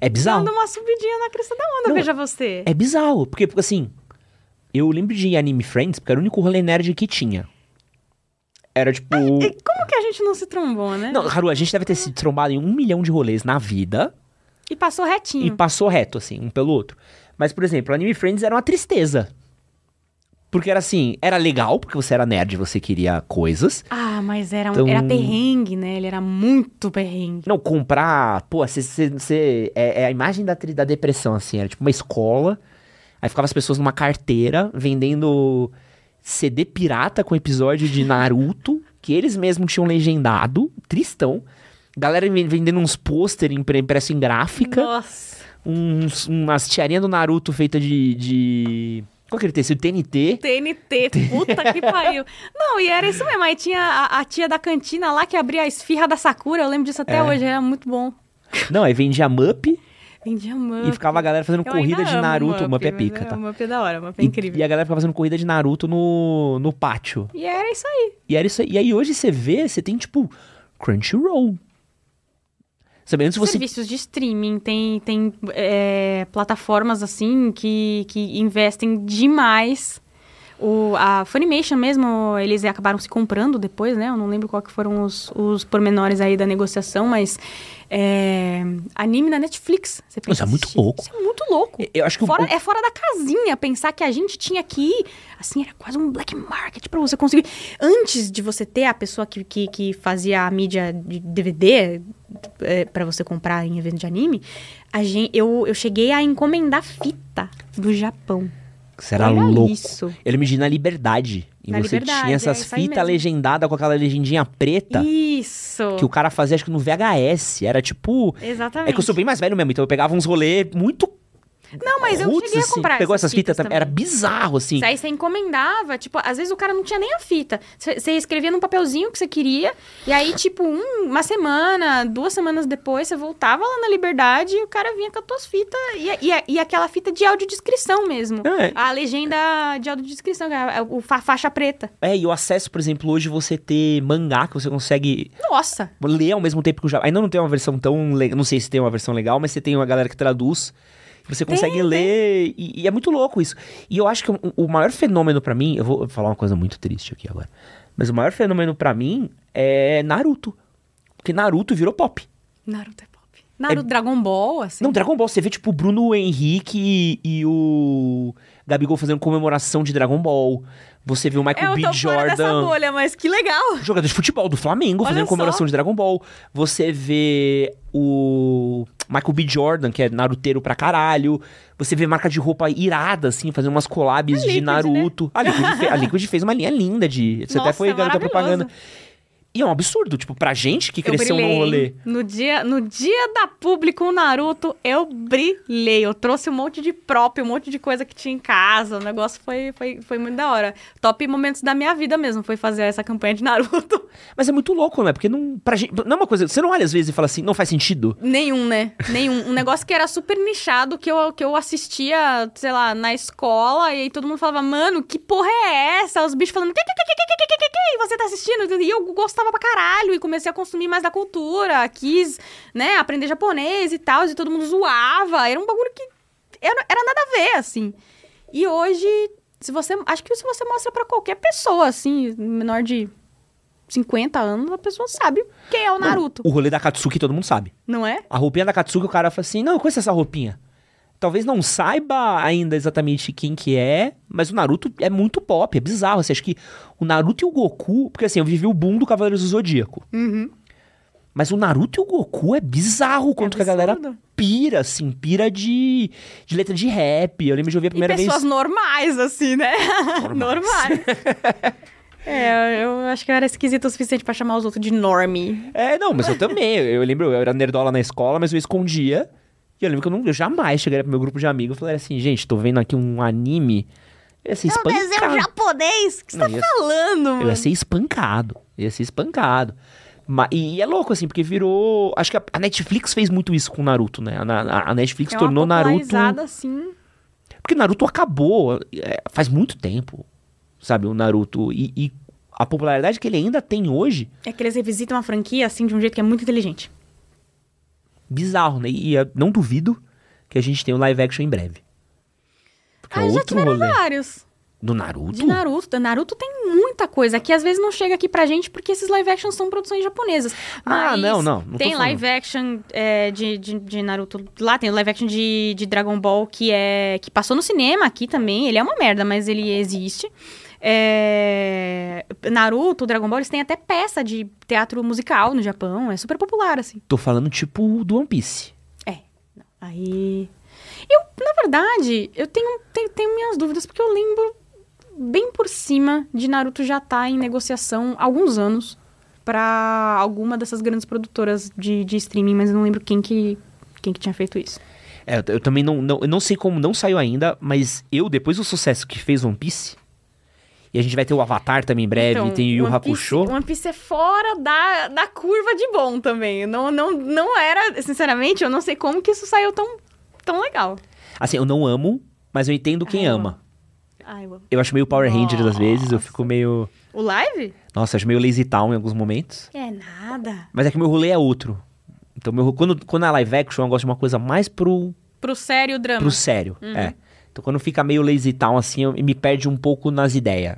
É bizarro. dando uma subidinha na crista da onda, Não, veja você. É bizarro, porque, porque, assim, eu lembro de Anime Friends, porque era o único rolê nerd que tinha. Era tipo. E como que a gente não se trombou, né? Não, Haru, a gente deve ter se trombado em um milhão de rolês na vida E passou e retinho. passou reto, assim, um pelo outro. Mas, por exemplo, Anime Friends era uma tristeza. Porque era assim, era legal, porque você era nerd, você queria coisas. Ah, mas era, um, Então- era perrengue, né? Ele era muito perrengue. Não, comprar, pô, você, é, é a imagem da, da depressão, assim, era tipo uma escola, aí ficava as pessoas numa carteira vendendo CD pirata com episódio de Naruto, que eles mesmos tinham legendado, tristão. Galera ven- vendendo uns pôster impre- impresso em gráfica, Nossa. uns, umas tiarinhas do Naruto feita de, de... Qual que ele tecido? TNT. TNT, puta que pariu. Não, e era isso mesmo. Aí tinha a, a tia da cantina lá que abria a esfirra da Sakura. Eu lembro disso até É. hoje, era muito bom. Não, aí vendia Mup Vendia Mup. e ficava a galera fazendo Eu corrida de Naruto. Mup, Mup é pica, tá? O Mup é da hora, o Mup é E- incrível. E a galera ficava fazendo corrida de Naruto no, no pátio. E era isso aí. E era isso aí. E aí hoje você vê, você tem tipo Crunchyroll. Sabe, antes você. Serviços de streaming, tem, tem é, plataformas assim que, que investem demais. O, a Funimation mesmo, eles acabaram se comprando depois, né? Eu não lembro qual que foram os, os pormenores aí da negociação, mas é, anime na Netflix. Você pensa Isso é muito louco. Isso é muito louco. Eu acho que Fora- o- É fora da casinha pensar que a gente tinha aqui, assim, era quase um black market pra você conseguir. Antes de você ter a pessoa que, que, que fazia a mídia de DVD é, para você comprar em evento de anime, a gente, eu, eu cheguei a encomendar fita do Japão. Você era Olha louco. isso. Eu lembro de ir na Liberdade. E Na você Liberdade, tinha é essas aí fitas legendadas com aquela legendinha preta. Isso. Que o cara fazia, acho que no VHS. Era tipo. Exatamente. É que eu sou bem mais velho mesmo, então eu pegava uns rolês muito. Não, mas eu roots, cheguei a assim. comprar Pegou essas fitas também. também. Era bizarro, assim. Aí você encomendava, tipo, às vezes o cara não tinha nem a fita. Você escrevia num papelzinho que você queria, e aí, tipo, um- uma semana, duas semanas depois, você voltava lá na Liberdade e o cara vinha com as tuas fitas. E, e, e aquela fita de audiodescrição mesmo. É. A legenda de audiodescrição, que é o fa- faixa preta. É, e o acesso, por exemplo, hoje você ter mangá que você consegue Nossa! ler ao mesmo tempo que o Japão. Ainda não tem uma versão tão legal. Não sei se tem uma versão legal, mas você tem uma galera que traduz. Você consegue ler. E, e é muito louco isso. E eu acho que o, o maior fenômeno pra mim. Eu vou falar uma coisa muito triste aqui agora. Mas o maior fenômeno pra mim é Naruto. Porque Naruto virou pop. Naruto é pop. Naruto Dragon Ball, assim. Não, Dragon Ball, você vê tipo o Bruno Henrique e, e o Gabigol fazendo comemoração de Dragon Ball. Você vê o Michael B. fora dessa Jordan. bolha, mas que legal! Jogador de futebol do Flamengo Olha fazendo só. comemoração de Dragon Ball. Você vê o Michael B. Jordan, que é naruteiro pra caralho. Você vê marca de roupa irada, assim, fazendo umas collabs de Liquid, Naruto. A, Liquid fe- a Liquid fez uma linha linda de. Você até Nossa, foi é garota maravilhoso. propaganda. E é um absurdo, tipo, pra gente que Eu cresceu brilhei, no rolê. No dia, no dia da público o Naruto, eu brilhei. Eu trouxe um monte de prop, um monte de coisa que tinha em casa. O negócio foi, foi, foi muito da hora. Top momentos da minha vida mesmo foi fazer essa campanha de Naruto. Mas é muito louco, né? Porque não. Pra gente, não é uma coisa. Você não olha às vezes e fala assim, não faz sentido. Nenhum, né? Nenhum. Um negócio que era super nichado, que eu, que eu assistia, sei lá, na escola, e aí todo mundo falava, mano, que porra é essa? Os bichos falando, que, que, que, que, que, que, que, que, que você tá assistindo? E eu gostava pra caralho, e comecei a consumir mais da cultura, quis, né, aprender japonês e tal, e todo mundo zoava. Era um bagulho que era, era nada a ver, assim. E hoje, se você. Acho que se você mostra pra qualquer pessoa, assim, menor de 50 anos, a pessoa sabe quem é o Naruto. O rolê da Katsuki todo mundo sabe. Não é? A roupinha da Katsuki, o cara fala assim, não, eu conheço essa roupinha. Talvez não saiba ainda exatamente quem que é, mas o Naruto é muito pop, é bizarro. Você acha que o Naruto e o Goku... Porque assim, eu vivi o boom do Cavaleiros do Zodíaco. Uhum. Mas o Naruto e o Goku é bizarro o quanto que a galera pira, assim, pira de, de letra de rap. Eu lembro de ouvir a E primeira pessoas vez. normais, assim, né? normais. é, eu acho que eu era esquisita o suficiente pra chamar os outros de normie. É, não, mas eu também. Eu lembro, eu era nerdola na escola, mas eu escondia. E eu lembro que eu, não, eu jamais chegaria pro meu grupo de amigos e falaria assim, gente, tô vendo aqui um anime. Eu ia ser É um desenho espancado. japonês. O que você Não, tá ia- falando, Eu mano? ia ser espancado. Eu ia ser espancado. Ma- e é louco, assim, porque virou. Acho que a, a Netflix fez muito isso com o Naruto, né? A, a- Netflix É uma tornou Naruto. assim. Porque Naruto acabou é, faz muito tempo, sabe? O Naruto. E, e a popularidade que ele ainda tem hoje, É que eles revisitam a franquia, assim, de um jeito que é muito inteligente. Bizarro, né? E eu não duvido que a gente tenha o live action em breve. Porque Ah, é já tiveram rolê. vários. Do Naruto? De Naruto. Naruto tem muita coisa que às vezes não chega aqui pra gente porque esses live action são produções japonesas. Ah, não, não, não tem live action é, de, de, de Naruto. Lá tem live action de, de Dragon Ball que é que passou no cinema aqui também. Ele é uma merda, mas ele existe. É, Naruto, Dragon Ball, eles têm até peça de teatro musical no Japão. É super popular, assim. Tô falando tipo do One Piece. É. Aí. Eu, na verdade, eu tenho, tenho, tenho minhas dúvidas, porque eu lembro bem por cima de Naruto já tá em negociação há alguns anos pra alguma dessas grandes produtoras de, de streaming, mas eu não lembro quem que, quem que tinha feito isso. É, eu, eu também não, não, eu não sei como não saiu ainda, mas eu, depois do sucesso que fez One Piece, e a gente vai ter o Avatar também em breve, Então, tem o Yu One Hakusho. Piece, One Piece é fora da, da curva de bom também. Não, não, não era, sinceramente, eu não sei como que isso saiu tão, tão legal. Assim, eu não amo, mas eu entendo quem Ah, eu ama. Ai, eu amo. Eu acho meio Power Rangers às vezes, eu fico meio. O live? Nossa, acho meio Lazy Town em alguns momentos. É nada. Mas é que meu rolê é outro. Então, meu, quando, quando é live action, eu gosto de uma coisa mais pro, Pro sério drama. pro sério. Uhum. É. Então, quando fica meio Lazy Town, assim, eu, me perde um pouco nas ideias.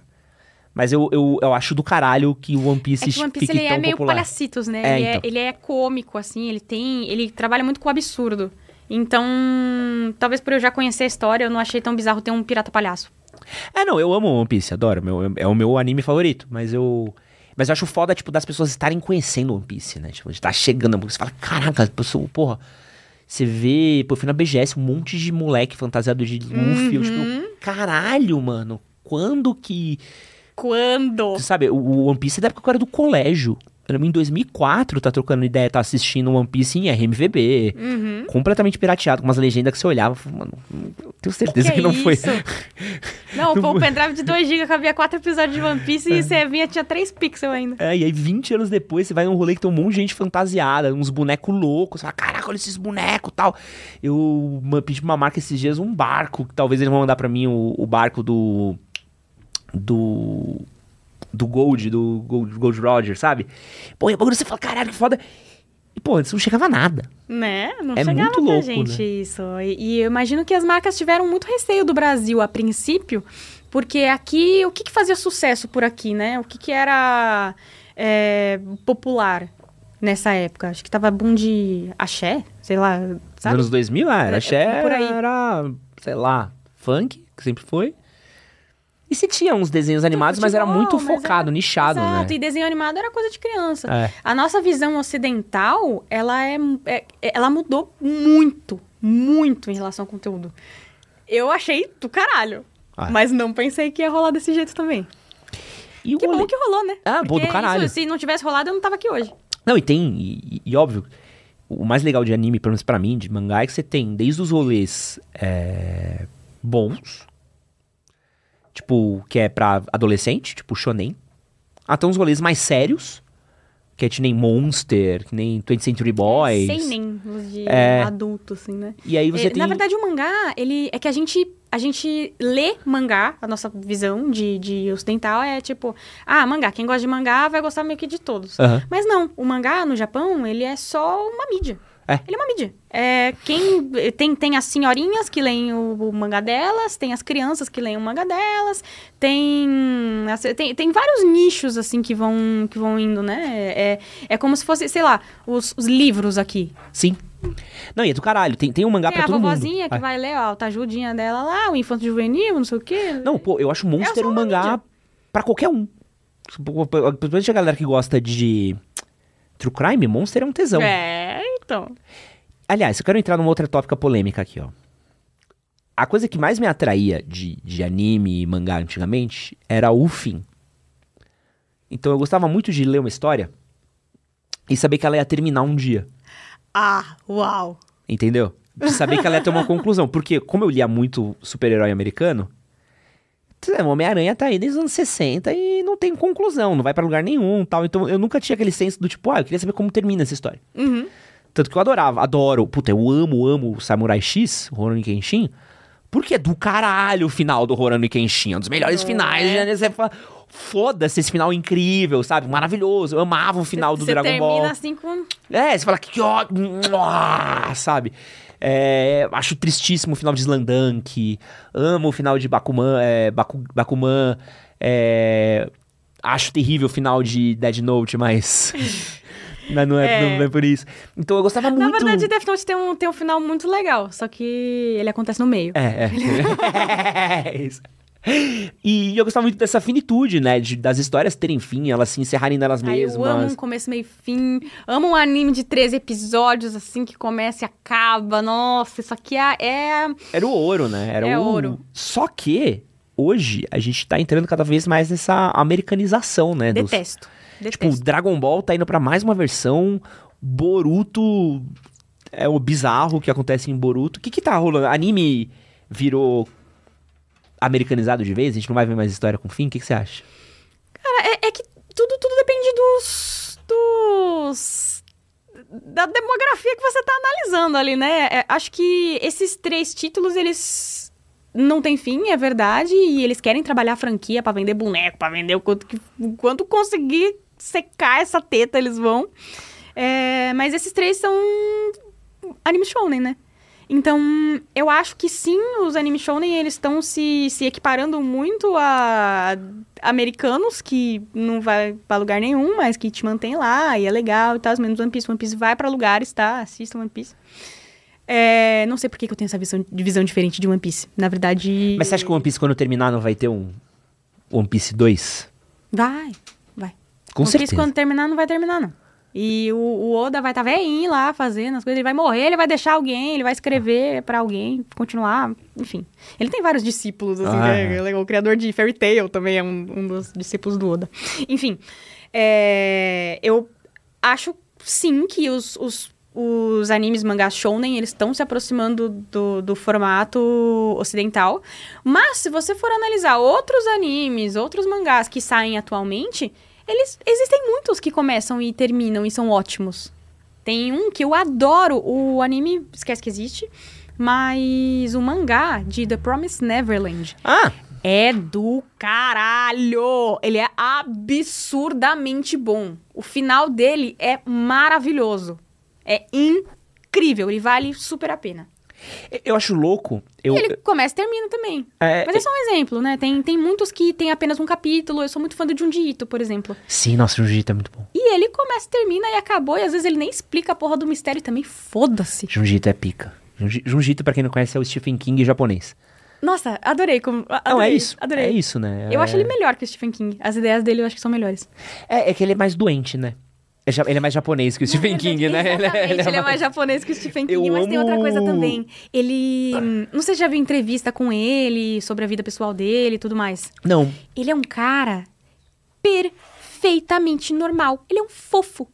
Mas eu, eu, eu acho do caralho que o One Piece, É que o One Piece ele é meio popular. palhacitos, né? É, ele, então. é, ele é cômico, assim, ele tem. Ele trabalha muito com o absurdo. Então, talvez por eu já conhecer a história, eu não achei tão bizarro ter um pirata palhaço. É, não, eu amo One Piece, adoro. Meu, é o meu anime favorito. Mas eu. Mas eu acho foda, tipo, das pessoas estarem conhecendo One Piece, né? Tipo, de estar chegando, porque você fala, caraca, pessoa, porra. Você vê, pô, eu fui na BGS, um monte de moleque fantasiado de Luffy. Eu, Uhum. tipo, caralho, mano. Quando que. Quando? Você sabe, o- o One Piece é da época que eu era do colégio. Eu em 2004, tá trocando ideia, tá assistindo One Piece em RMVB. Uhum. Completamente pirateado, com umas legendas que você olhava. e Mano, tenho certeza que, Que não foi. isso? Não, pô, o pendrive de 2GB cabia 4 episódios de One Piece e você vinha, tinha 3 pixels ainda. É, e aí 20 anos depois você vai num rolê que tem um monte de gente fantasiada, uns bonecos loucos, você fala, caraca, olha esses bonecos tal. Eu pedi pra uma marca esses dias um barco, que talvez eles vão mandar pra mim o, o barco do. Do. Do Gold, do Gold, Gold Roger, sabe? Pô, e o bagulho você fala, caralho, que foda. E, pô, isso não chegava nada. Né? Não É chegava muito pra louco, gente né? isso. E, e eu imagino que as marcas tiveram muito receio do Brasil a princípio, porque aqui, o que, que fazia sucesso por aqui, né? O que, que era é, popular nessa época? Acho que tava boom de axé, sei lá, Nos sabe? anos 2000, ah, era, É, axé, por aí. era, sei lá, funk, que sempre foi. E se tinha uns desenhos animados, mas era futebol, muito mas focado, era- nichado, Exato, né? e desenho animado era coisa de criança. É. A nossa visão ocidental, ela é, é- ela mudou muito, muito em relação ao conteúdo. Eu achei do caralho. Ah. Mas não pensei que ia rolar desse jeito também. E Que bom que rolou, né? Ah, bom do Porque caralho. isso, se não tivesse rolado, eu não tava aqui hoje. Não, e tem, e, e óbvio, o mais legal de anime, pelo menos pra mim, de mangá, é que você tem desde os rolês é, bons, tipo, que é pra adolescente, tipo shonen, até uns rolês mais sérios, que é que nem Monster, que nem 20th Century Boys. Sem nem os de É. adulto, assim, né? E aí você É, tem... Na verdade, o mangá, ele é que a gente a gente lê mangá, a nossa visão de, de ocidental é tipo, ah, mangá, quem gosta de mangá vai gostar meio que de todos. Mas não, o mangá no Japão, ele é só uma mídia. É. Ele é uma mídia. É, quem tem, tem as senhorinhas que leem o, o mangá delas, tem as crianças que leem o mangá delas, tem, tem, tem vários nichos assim que vão, que vão indo, né? É, é como se fosse, sei lá, os, os livros aqui. Sim. Não, e é do caralho, tem, tem um mangá Tem pra a todo vovozinha mundo. que Ah. vai ler ó, a autoajudinha dela lá, o infanto juvenil, não sei o quê. Não, pô, eu acho Monster só um mangá mídia. pra qualquer um. Principalmente a galera que gosta de True Crime, Monster é um tesão. É, então. Aliás, eu quero entrar numa outra tópica polêmica aqui, ó. A coisa que mais me atraía de, de anime e mangá antigamente era o fim. Então eu gostava muito de ler uma história e saber que ela ia terminar um dia. Ah, uau. Entendeu? De saber que ela ia ter uma conclusão. Porque, como eu lia muito super-herói americano, o Homem-Aranha tá aí desde os anos 60 e não tem conclusão, não vai pra lugar nenhum tal. Então eu nunca tinha aquele senso do tipo, ah, eu queria saber como termina essa história. Uhum. Tanto que eu adorava, adoro, puta, eu amo, amo o Samurai X, o Rurouni Kenshin, porque é do caralho o final do Rurouni Kenshin, é um dos melhores finais, né? Você fala, foda-se esse final incrível, sabe? Maravilhoso, eu amava o final do Você Dragon termina Ball. assim com... É, você fala que ó, sabe? É, acho tristíssimo o final de Slandunk. Amo o final de Bakuman. É, Baku, Bakuman é, acho terrível o final de Dead Note, mas. mas não, é, É. não é por isso. Então eu gostava muito. Na verdade, Death Note tem um, tem um final muito legal, só que ele acontece no meio. É, é. é isso. E eu gostava muito dessa finitude, né? de- das histórias terem fim, elas se encerrarem nelas Aí eu amo um mesmas. começo, meio fim. Amo um anime de 13 episódios, assim, que começa e acaba. Nossa, isso aqui é... é... Era o ouro, né? Era É o ouro. Só que hoje a gente tá entrando cada vez mais nessa americanização, né? dos- Detesto. Tipo. Dragon Ball tá indo pra mais uma versão. Boruto é o bizarro que acontece em Boruto. O que que tá rolando? Anime virou americanizado de vez? A gente não vai ver mais história com fim? O que que você acha? Cara, é, é que tudo, tudo depende dos... dos... Da demografia que você tá analisando ali, né? É, acho que esses três títulos, eles não têm fim, é verdade, e eles querem trabalhar a franquia pra vender boneco, pra vender o quanto, que, o quanto conseguir secar essa teta, eles vão. É, mas esses três são anime shounen, né? Então, eu acho que sim, os anime shounen, eles estão se, se equiparando muito a americanos, que não vai pra lugar nenhum, mas que te mantém lá, e é legal e tal, menos One Piece. One Piece vai pra lugares, tá? Assistam One Piece. É, não sei por que que eu tenho essa visão, divisão diferente de One Piece. Na verdade... Mas você acha que o One Piece, quando terminar, não vai ter um One Piece 2? Vai, vai. Com One certeza. Piece, quando terminar, não vai terminar, não. E o, o Oda vai estar tá velhinho lá fazendo as coisas. Ele vai morrer, ele vai deixar alguém, ele vai escrever pra alguém, continuar, enfim. Ele tem vários discípulos, assim, Ah, né? é. É O criador de Fairy Tail também é um, um dos discípulos do Oda. Enfim, é, eu acho sim que os, os, os animes mangás shounen, eles estão se aproximando do, do formato ocidental. Mas se você for analisar outros animes, outros mangás que saem atualmente, eles existem muitos que começam e terminam e são ótimos. Tem um que eu adoro, o anime, esquece que existe, mas o mangá de The Promised Neverland Ah, é do caralho! Ele é absurdamente bom. O final dele é maravilhoso. É incrível, ele vale super a pena. Eu acho louco. Eu, ele começa e termina também. é, Mas é só um exemplo, né? Tem, tem muitos que tem apenas um capítulo. Eu sou muito fã do Junji Ito, por exemplo. Sim, nossa, o Jiu-Jitsu é muito bom. E ele começa, termina e acabou. E às vezes ele nem explica a porra do mistério também foda-se. Jiu-Jitsu é pica. Jiu-Jitsu, pra quem não conhece, é o Stephen King japonês. Nossa, adorei. Como, a- Não, é adorei, isso. Adorei. É isso, né? Eu É- acho ele melhor que o Stephen King. As ideias dele eu acho que são melhores. É, é que ele é mais doente, né? É Ele é mais japonês que o Stephen King, né? Exatamente, ele é, mais japonês que o Stephen King, Eu mas tem outra amo- coisa também. Ele. Não sei se já viu entrevista com ele sobre a vida pessoal dele e tudo mais. Não. Ele é um cara perfeitamente normal. Ele é um fofo.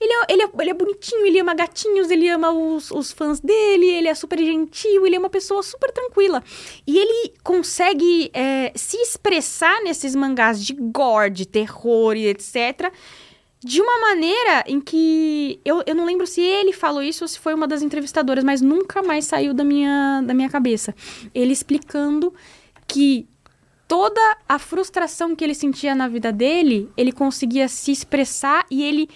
Ele é, ele, é, ele é bonitinho, ele ama gatinhos, ele ama os, os fãs dele, ele é super gentil, ele é uma pessoa super tranquila. E ele consegue é, se expressar nesses mangás de gore, de terror e etc. De uma maneira em que. Eu, eu não lembro se ele falou isso ou se foi uma das entrevistadoras, mas nunca mais saiu da minha, da minha cabeça. Ele explicando que toda a frustração que ele sentia na vida dele, ele conseguia se expressar e ele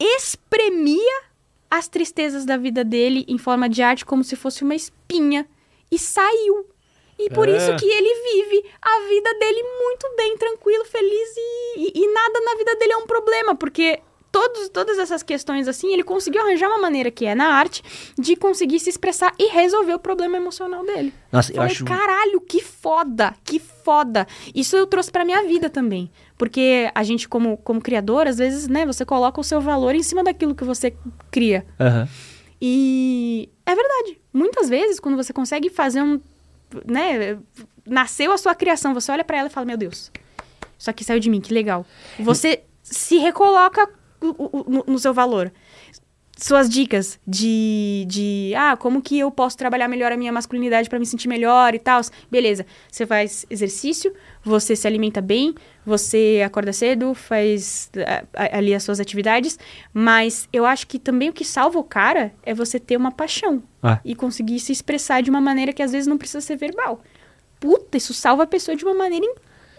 espremia as tristezas da vida dele em forma de arte como se fosse uma espinha e saiu. E por Ah. isso que ele vive a vida dele muito bem, tranquilo, feliz e, e- e nada na vida dele é um problema, porque todos, todas essas questões assim, ele conseguiu arranjar uma maneira que é na arte de conseguir se expressar e resolver o problema emocional dele. Nossa, eu Falei, acho. caralho, que foda, que foda. Isso eu trouxe pra minha vida também. Porque a gente, como, como criador, às vezes, né, você coloca o seu valor em cima daquilo que você cria. Aham. E é verdade. Muitas vezes, quando você consegue fazer um. Né, nasceu a sua criação, você olha pra ela e fala: Meu Deus, isso aqui saiu de mim, que legal. Você se recoloca o- o- no, no seu valor. Suas dicas de, de. Ah, como que eu posso trabalhar melhor a minha masculinidade pra me sentir melhor e tal. Beleza. Você faz exercício, você se alimenta bem, você acorda cedo, faz ali as suas atividades. Mas eu acho que também o que salva o cara é você ter uma paixão Ah. e conseguir se expressar de uma maneira que às vezes não precisa ser verbal. Puta, isso salva a pessoa de uma maneira im-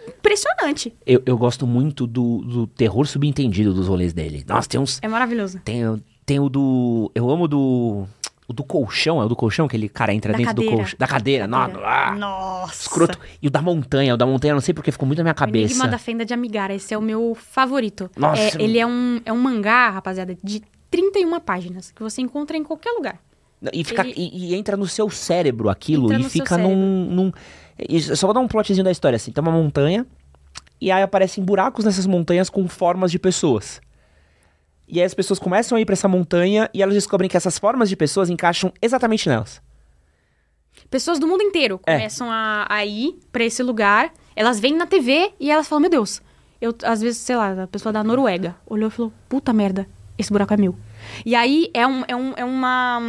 impressionante. Eu, eu gosto muito do, do terror subentendido dos rolês dele. Nossa, tem uns. É maravilhoso. Tem, tem o do. Eu amo do. O do colchão, é o do colchão que ele, cara, entra Da dentro do cadeira. colchão. Da cadeira, Da cadeira. ah, Nossa. escroto. E o da montanha, o da montanha, não sei porque ficou muito na minha O cabeça. Enigma da Fenda de Amigara, esse é o meu favorito. Nossa. É, ele é um, é um mangá, rapaziada, de 31 páginas, que você encontra em qualquer lugar. E, fica, Ele- e, e entra no seu cérebro aquilo Entra e fica num, num. e Só vou dar um plotzinho da história assim: tem uma montanha e aí aparecem buracos nessas montanhas com formas de pessoas. E aí as pessoas começam a ir pra essa montanha e elas descobrem que essas formas de pessoas encaixam exatamente nelas. Pessoas do mundo inteiro É. começam a, a ir pra esse lugar, elas vêm na TV e elas falam, meu Deus, eu, às vezes, sei lá, a pessoa da Noruega olhou e falou, puta merda, esse buraco é meu. E aí é, um, é, um, é uma,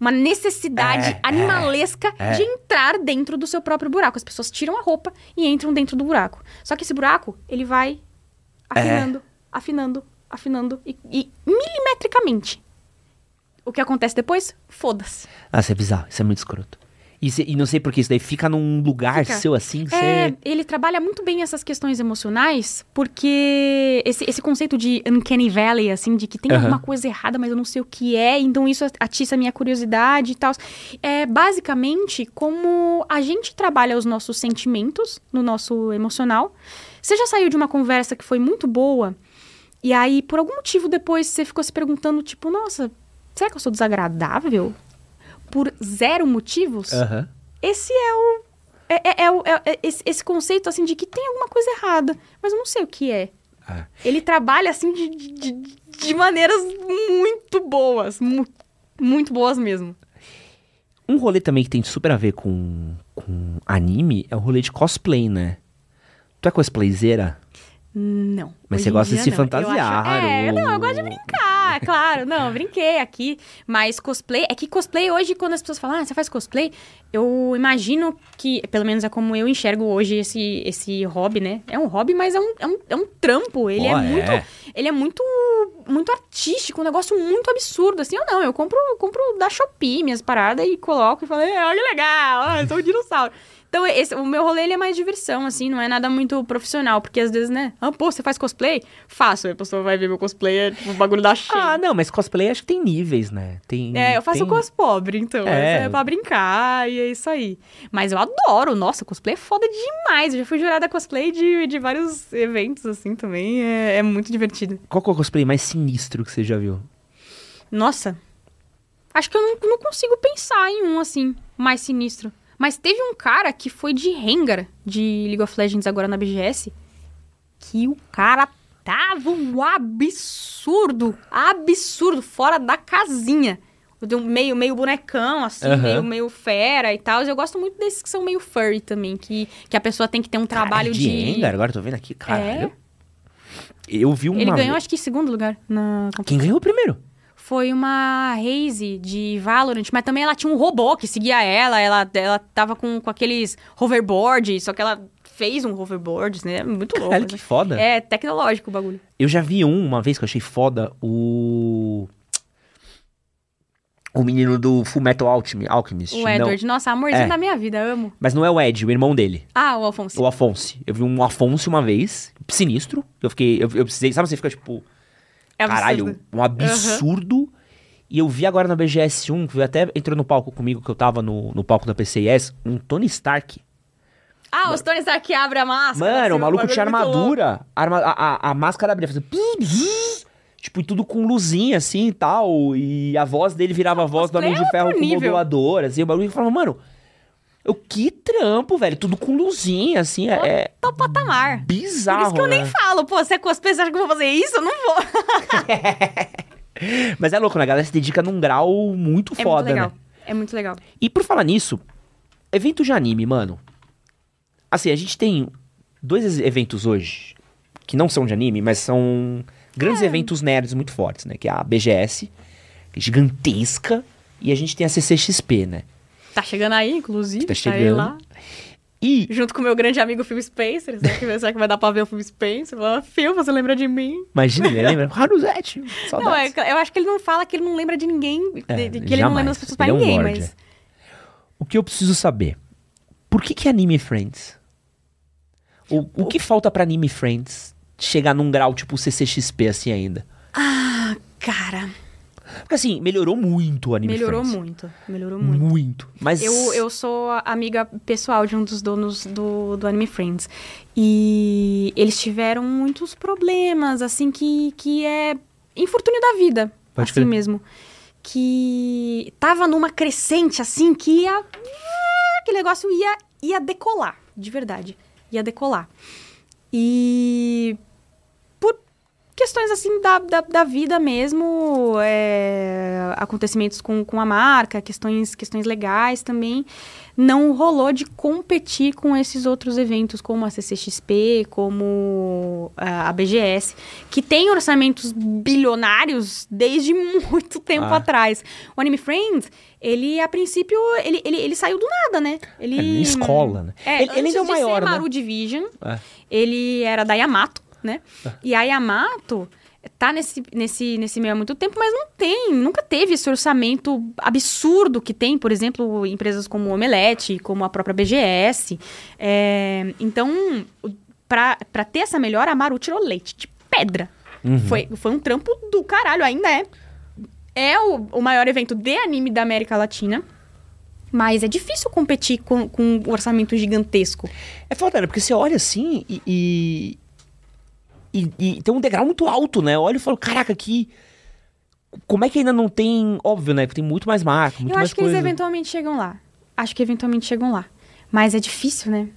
uma necessidade É, animalesca é. de entrar dentro do seu próprio buraco. As pessoas tiram a roupa e entram dentro do buraco. Só que esse buraco, ele vai afinando, afinando, afinando e, e milimetricamente. O que acontece depois? Foda-se. Ah, isso é bizarro, isso é muito escroto. E, cê- e não sei por que isso daí fica num lugar Fica. seu assim, você. É, ele trabalha muito bem essas questões emocionais, porque esse, esse conceito de uncanny valley, assim, de que tem Aham. alguma coisa errada, mas eu não sei o que é, então isso atiça a minha curiosidade e tal. É basicamente como a gente trabalha os nossos sentimentos no nosso emocional. Você já saiu de uma conversa que foi muito boa, e aí, por algum motivo, depois você ficou se perguntando, tipo, nossa, será que eu sou desagradável? Por zero motivos? Esse é o. É, é- é é- é esse, esse conceito, assim, de que tem alguma coisa errada, mas eu não sei o que é. Ah. Ele trabalha, assim, de, de, de maneiras muito boas. mu- muito boas mesmo. Um rolê também que tem super a ver com, com anime é o rolê de cosplay, né? Tu é cosplayzeira? Não. Mas você gosta de se não. Fantasiar, acho- É, ou- não, eu gosto de brincar, claro. Não, brinquei aqui. Mas cosplay. É que cosplay hoje, quando as pessoas falam, ah, você faz cosplay, eu imagino que, pelo menos é como eu enxergo hoje esse, esse hobby, né? É um hobby, mas é um, é um, é um trampo. Ele Pô, é é. muito. Ele é muito. Muito artístico, um negócio muito absurdo. Assim, eu não, eu compro, compro da Shopee minhas paradas e coloco e falo, "É, olha que legal, eu sou um dinossauro. Então, esse, o meu rolê ele é mais diversão, assim, não é nada muito profissional, porque às vezes, né? Ah, pô, você faz cosplay? Faço. Aí a pessoa vai ver meu cosplay, é tipo o bagulho da cheia. Ah, não, mas cosplay acho que tem níveis, né? Tem, É, eu faço tem... cos pobre, então. É. É. é pra brincar e é isso aí. Mas eu adoro. Nossa, cosplay é foda demais. Eu já fui jurada cosplay de, de vários eventos, assim, também. É, é muito divertido. Qual é o cosplay mais sinistro que você já viu? Nossa. Acho que eu não, não consigo pensar em um, assim, mais sinistro. Mas teve um cara que foi de Rengar, de League of Legends agora na BGS, que o cara tava um absurdo, absurdo, fora da casinha. De um meio, meio bonecão, assim, Aham. meio, meio fera e tal. Eu gosto muito desses que são meio furry também, que, que a pessoa tem que ter um trabalho Cara, de... Engar, agora eu tô vendo aqui, caralho. Eu vi uma. Ele ganhou, acho que, em segundo lugar na. Quem ganhou primeiro? Foi uma Raze de Valorant, mas também ela tinha um robô que seguia ela, ela, ela tava com, com aqueles hoverboard, só que ela fez um hoverboard, né? Muito louco. Caralho, né? que foda. É tecnológico o bagulho. Eu já vi um uma vez que eu achei foda, o. O menino do Full Metal Alchemist. O não. Edward, nossa, amorzinho É. da minha vida, amo. Mas não é o Ed, o irmão dele. Ah, o Alfonso. O Afonso. Eu vi um Afonso uma vez, sinistro. Eu fiquei. Eu, eu precisei. Sabe, você fica tipo. É absurdo. Caralho, um absurdo. E eu vi agora na BGS1, que até entrou no palco comigo, que eu tava no, no palco da PCIS, um Tony Stark. Ah, os Tony Stark que abre a máscara. Mano, assim, o maluco tinha armadura. A, arma- a, a- a máscara abria, fazia. Tipo, e tudo com luzinha assim e tal. E a voz dele virava a voz do Homem de Ferro com modulador, assim. O bagulho que falava, mano. Eu, que trampo, velho. Tudo com luzinha, assim. É, é Top patamar. Por bizarro. isso que eu nem né? falo, pô, você é cosplay, você acha que eu vou fazer isso? Eu não vou. Mas é louco, né? A galera se dedica num grau muito É foda, muito legal. né? É muito legal. E por falar nisso, evento de anime, mano. Assim, a gente tem dois eventos hoje que não são de anime, mas são grandes eventos nerds muito fortes, né? Que é a BGS, é gigantesca, e a gente tem a CCXP, né? Tá chegando aí, inclusive. Tá aí chegando. lá. E Junto com o meu grande amigo Phil Spencer. Será que, será que vai dar pra ver o Phil Spencer? Fala, Phil, você lembra de mim? imagina, ele lembra? Haruzete, Não, é, eu acho que ele não fala que ele não lembra de ninguém. É, de- que ele não lembra jamais. das pessoas pra Ele é um ninguém, mas. O que eu preciso saber? Por que que Anime Friends? O, o que falta pra Anime Friends chegar num grau tipo CCXP assim ainda? Ah, cara. Porque assim, melhorou muito o Anime melhorou Friends. muito. Melhorou muito. Muito. Mas. Eu, eu sou amiga pessoal de um dos donos do, do Anime Friends. E eles tiveram muitos problemas, assim, que, que é infortúnio da vida. Pode assim crer. mesmo. Que tava numa crescente, assim, que ia. Aquele negócio ia, ia decolar, de verdade. Ia decolar. E. Questões assim da, da, da vida mesmo, é, acontecimentos com, com a marca, questões, questões legais também, não rolou de competir com esses outros eventos, como a CCXP, como ah, a BGS, que tem orçamentos bilionários desde muito tempo Ah. atrás. O Anime Friends, ele, a princípio, ele, ele, ele saiu do nada, né? Ele, É, na escola, né? É, Ele- ele antes ainda é maior, ser né? Maru Division, É. ele era da Yamato, né? E a Yamato tá nesse, nesse, nesse meio há muito tempo, mas não tem, nunca teve esse orçamento absurdo que tem, por exemplo, empresas como o Omelete, como a própria BGS. É, então, pra ter essa melhora, a Maru tirou leite de pedra. Uhum. Foi, foi um trampo do caralho, ainda é. É o, o maior evento de anime da América Latina. Mas é difícil competir com, com um orçamento gigantesco. É foda, né? Porque você olha assim e. e... E, e tem um degrau muito alto, né? Eu olho e falo, caraca, que. Como é que ainda não tem. Óbvio, né? Porque tem muito mais marca, muito Eu mais acho que coisa. eles eventualmente chegam lá. Acho que eventualmente chegam lá. Mas é difícil, né?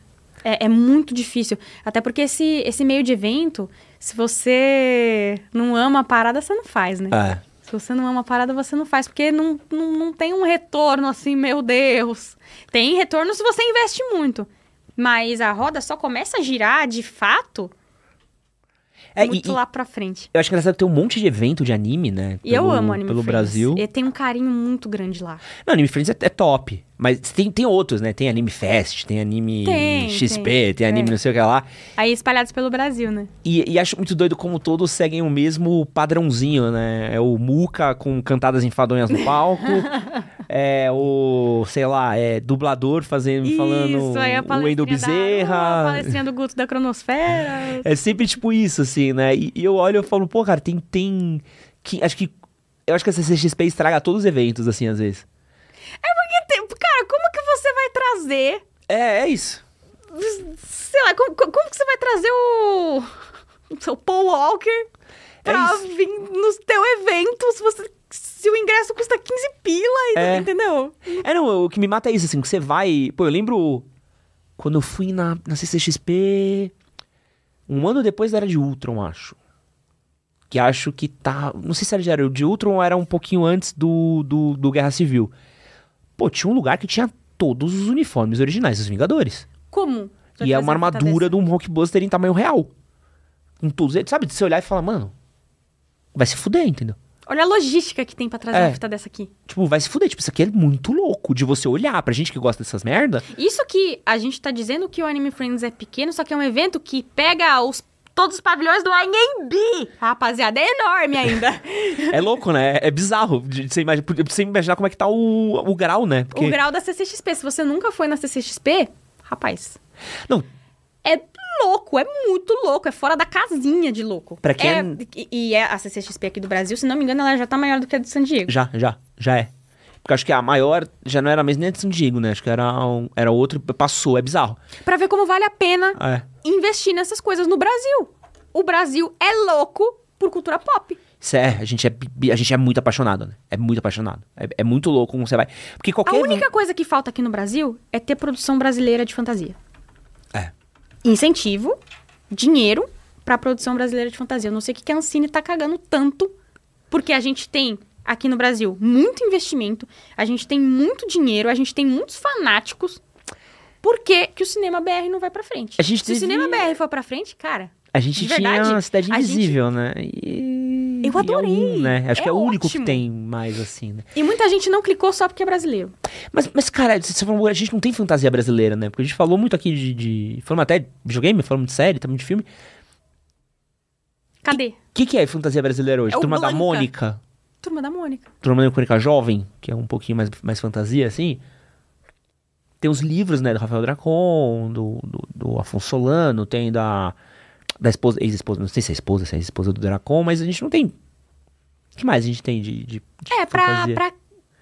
É, é muito difícil. Até porque esse, esse meio de evento, se você não ama a parada, você não faz, né? É. Se você não ama a parada, você não faz. Porque não, não, não tem um retorno assim, meu Deus. Tem retorno se você investe muito. Mas a roda só começa a girar de fato É, muito e lá pra frente. eu acho que engraçado ter um monte de evento de anime, né? E eu amo Anime Pelo Friends. Brasil. E tem um carinho muito grande lá. Não, Anime Friends é, é top. Mas tem, tem outros, né? Tem Anime Fest, tem Anime Tem, XP, tem, tem. Anime É. não sei o que lá. Aí espalhados pelo Brasil, né? E, e acho muito doido como todos seguem o mesmo padrãozinho, né? É o Muca com cantadas enfadonhas no palco. é o, sei lá, é dublador fazendo, falando Isso, aí a o Wendel da Bezerra. palestrinha do Guto da Cronosfera. É sempre tipo isso, assim, né? E, e eu olho e falo, pô, cara, tem. tem que, acho que. Eu acho que a CCXP estraga todos os eventos, assim, às vezes. Porque tem- cara, como que você vai trazer... É, é isso. Sei lá, como, como que você vai trazer o... O seu Paul Walker pra É vir no teu evento se, você, se o ingresso custa 15 pila, e- É. entendeu? É, não, o que me mata é isso, assim, que você vai. Pô, eu lembro quando eu fui na, na CCXP. Um ano depois da Era de Ultron, acho. Que acho que tá. Não sei se era de Era de Ultron ou era um pouquinho antes do, do, do Guerra Civil. Pô, tinha um lugar que tinha todos os uniformes originais dos Vingadores. Como? e é uma armadura de um Rockbuster em tamanho real. com todos eles, sabe? De você olhar e falar, mano, vai se fuder, entendeu? Olha a logística que tem pra trazer É. uma fita dessa aqui. Tipo, vai se fuder. Tipo, isso aqui é muito louco de você olhar pra gente que gosta dessas merda. Isso que a gente tá dizendo que o Anime Friends é pequeno, só que é um evento que pega os, todos os pavilhões do AMB. Rapaziada, é enorme ainda. É louco, né? É bizarro de você imaginar, de você imaginar como é que tá o, o grau, né? Porque, O grau da CCXP. Se você nunca foi na CCXP, rapaz, Não, é louco, é muito louco, é fora da casinha de louco. Pra quem é, e, e é a CCXP aqui do Brasil, se não me engano, ela já tá maior do que a de San Diego. já, já, já é. Porque acho que a maior já não era mais nem a de San Diego, né? Acho que era, um, era outro, passou, é bizarro. Pra ver como vale a pena É. investir nessas coisas no Brasil. O Brasil é louco por cultura pop. Isso é, a gente é, a gente é muito apaixonado, né? É muito apaixonado. É, é muito louco como você vai. Porque A qualquer. única coisa que falta aqui no Brasil é ter produção brasileira de fantasia. É. Incentivo, dinheiro pra produção brasileira de fantasia. Eu não sei o que que a Ancine tá cagando tanto, porque a gente tem aqui no Brasil muito investimento, a gente tem muito dinheiro, a gente tem muitos fanáticos. Por que, que o cinema BR não vai pra frente? A Se o cinema BR for pra frente, cara, A gente tinha verdade, a Cidade a gente- Invisível, né? E... Eu e é adorei. um, né? Acho que é É o único ótimo. que tem mais assim, né? e muita gente não clicou só porque é brasileiro. Mas, mas cara, você falou, a gente não tem fantasia brasileira, né? Porque a gente falou muito aqui de. de falamos até de videogame, falamos de série, também de filme. Cadê? O que, que é fantasia brasileira hoje? É Turma da Blanca. Mônica. Turma da Mônica. Turma da Mônica Jovem, que é um pouquinho mais, mais fantasia, assim. Tem os livros, né, do Rafael Dracon, do, do, do Afonso Solano, tem da. Da esposa, ex-esposa, não sei se é esposa, se é ex-esposa do Dracon, mas a gente não tem. O que mais a gente tem de. de, de É, pra, pra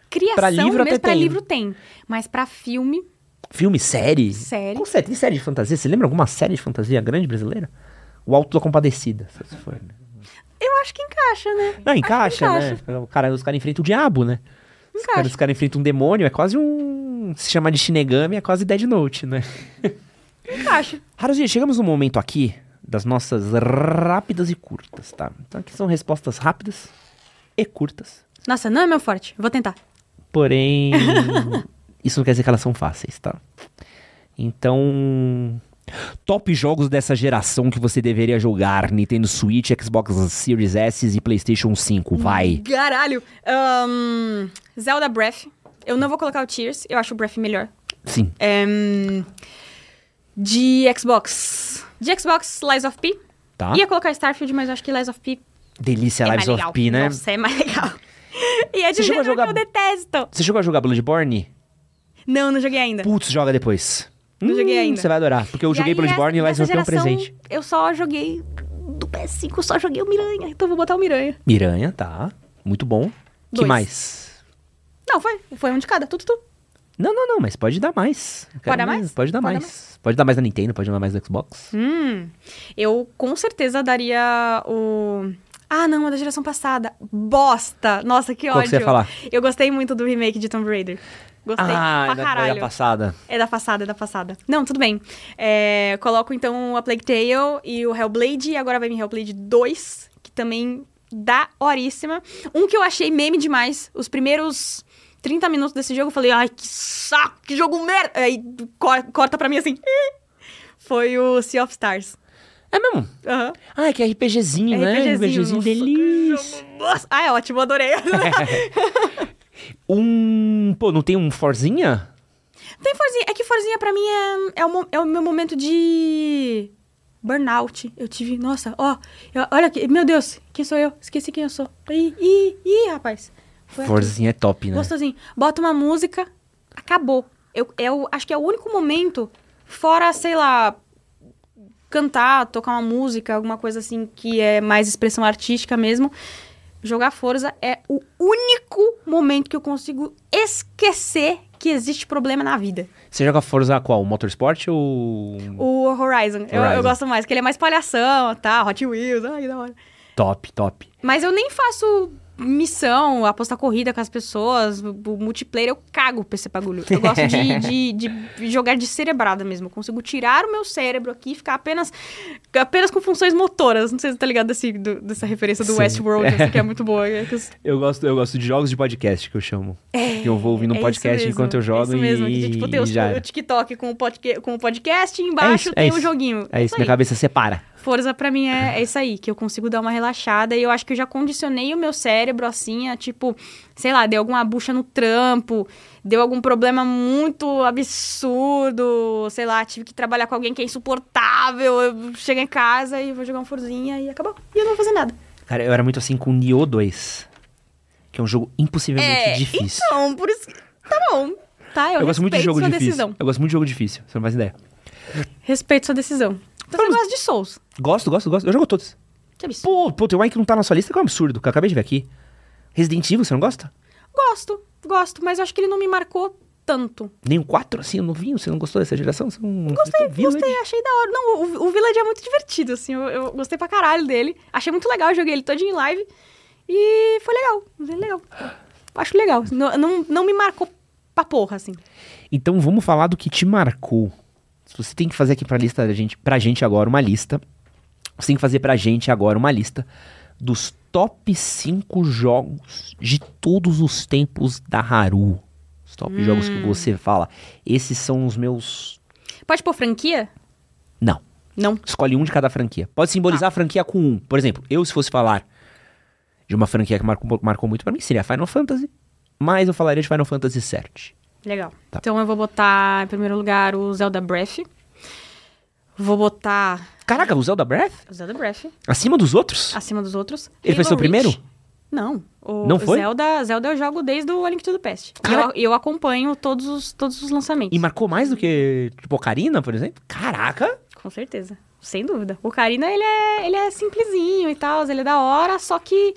criação Pra livro mesmo, pra tem. livro tem. Mas pra filme, Filme, série? Série. Qual série? Tem série de fantasia? Você lembra alguma série de fantasia grande brasileira? O Alto da Compadecida, se for. né? eu acho que encaixa, né? Não, encaixa, encaixa. né? O cara, os caras enfrentam o diabo, né? Os Encaixa. caras, os caras enfrentam um demônio, é quase um. Se chama de Shinigami, é quase Dead Note, né? Encaixa. Haruzinha, chegamos no momento aqui das nossas rápidas e curtas, tá? Então aqui são respostas rápidas e curtas. Nossa, não é meu forte. Vou tentar. Porém, isso não quer dizer que elas são fáceis, tá? Então, top jogos dessa geração que você deveria jogar: Nintendo Switch, Xbox Series S e PlayStation 5. Vai. Caralho. Ahn, Zelda Breath. Eu não vou colocar o Tears. Eu acho o Breath melhor. Sim. Hum, de Xbox. De Xbox, Lies of P. Tá. Ia colocar Starfield, mas acho que Lies of P Delícia é mais of. P, né? Nossa, é mais legal. E é de Você jogar- que eu detesto. Você chegou a jogar Bloodborne? Não, não joguei ainda. Putz, joga depois. Não joguei ainda. Você vai adorar, porque eu E joguei aí, Bloodborne e essa- Lives of P é um presente. Eu só joguei do PS5, eu só joguei o Miranha. Então vou botar o Miranha. Miranha, tá. Muito bom. que Dois. mais? Não, foi. Foi um de cada. Tudo, tudo. Não, não, não, mas pode dar mais. Pode dar mais? Pode dar Pode dar mais. Pode dar mais da Nintendo, pode dar mais do Xbox. Hum. Eu com certeza daria o. Ah, não, é da geração passada. Bosta! Nossa, que Qual ódio. que você ia falar? Eu gostei muito do remake de Tomb Raider. Gostei ah, pra da, caralho. da passada. É da passada, é da passada. Não, tudo bem. É, coloco então a Plague Tale e o Hellblade. E agora vai vir Hellblade 2, que também dá horíssima. Um que eu achei meme demais. Os primeiros 30 minutos desse jogo eu falei, ai, que saco, que jogo merda. Aí cor- corta pra mim assim. Foi o Sea of Stars. É mesmo? Aham. Ah, é que é RPGzinho, né? RPGzinho, delícia. Nossa, ah, é ótimo, adorei. Um. Pô, não tem um Forzinha? Tem Forzinha. É que Forzinha pra mim é, é, o, é o meu momento de burnout. Eu tive, nossa, ó, eu- olha aqui, meu Deus, quem sou eu? Esqueci quem eu sou. Ih, ih, ih, rapaz. Forzinha é top, né? Gostosinho. Bota uma música, acabou. Eu, eu acho que é o único momento, fora, sei lá, cantar, tocar uma música, alguma coisa assim que é mais expressão artística mesmo. Jogar Forza é o único momento que eu consigo esquecer que existe problema na vida. Você joga Forza qual? O Motorsport ou. O Horizon. Eu, Horizon. eu gosto mais, que ele é mais palhação, tá? Hot Wheels, ai, da hora. Top, top. Mas eu nem faço missão, apostar corrida com as pessoas, o multiplayer, eu cago pra esse bagulho. Eu gosto de, de, de jogar de cerebrada mesmo. Eu consigo tirar o meu cérebro aqui e ficar apenas, apenas com funções motoras. Não sei se você tá ligado desse, do- dessa referência do Sim. Westworld, essa que é muito boa. É Eu gosto, eu gosto de jogos de podcast, que eu chamo. que eu vou ouvindo um é podcast mesmo, enquanto eu jogo é isso mesmo. e, que, tipo, tem os- já o. TikTok com o, podca com o podcast e embaixo é tem o joguinho. É isso, minha cabeça separa. Forza pra mim é, é isso aí, que eu consigo dar uma relaxada e eu acho que eu já condicionei o meu cérebro assim, a tipo, sei lá, deu alguma bucha no trampo, deu algum problema muito absurdo, sei lá, tive que trabalhar com alguém que é insuportável, eu chego em casa e vou jogar um Forzinha e acabou. E eu não vou fazer nada. Cara, eu era muito assim com Nioh 2. Que é um jogo impossivelmente difícil. Então, por isso que... Tá bom. Tá, eu, eu gosto muito de jogo difícil. decisão. Eu gosto muito de jogo difícil, você não faz ideia. Respeito sua decisão. Então você Vamos- gosta de Souls. Gosto, gosto, gosto. Eu jogo todos. Que absurdo. Pô, pô, tem um aí que não tá na sua lista que é um absurdo, que eu acabei de ver aqui. Resident Evil, você não gosta? Gosto, gosto, mas eu acho que ele não me marcou tanto. Nem o 4, assim, o novinho? Você não gostou dessa geração? Você não Gostei, gostou? Gostei, achei da hora. Não, o, o Village é muito divertido, assim, eu, eu gostei pra caralho dele. Achei muito legal, joguei ele todinho em live e foi legal, foi legal. Acho legal, não, não, não me marcou pra porra, assim. Então vamos falar do que te marcou. Você tem que fazer aqui pra lista da gente, pra gente agora uma lista. Você tem que fazer pra gente agora uma lista dos top 5 jogos de todos os tempos da Haru. Os top jogos que você fala. Esses são os meus. Pode pôr franquia? Não. Não. Escolhe um de cada franquia. Pode simbolizar a franquia com um. Por exemplo, eu, se fosse falar de uma franquia que marcou, marcou muito pra mim, seria Final Fantasy. Mas eu falaria de Final Fantasy VII. Legal. Tá. Então eu vou botar, em primeiro lugar, o Zelda Breath. Vou botar Caraca, o Zelda Breath? o Zelda Breath Acima dos outros? acima dos outros. Ele foi seu primeiro? Reach. Não. O Não foi? Zelda, Zelda eu jogo desde o A Link to the Past. E Cara- Eu, eu acompanho todos os, todos os lançamentos. E marcou mais do que, tipo, Ocarina, por exemplo? Caraca! Com certeza. Sem dúvida. O Karina, ele é, ele é simplesinho e tal, ele é da hora, só que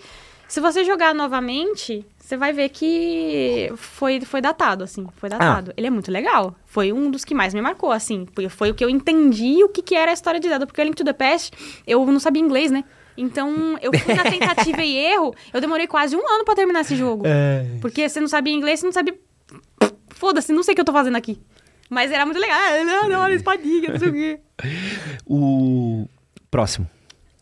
se você jogar novamente, você vai ver que foi, foi datado, assim. Foi datado. Ele é muito legal. Foi um dos que mais me marcou, assim. Foi, foi o que eu entendi o que, que era a história de Zelda. Porque o Link to the Past, eu não sabia inglês, né? Então, eu fui na tentativa e erro, eu demorei quase um ano pra terminar esse jogo. Porque você não sabia inglês, você não sabia... Foda-se, não sei o que eu tô fazendo aqui. Mas era muito legal. Ah, não, espadinha, não sei o quê. O próximo.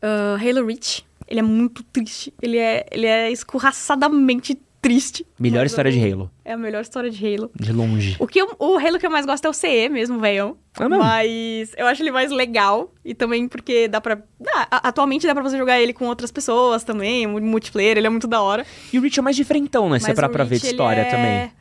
Ah, Halo Reach. Ele é muito triste. Ele é, ele é escorraçadamente triste. Melhor Mas história de Halo. É a melhor história de Halo. De longe. O, que eu- o Halo que eu mais gosto é o CE mesmo, velhão. Ah, não? Mas eu acho ele mais legal. E também porque dá pra... dá- atualmente dá pra você jogar ele com outras pessoas também. mu- Multiplayer, ele é muito da hora. E o Reach é mais diferentão, né? Se é pra, pra ver de história é- também.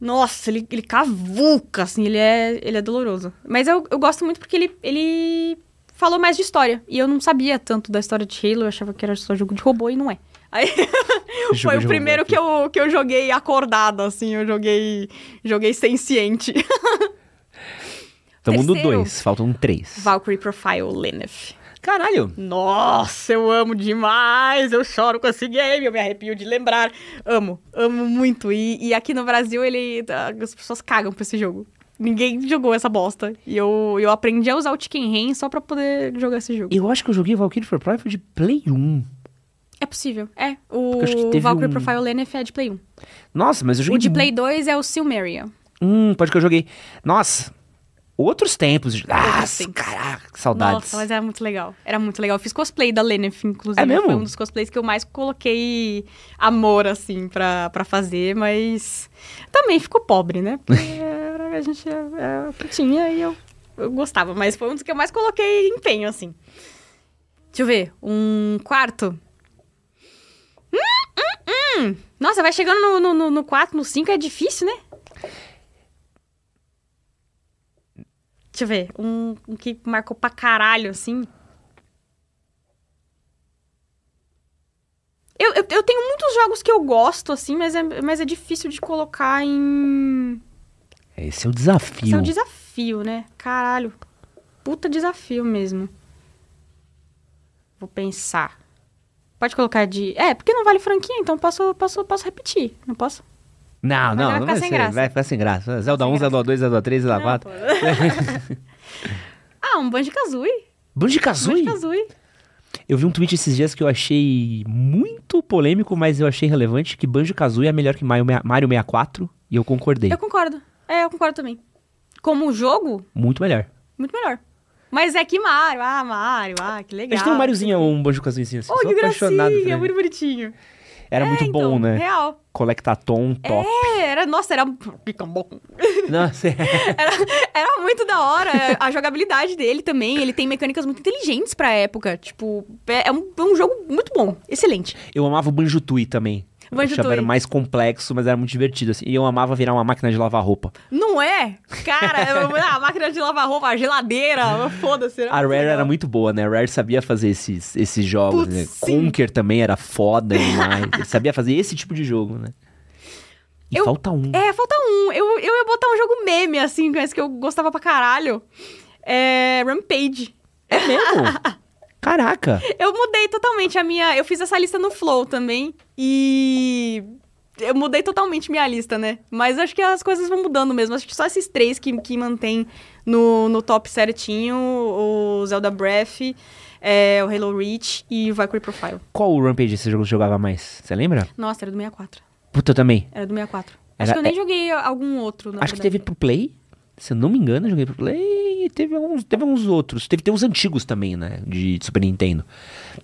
Nossa, ele, ele cavuca, assim, ele é, ele é doloroso. Mas eu, eu gosto muito porque ele, ele falou mais de história. E eu não sabia tanto da história de Halo, eu achava que era só jogo de robô e não é. Aí foi o primeiro que eu, que eu joguei acordado, assim, eu joguei, joguei senciente. Tamo no Terceiro. dois, faltam três. Valkyrie Profile Lenneth. Caralho! Nossa, eu amo demais. Eu choro com esse game, eu me arrepio de lembrar. Amo, amo muito. E, e aqui no Brasil, ele as pessoas cagam pra esse jogo. Ninguém jogou essa bosta. E eu, eu aprendi a usar o Chicken Rain só pra poder jogar esse jogo. Eu acho que eu joguei Valkyrie for Private de Play 1. É possível, é. O Valkyrie um- Profile Lenneth é de Play 1. Nossa, mas eu joguei... O de Play 2 é o Silmeria. Hum, pode que eu joguei. Nossa, outros tempos. de- tempos. caraca, que saudades. Nossa, mas era muito legal. Era muito legal. Eu fiz cosplay da Lenneth, inclusive. É mesmo? Foi um dos cosplays que eu mais coloquei amor, assim, pra, pra fazer, mas também ficou pobre, né? Porque a gente é, é o que tinha e eu, eu gostava, mas foi um dos que eu mais coloquei empenho, assim. Deixa eu ver. Um quarto. Hum, hum. Nossa, vai chegando no, no, no, no 4, no 5 é difícil, né? Deixa eu ver. Um, um que marcou pra caralho, assim. Eu, eu, eu tenho muitos jogos que eu gosto, assim, mas é, mas é difícil de colocar em. Esse é o desafio. Esse é um desafio, né? Caralho. Puta desafio mesmo. Vou pensar. Pode colocar de. É, porque não vale franquia, então posso, posso, posso repetir. Não posso? Não, não, vai não ficar vai ser. graça. Vai ficar sem graça. Zelda sem 1, Zelda 2, Zelda 3, Zelda Não, 4. pô. ah, um Banjo-Kazooie. Banjo-Kazooie? Banjo-Kazooie. Eu vi um tweet esses dias que eu achei muito polêmico, mas eu achei relevante, que Banjo-Kazooie é melhor que Mario 64, e eu concordei. Eu concordo. É, eu concordo também. Como jogo, Muito melhor. muito melhor. Mas é que Mario, ah, Mario, ah, que A legal. gente tem um Mariozinho, um Banjo-Kazooie assim. Oh, que gracinha, muito bonitinho. Era É, muito então, bom, né? Real. Colectatom, top. É, era, nossa, era. Bom. Nossa, é. Era, era muito da hora. A jogabilidade dele também. Ele tem mecânicas muito inteligentes pra época. Tipo, é é um, é um jogo muito bom. Excelente. Eu amava o Banjo-Tooie também. Eu Banjo-Tooie. achava era mais complexo, mas era muito divertido, assim. E eu amava virar uma máquina de lavar roupa. Não é? Cara, a máquina de lavar roupa, a geladeira, foda-se. A Rare era muito boa, né? A Rare sabia fazer esses, esses jogos, Putz, né? Conker também era foda demais. Ele sabia fazer esse tipo de jogo, né? E Eu- falta um. É, falta um. Eu, eu ia botar um jogo meme, assim, mas que eu gostava pra caralho. É. Rampage. É mesmo? Caraca! Eu mudei totalmente a minha. Eu fiz essa lista no Flow também. E. Eu mudei totalmente minha lista, né? Mas acho que as coisas vão mudando mesmo. Acho que só esses três que, que mantém no, no top certinho: o Zelda Breath, é, o Halo Reach e o Valkyrie Profile. Qual o Rampage que você jogava mais? Você lembra? Nossa, era do 64. Puta, eu também. Era do 64. Era- Acho que eu nem joguei algum outro, Acho que verdade. teve pro Play. Se eu não me engano, eu joguei pro Play e teve uns, teve uns outros. Teve, tem uns antigos também, né? De Super Nintendo.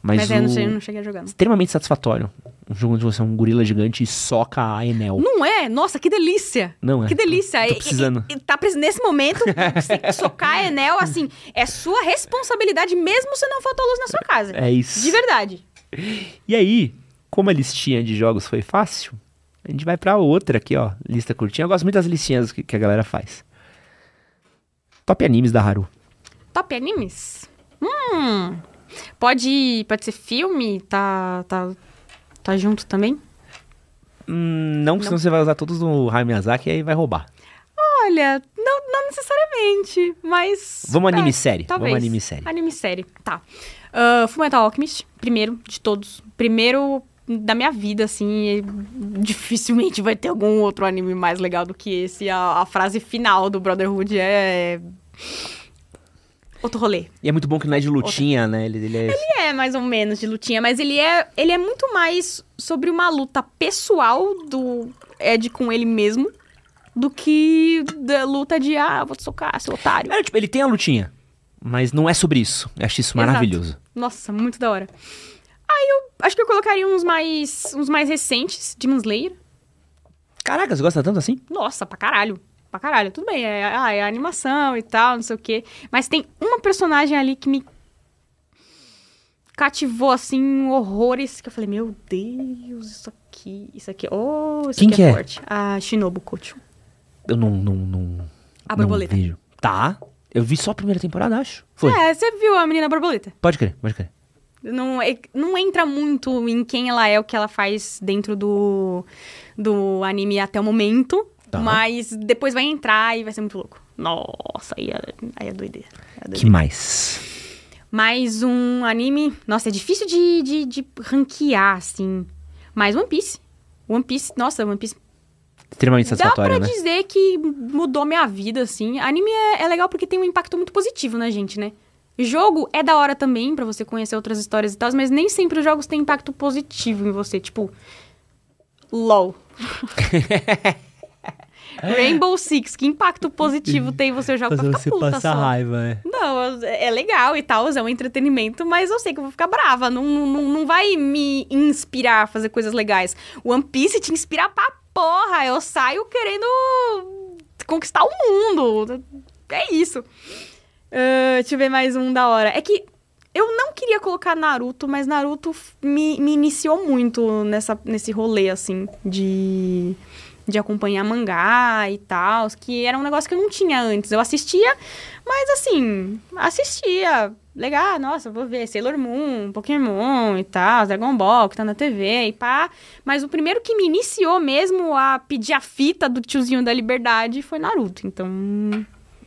Mas, Mas o... é, não, sei, não cheguei a jogar. não. extremamente satisfatório. Um jogo onde você é um gorila gigante e soca a Enel. Não é? Nossa, que delícia! Não é? Que delícia! Tô E- e- precisando. e- tá precis- nesse momento, você socar Enel, assim, é sua responsabilidade mesmo se não faltou luz na sua casa. É isso. De verdade. E aí, como a listinha de jogos foi fácil, a gente vai pra outra aqui, ó. Lista curtinha. Eu gosto muito das listinhas que, que a galera faz. Top animes da Haru. Top animes? Hum. Pode, pode ser filme? Tá, tá, tá junto também? Hum, não, senão você vai usar todos do Hayao Miyazaki e aí vai roubar. Olha, não, não necessariamente, mas... Vamos é, anime série. Talvez. Vamos anime série. Anime série, tá. Uh, Fullmetal Alchemist, primeiro de todos. Primeiro da minha vida, assim. Dificilmente vai ter algum outro anime mais legal do que esse. A, a frase final do Brotherhood é... Outro rolê. E é muito bom que não é de lutinha, né? Ele, ele é... Ele é mais ou menos de lutinha, mas ele é, ele é muito mais sobre uma luta pessoal do Ed com ele mesmo do que da luta de, ah, vou te socar, seu otário. É, tipo, ele tem a lutinha, mas não é sobre isso. Eu acho isso Exato. maravilhoso. Nossa, muito da hora. Aí eu acho que eu colocaria uns mais, uns mais recentes, Demon Slayer. Caraca, você gosta tanto assim? Nossa, pra caralho. Pra caralho. Tudo bem, é, ah, é animação e tal, não sei o quê. Mas tem uma personagem ali que me cativou, assim, horrores, que eu falei, meu Deus, isso aqui, isso aqui, oh, isso Quem aqui que é, é? forte. A Shinobu Kocho. Eu não. não, não A não borboleta. vejo. Tá. Eu vi só a primeira temporada, acho. Foi. É, você viu a menina borboleta? Pode crer, pode crer. Não, é- não entra muito em quem ela é, o que ela faz dentro do, do anime até o momento. Tá. Mas depois vai entrar e vai ser muito louco. Nossa, aí é, aí é doideira. É doideira. Que mais? Mais um anime. Nossa, é difícil de, de, de ranquear, assim. Mais One Piece. One Piece, nossa, One Piece. Extremamente Dá satisfatório, pra né? dizer que mudou minha vida, assim. Anime é, é legal porque tem um impacto muito positivo na gente, né? Jogo é da hora também pra você conhecer outras histórias e tal, mas nem sempre os jogos têm impacto positivo em você. Tipo, LOL. Rainbow Six, que impacto positivo tem você joga pra ficar puta só. raiva, né? Não, é legal e tal, é um entretenimento, mas eu sei que eu vou ficar brava. Não, não, não vai me inspirar a fazer coisas legais. One Piece te inspira pra porra. Eu saio querendo conquistar o mundo. É isso. Ah, deixa eu ver mais um da hora. É que eu não queria colocar Naruto, mas Naruto me, me iniciou muito nessa, nesse rolê, assim, de, de acompanhar mangá e tal, que era um negócio que eu não tinha antes. Eu assistia, mas assim, assistia. Legal, nossa, vou ver Sailor Moon, Pokémon e tal, Dragon Ball, que tá na TV e pá. Mas o primeiro que me iniciou mesmo a pedir a fita do tiozinho da liberdade foi Naruto. Então,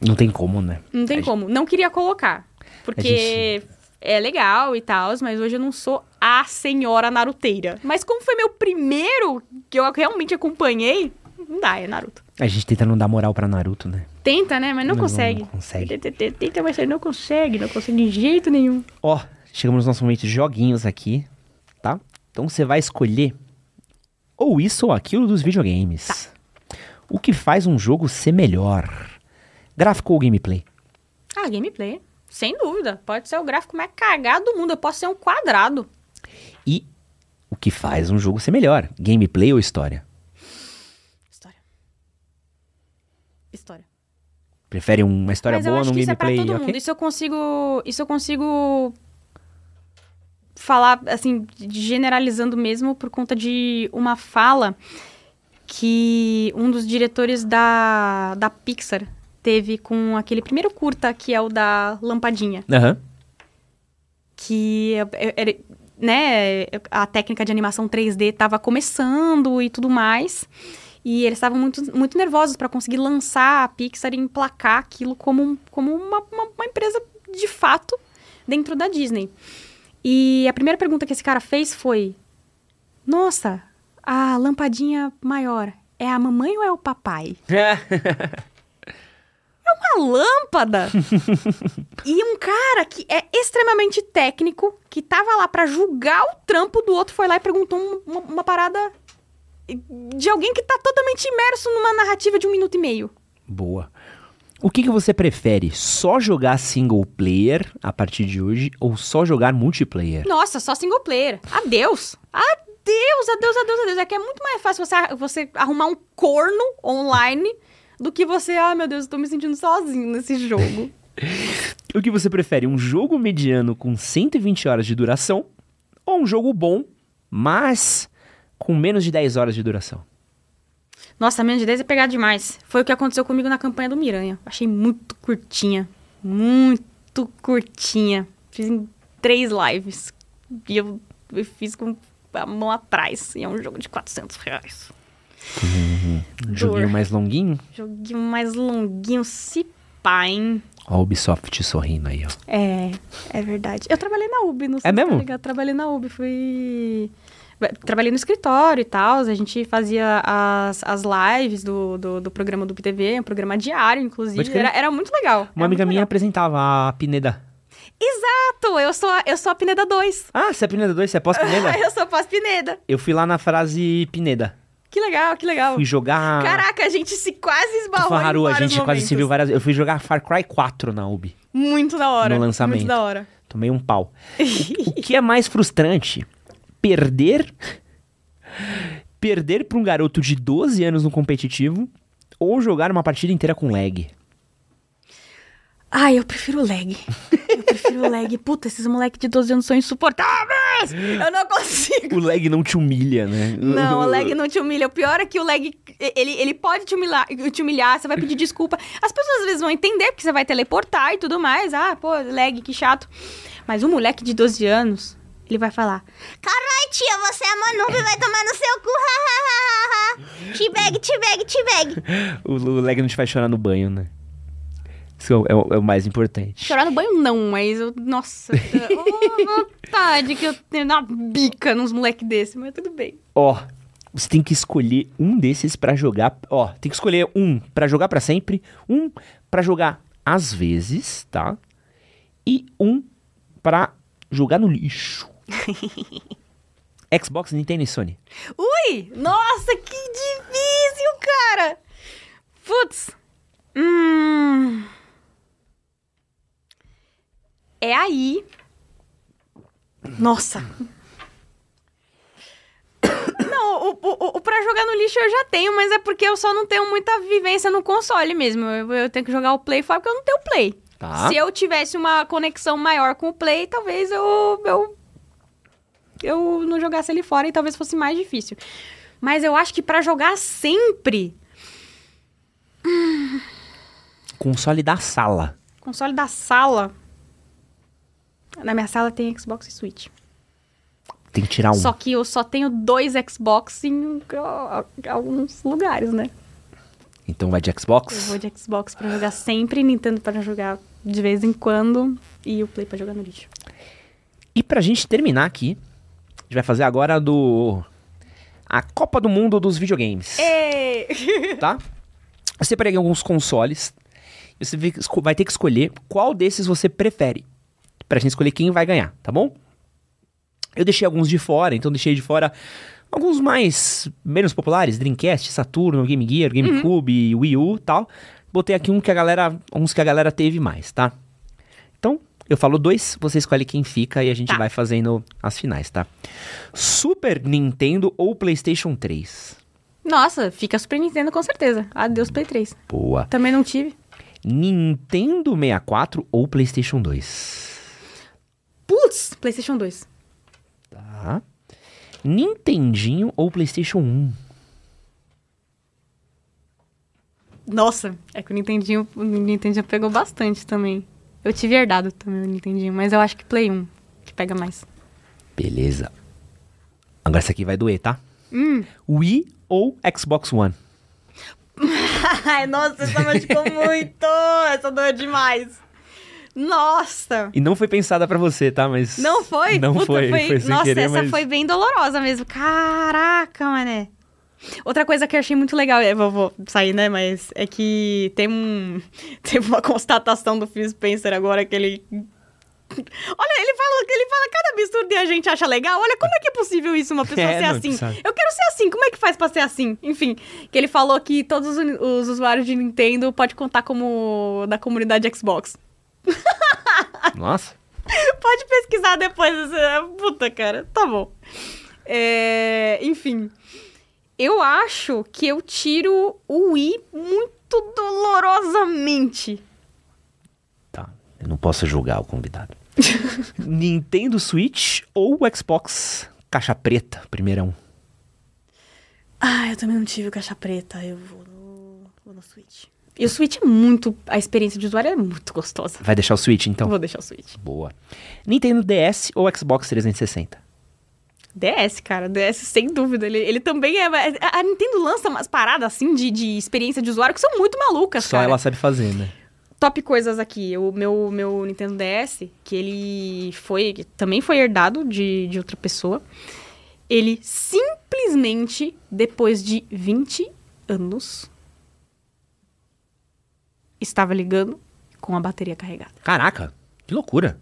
Não tem como, né? não tem A como. Não queria colocar. Porque é legal e tal, mas hoje eu não sou a senhora naruteira. Mas como foi meu primeiro que eu realmente acompanhei, não dá, é Naruto. A gente tenta não dar moral pra Naruto, né? Tenta, né? Mas não, Não, consegue. não consegue. Tenta, Tenta, mas não consegue. Não consegue de jeito nenhum. Ó, chegamos nos nossos momentos de joguinhos aqui, tá? Então você vai escolher ou isso ou aquilo dos videogames. Tá. O que faz um jogo ser melhor? Gráfico ou gameplay? Ah, gameplay. Sem dúvida. Pode ser o gráfico mais cagado do mundo. Eu posso ser um quadrado. E o que faz um jogo ser melhor? Gameplay ou história? História. História. Prefere uma história Mas eu boa acho num que isso é pra gameplay? todo ok? mundo. Isso eu consigo. Isso eu consigo falar, assim, generalizando mesmo por conta de uma fala que um dos diretores da, da Pixar teve com aquele primeiro curta que é o da Lampadinha. Aham. que é- é- era, né, a técnica de animação 3D estava começando e tudo mais. E eles estavam muito, muito nervosos para conseguir lançar a Pixar e emplacar aquilo como, como uma, uma, uma empresa de fato dentro da Disney. E a primeira pergunta que esse cara fez foi: Nossa, a lampadinha maior é a mamãe ou é o papai? uma lâmpada. e um cara que é extremamente técnico, que tava lá pra julgar o trampo do outro, foi lá e perguntou um- uma, uma parada de alguém que tá totalmente imerso numa narrativa de um minuto e meio. Boa. O que, que você prefere? Só jogar single player a partir de hoje ou só jogar multiplayer? Nossa, só single player. Adeus. Adeus, adeus, adeus, adeus. É que é muito mais fácil você, você arrumar um corno online do que você, ah, meu Deus, eu tô me sentindo sozinho nesse jogo. O que você prefere? Um jogo mediano com 120 horas de duração ou um jogo bom, mas com menos de 10 horas de duração? Nossa, menos de 10 é pegar demais. Foi o que aconteceu comigo na campanha do Miranha. Achei muito curtinha. Muito curtinha. Fiz em três lives. E eu, eu fiz com a mão atrás. E é um jogo de 400 reais. Um joguinho mais longuinho? Joguinho mais longuinho, se pá, hein? Ó, a Ubisoft sorrindo aí, ó. É, é verdade. Eu trabalhei na UB, não sei É se tá mesmo? ligado. Trabalhei na UB, fui... Trabalhei no escritório e tal, a gente fazia as, as lives do, do, do programa do UBTV, um programa diário, inclusive. Era, era muito legal. Uma amiga minha legal. apresentava a Pineda. Exato, eu sou, a- eu sou a Pineda 2. Ah, você é Pineda 2? Você é pós-Pineda? eu sou pós-Pineda. Eu fui lá na frase Pineda. Que legal, que legal. Fui jogar... Caraca, a gente se quase esbarrou em a gente quase se viu momentos. várias vezes. Eu fui jogar Far Cry 4 na Ubi. Muito da hora. No lançamento. Muito da hora. Tomei um pau. O, o que é mais frustrante? Perder. Perder pra um garoto de 12 anos no competitivo ou jogar uma partida inteira com lag? Ai, eu prefiro lag. Eu prefiro lag. Puta, esses moleques de 12 anos são insuportáveis! Eu não consigo. O lag não te humilha, né? Não, o lag não te humilha. O pior é que o lag, ele, ele pode te humilhar, te humilhar, você vai pedir desculpa. As pessoas às vezes vão entender, porque você vai teleportar e tudo mais. Ah, pô, lag, que chato. Mas um moleque de 12 anos, ele vai falar... Carai, tia, você é manube e vai tomar no seu cu. hahaha. T-bag, t-bag, t-bag. O, o lag não te faz chorar no banho, né? Isso é, o- é o mais importante. Chorar no banho não, mas eu... Nossa, oh, vontade que eu tenho na bica nos moleques desse, mas tudo bem. Ó, você tem que escolher um desses pra jogar. Ó, tem que escolher um pra jogar pra sempre, um pra jogar às vezes, tá? E um pra jogar no lixo. Xbox, Nintendo e Sony. Ui! Nossa, que difícil, cara! Putz. Hum. É aí. Nossa. Não, o, o, o pra jogar no lixo eu já tenho, mas é porque eu só não tenho muita vivência no console mesmo. Eu, eu tenho que jogar o Play fora porque eu não tenho Play. Tá. Se eu tivesse uma conexão maior com o Play, talvez eu, eu eu não jogasse ele fora e talvez fosse mais difícil. Mas eu acho que pra jogar sempre, Console da sala. console da sala. Na minha sala tem Xbox e Switch. Tem que tirar um. Só que eu só tenho dois Xbox em alguns lugares, né? Então vai de Eu Xbox. vou de Xbox pra jogar sempre, Nintendo pra jogar de vez em quando e o Play pra jogar no lixo. E pra gente terminar aqui, a gente vai fazer agora do. A Copa do Mundo dos videogames. Ei! tá? Eu separei alguns consoles. E você vai ter que escolher qual desses você prefere. Pra gente escolher quem vai ganhar, tá bom? Eu deixei alguns de fora, então deixei de fora alguns mais menos populares, Dreamcast, Saturno, Game Gear, GameCube, Wii U, tal. Botei aqui um que a galera, uns que a galera teve mais, tá? Então, Eu falo dois, você escolhe quem fica e a gente Tá. vai fazendo as finais, tá? Super Nintendo ou PlayStation 3? Nossa, fica Super Nintendo com certeza. Adeus Play 3. Boa. Também não tive. Nintendo 64 ou PlayStation 2? Putz, PlayStation 2. Tá. Nintendinho ou PlayStation 1? Nossa, é que o Nintendinho, o Nintendinho pegou bastante também. Eu tive herdado também o Nintendinho, mas eu acho que Play 1 que pega mais. Beleza. Agora essa aqui vai doer, tá? Hum. Wii ou Xbox One? Ai, nossa, essa machucou muito. Essa doeu demais. Nossa. E não foi pensada pra você, tá? Mas. Não foi? Não Puta, foi, foi sem Nossa, querer, essa mas- foi bem dolorosa mesmo. Caraca, mané. Outra coisa que eu achei muito legal, vou, vou sair, né? Mas é que tem um. Teve uma constatação do Phil Spencer agora que ele. Olha, ele fala, ele fala cada absurdo e a gente acha legal. Olha, como é que é possível isso, uma pessoa É, ser assim? Eu quero ser assim, como é que faz pra ser assim? Enfim, que ele falou que todos os, os usuários de Nintendo pode contar como da comunidade Xbox. Nossa. Pode pesquisar depois. Puta, cara. Tá bom. É, Enfim. Eu acho que eu tiro o Wii muito dolorosamente. Tá. Eu não posso julgar o convidado. Nintendo Switch ou Xbox Caixa Preta, primeirão? Ah, eu também não tive caixa preta. Eu vou no, vou no Switch. E o Switch é muito. A experiência de usuário é muito gostosa. Vai deixar o Switch, então? Vou deixar o Switch. Boa. Nintendo DS ou Xbox 360? DS, cara, DS sem dúvida. Ele, ele também é. A a Nintendo lança umas paradas assim de, de experiência de usuário que são muito malucas, Só cara. ela sabe fazer, né? top coisas aqui. O meu, meu Nintendo DS, que ele foi. que também foi herdado de, de outra pessoa. Ele simplesmente, depois de 20 anos, estava ligando com a bateria carregada. Caraca, que loucura.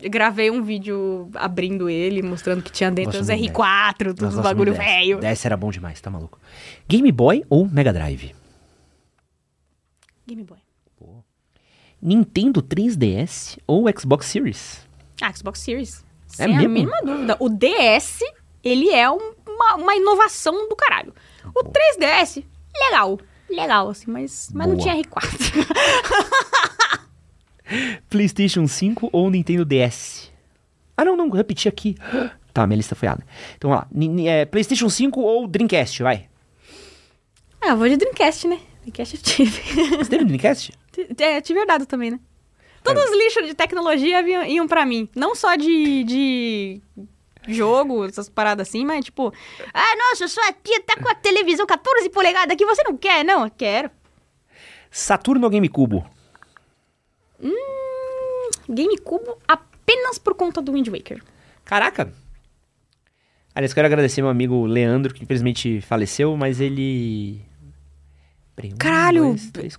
Eu gravei um vídeo abrindo ele, mostrando que tinha dentro os muito R4, Nós todos os gostamos bagulho velho. DS era bom demais, tá maluco. Game Boy ou Mega Drive? Game Boy. Nintendo 3DS ou Xbox Series? Ah, Xbox Series. É Sem a mesmo? mínima dúvida. O DS, ele é um- uma, uma inovação do caralho. O 3DS, legal. Legal, assim, mas, mas não tinha R4. PlayStation 5 ou Nintendo DS? Ah, não, não, repeti aqui. Tá, minha lista foi errada. Então, vamos lá. É, PlayStation 5 ou Dreamcast, vai. ah, eu vou de Dreamcast, né? Dreamcast eu tive. Você teve Dreamcast? é, eu tive herdado também, né? Todos os lixos de tecnologia iam, iam pra mim. Não só de, de jogo, essas paradas assim, mas tipo... Ah, nossa, sua tia tá com a televisão 14 polegadas aqui, você não quer? Não, eu quero. Saturno ou GameCube? GameCube apenas por conta do Wind Waker. Caraca! Aliás, quero agradecer meu amigo Leandro, que infelizmente faleceu, mas ele. Um, Caralho, dois, três,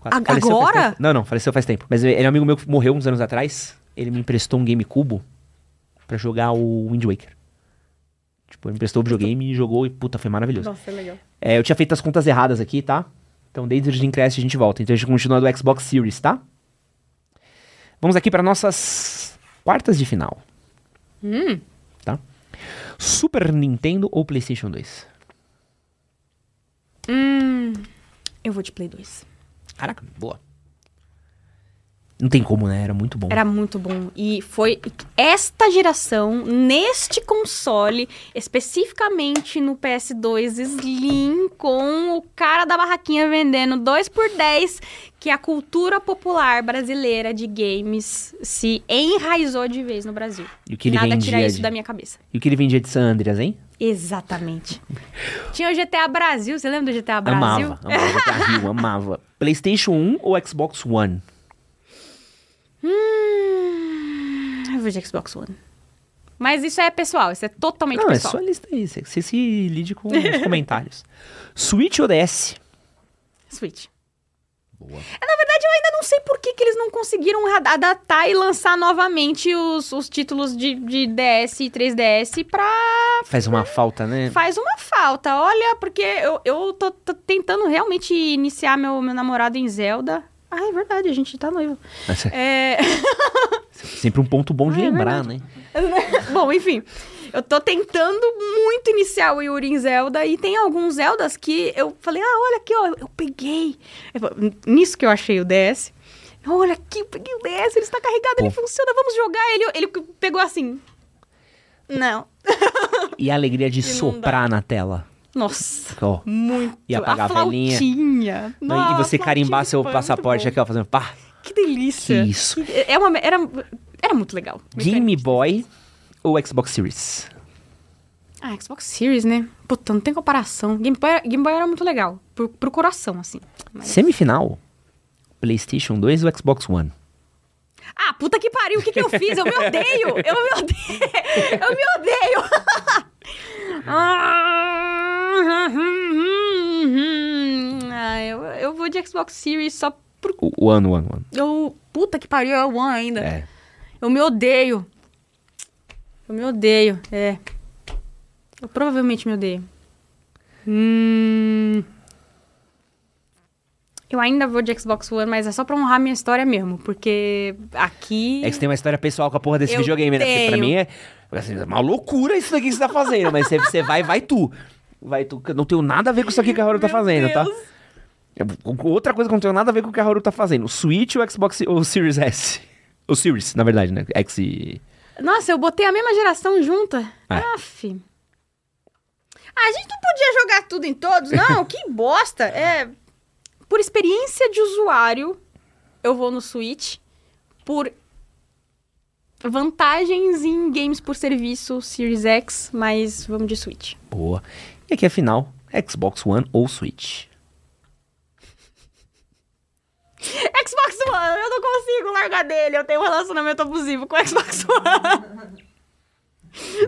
agora? Não, não, faleceu faz tempo. Mas ele é um amigo meu que morreu uns anos atrás. Ele me emprestou um GameCube pra jogar o Wind Waker. Tipo, emprestou o videogame e jogou e puta, foi maravilhoso. Nossa, é legal. É, eu tinha feito as contas erradas aqui, tá? Então, desde o Dreamcast a gente volta. Então, a gente continua do Xbox Series, tá? Vamos aqui para nossas quartas de final. Hum, Tá? Super Nintendo ou PlayStation 2? hum, eu vou de Play 2. Caraca, boa. Não tem como, né? Era muito bom. Era muito bom. E foi esta geração, neste console, especificamente no PS2 Slim, com o cara da barraquinha vendendo 2 por 10 que a cultura popular brasileira de games se enraizou de vez no Brasil. E o que ele Nada vendia tira isso de- da minha cabeça. E o que ele vendia de San Andreas, hein? Exatamente. Tinha o GTA Brasil, você lembra do GTA Brasil? Amava, amava GTA Rio, amava. PlayStation 1 ou Xbox One? Hum, eu vou de Xbox One. Mas isso é pessoal, isso é totalmente Não, é pessoal. só a lista aí. Você, você se lide com os comentários. Switch ou DS? Switch. Boa. É, Na verdade, eu ainda não sei por que, que eles não conseguiram ra- adaptar e lançar novamente os, os títulos de, de DS e 3DS pra. Faz uma falta, né? Faz uma falta, olha, porque eu, eu tô, tô tentando realmente iniciar meu, meu namorado em Zelda. Ah, é verdade, a gente tá noivo. É. você Sempre um ponto bom de Ah, é lembrar, né? Bom, enfim. Eu tô tentando muito iniciar o Yuri em Zelda e tem alguns Zeldas que eu falei, ah, olha aqui, ó, eu peguei. Nisso que eu achei o DS. Olha aqui, eu peguei o DS, ele está carregado, ele Pô. funciona, vamos jogar. Ele, ele pegou assim. Não. E a alegria de soprar na tela. Nossa, Ó. muito. E apagar a velhinha. flautinha. e Nossa, você carimbar seu passaporte aqui, ó, fazendo pá. Que delícia. Que isso. É uma, era, era muito legal. Game Boy ou Xbox Series? Ah, Xbox Series, né? Puta, não tem comparação. Game Boy, era- Game Boy era muito legal. Pro, pro coração, assim. Mas- Semifinal. PlayStation 2 ou Xbox One? Ah, puta que pariu, o que, que eu fiz? Eu me odeio! Eu me odeio! Eu me odeio! ah, eu, eu vou de Xbox Series só por. O One, One, One. Eu, puta que pariu, é o One ainda. É. Eu me odeio. Eu me odeio, é. Eu provavelmente me odeio. Hum. Eu ainda vou de Xbox One, mas é só pra honrar minha história mesmo. Porque aqui. É que você tem uma história pessoal com a porra desse Eu videogame, né? Porque pra mim é, assim, é uma loucura isso daqui que você tá fazendo. Mas você, você vai, vai tu. Vai tu. Não tenho nada a ver com isso aqui que a Haru tá fazendo, tá? Deus. É, Outra coisa que não tem nada a ver com o que a Haru tá fazendo. O Switch ou o Xbox ou o Series S? O Series, na verdade, né? X e... Nossa, eu botei a mesma geração junta. É. Aff. Ah, a gente não podia jogar tudo em todos, não. que bosta. É. Por experiência de usuário, eu vou no Switch. Por vantagens em games por serviço Series X, mas vamos de Switch. Boa. E aqui a final, Xbox One ou Switch? Xbox One, eu não consigo largar dele. Eu tenho um relacionamento abusivo com o Xbox One.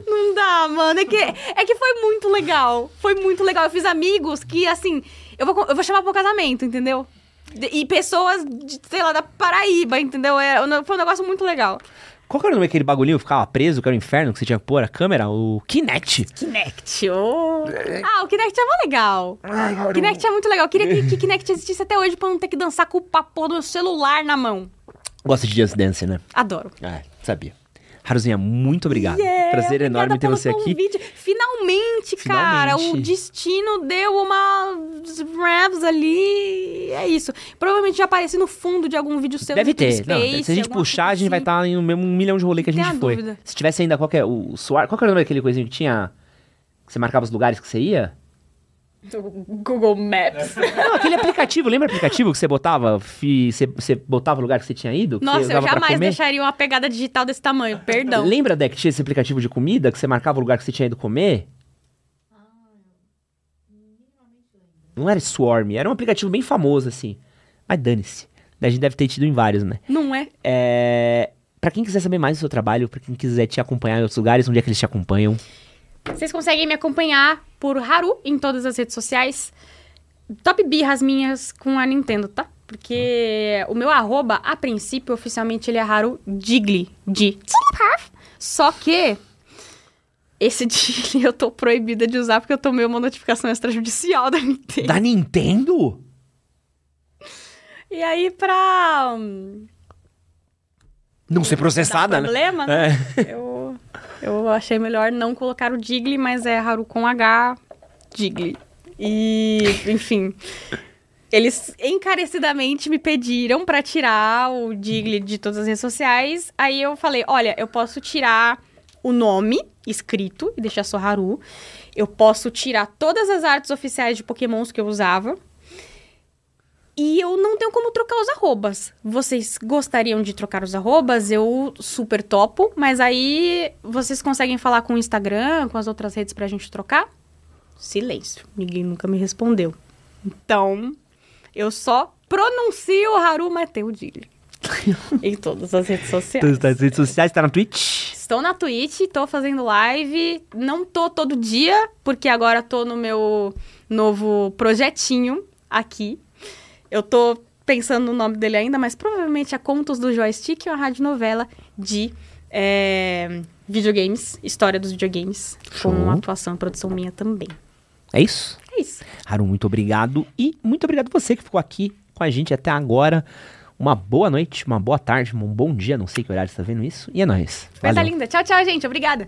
Não dá, mano. É que, é que foi muito legal. Foi muito legal. Eu fiz amigos que, assim, eu vou, eu vou chamar pro casamento, entendeu? De- E pessoas, de, sei lá, da Paraíba, entendeu? É, foi um negócio muito legal. Qual que era o nome daquele bagulhinho que ficava preso, que era o inferno, que você tinha que pôr a câmera? O Kinect. Kinect, oh. Ah, o Kinect é mó legal. O Kinect é muito legal. Eu queria que, que Kinect existisse até hoje pra não ter que dançar com o papo do celular na mão. Gosta de Just Dance, né? Adoro. Ah, sabia. Haruzinha, muito obrigado. Yeah, Prazer enorme ter você aqui. convite. Finalmente, cara, Finalmente. o destino deu uma revs ali. É isso. Provavelmente já apareci no fundo de algum vídeo seu. Deve ter. Space, Não, se a gente puxar, a gente vai assim. estar em no mesmo um milhão de rolê que a gente foi. dúvida. Se tivesse ainda qualquer. O Suar. Qual que era o nome daquele coisinho que tinha. Que você marcava os lugares que você ia? Google Maps. Não, aquele aplicativo, lembra o aplicativo que você botava? você, você botava o lugar que você tinha ido? Nossa, eu jamais deixaria uma pegada digital desse tamanho. Perdão. Lembra, Deck, que tinha esse aplicativo de comida que você marcava o lugar que você tinha ido comer? Não era Swarm, era um aplicativo bem famoso, assim. Mas dane-se. A gente deve ter tido em vários, né? Não é? É... Pra quem quiser saber mais do seu trabalho, pra quem quiser te acompanhar em outros lugares, onde é que eles te acompanham? Vocês conseguem me acompanhar por Haru em todas as redes sociais. Top birras minhas com a Nintendo, tá? Porque o meu arroba, a princípio, oficialmente, ele é Haru Digli. De Só que esse Digli eu tô proibida de usar porque eu tomei uma notificação extrajudicial da Nintendo. Da Nintendo? E aí, pra hum, Não ser processada, né? problema, né? É. eu, eu achei melhor não colocar o Digli, mas é Haru com H, Digli. E, enfim, eles encarecidamente me pediram pra tirar o Digli de todas as redes sociais. Aí eu falei, olha, eu posso tirar o nome escrito e deixar só Haru. Eu posso tirar todas as artes oficiais de pokémons que eu usava. E eu não tenho como trocar os arrobas. Vocês gostariam de trocar os arrobas? Eu super topo. Mas aí vocês conseguem falar com o Instagram, com as outras redes pra gente trocar? Silêncio. Ninguém nunca me respondeu. Então, eu só pronuncio Haru Mateu Dili. em todas as redes sociais. Todas as redes sociais, tá na Twitch? Estou na Twitch, tô fazendo live. Não tô todo dia, porque agora tô no meu novo projetinho aqui. Eu tô pensando no nome dele ainda, mas provavelmente é Contos do Joystick, uma radionovela de é, videogames, história dos videogames, Show. com uma atuação e produção minha também. É isso? É isso. Haru, muito obrigado. E muito obrigado você que ficou aqui com a gente até agora. uma boa noite, uma boa tarde, um bom dia, não sei que horário você tá vendo isso. E é nóis. Coisa linda. Tchau, tchau, gente. Obrigada.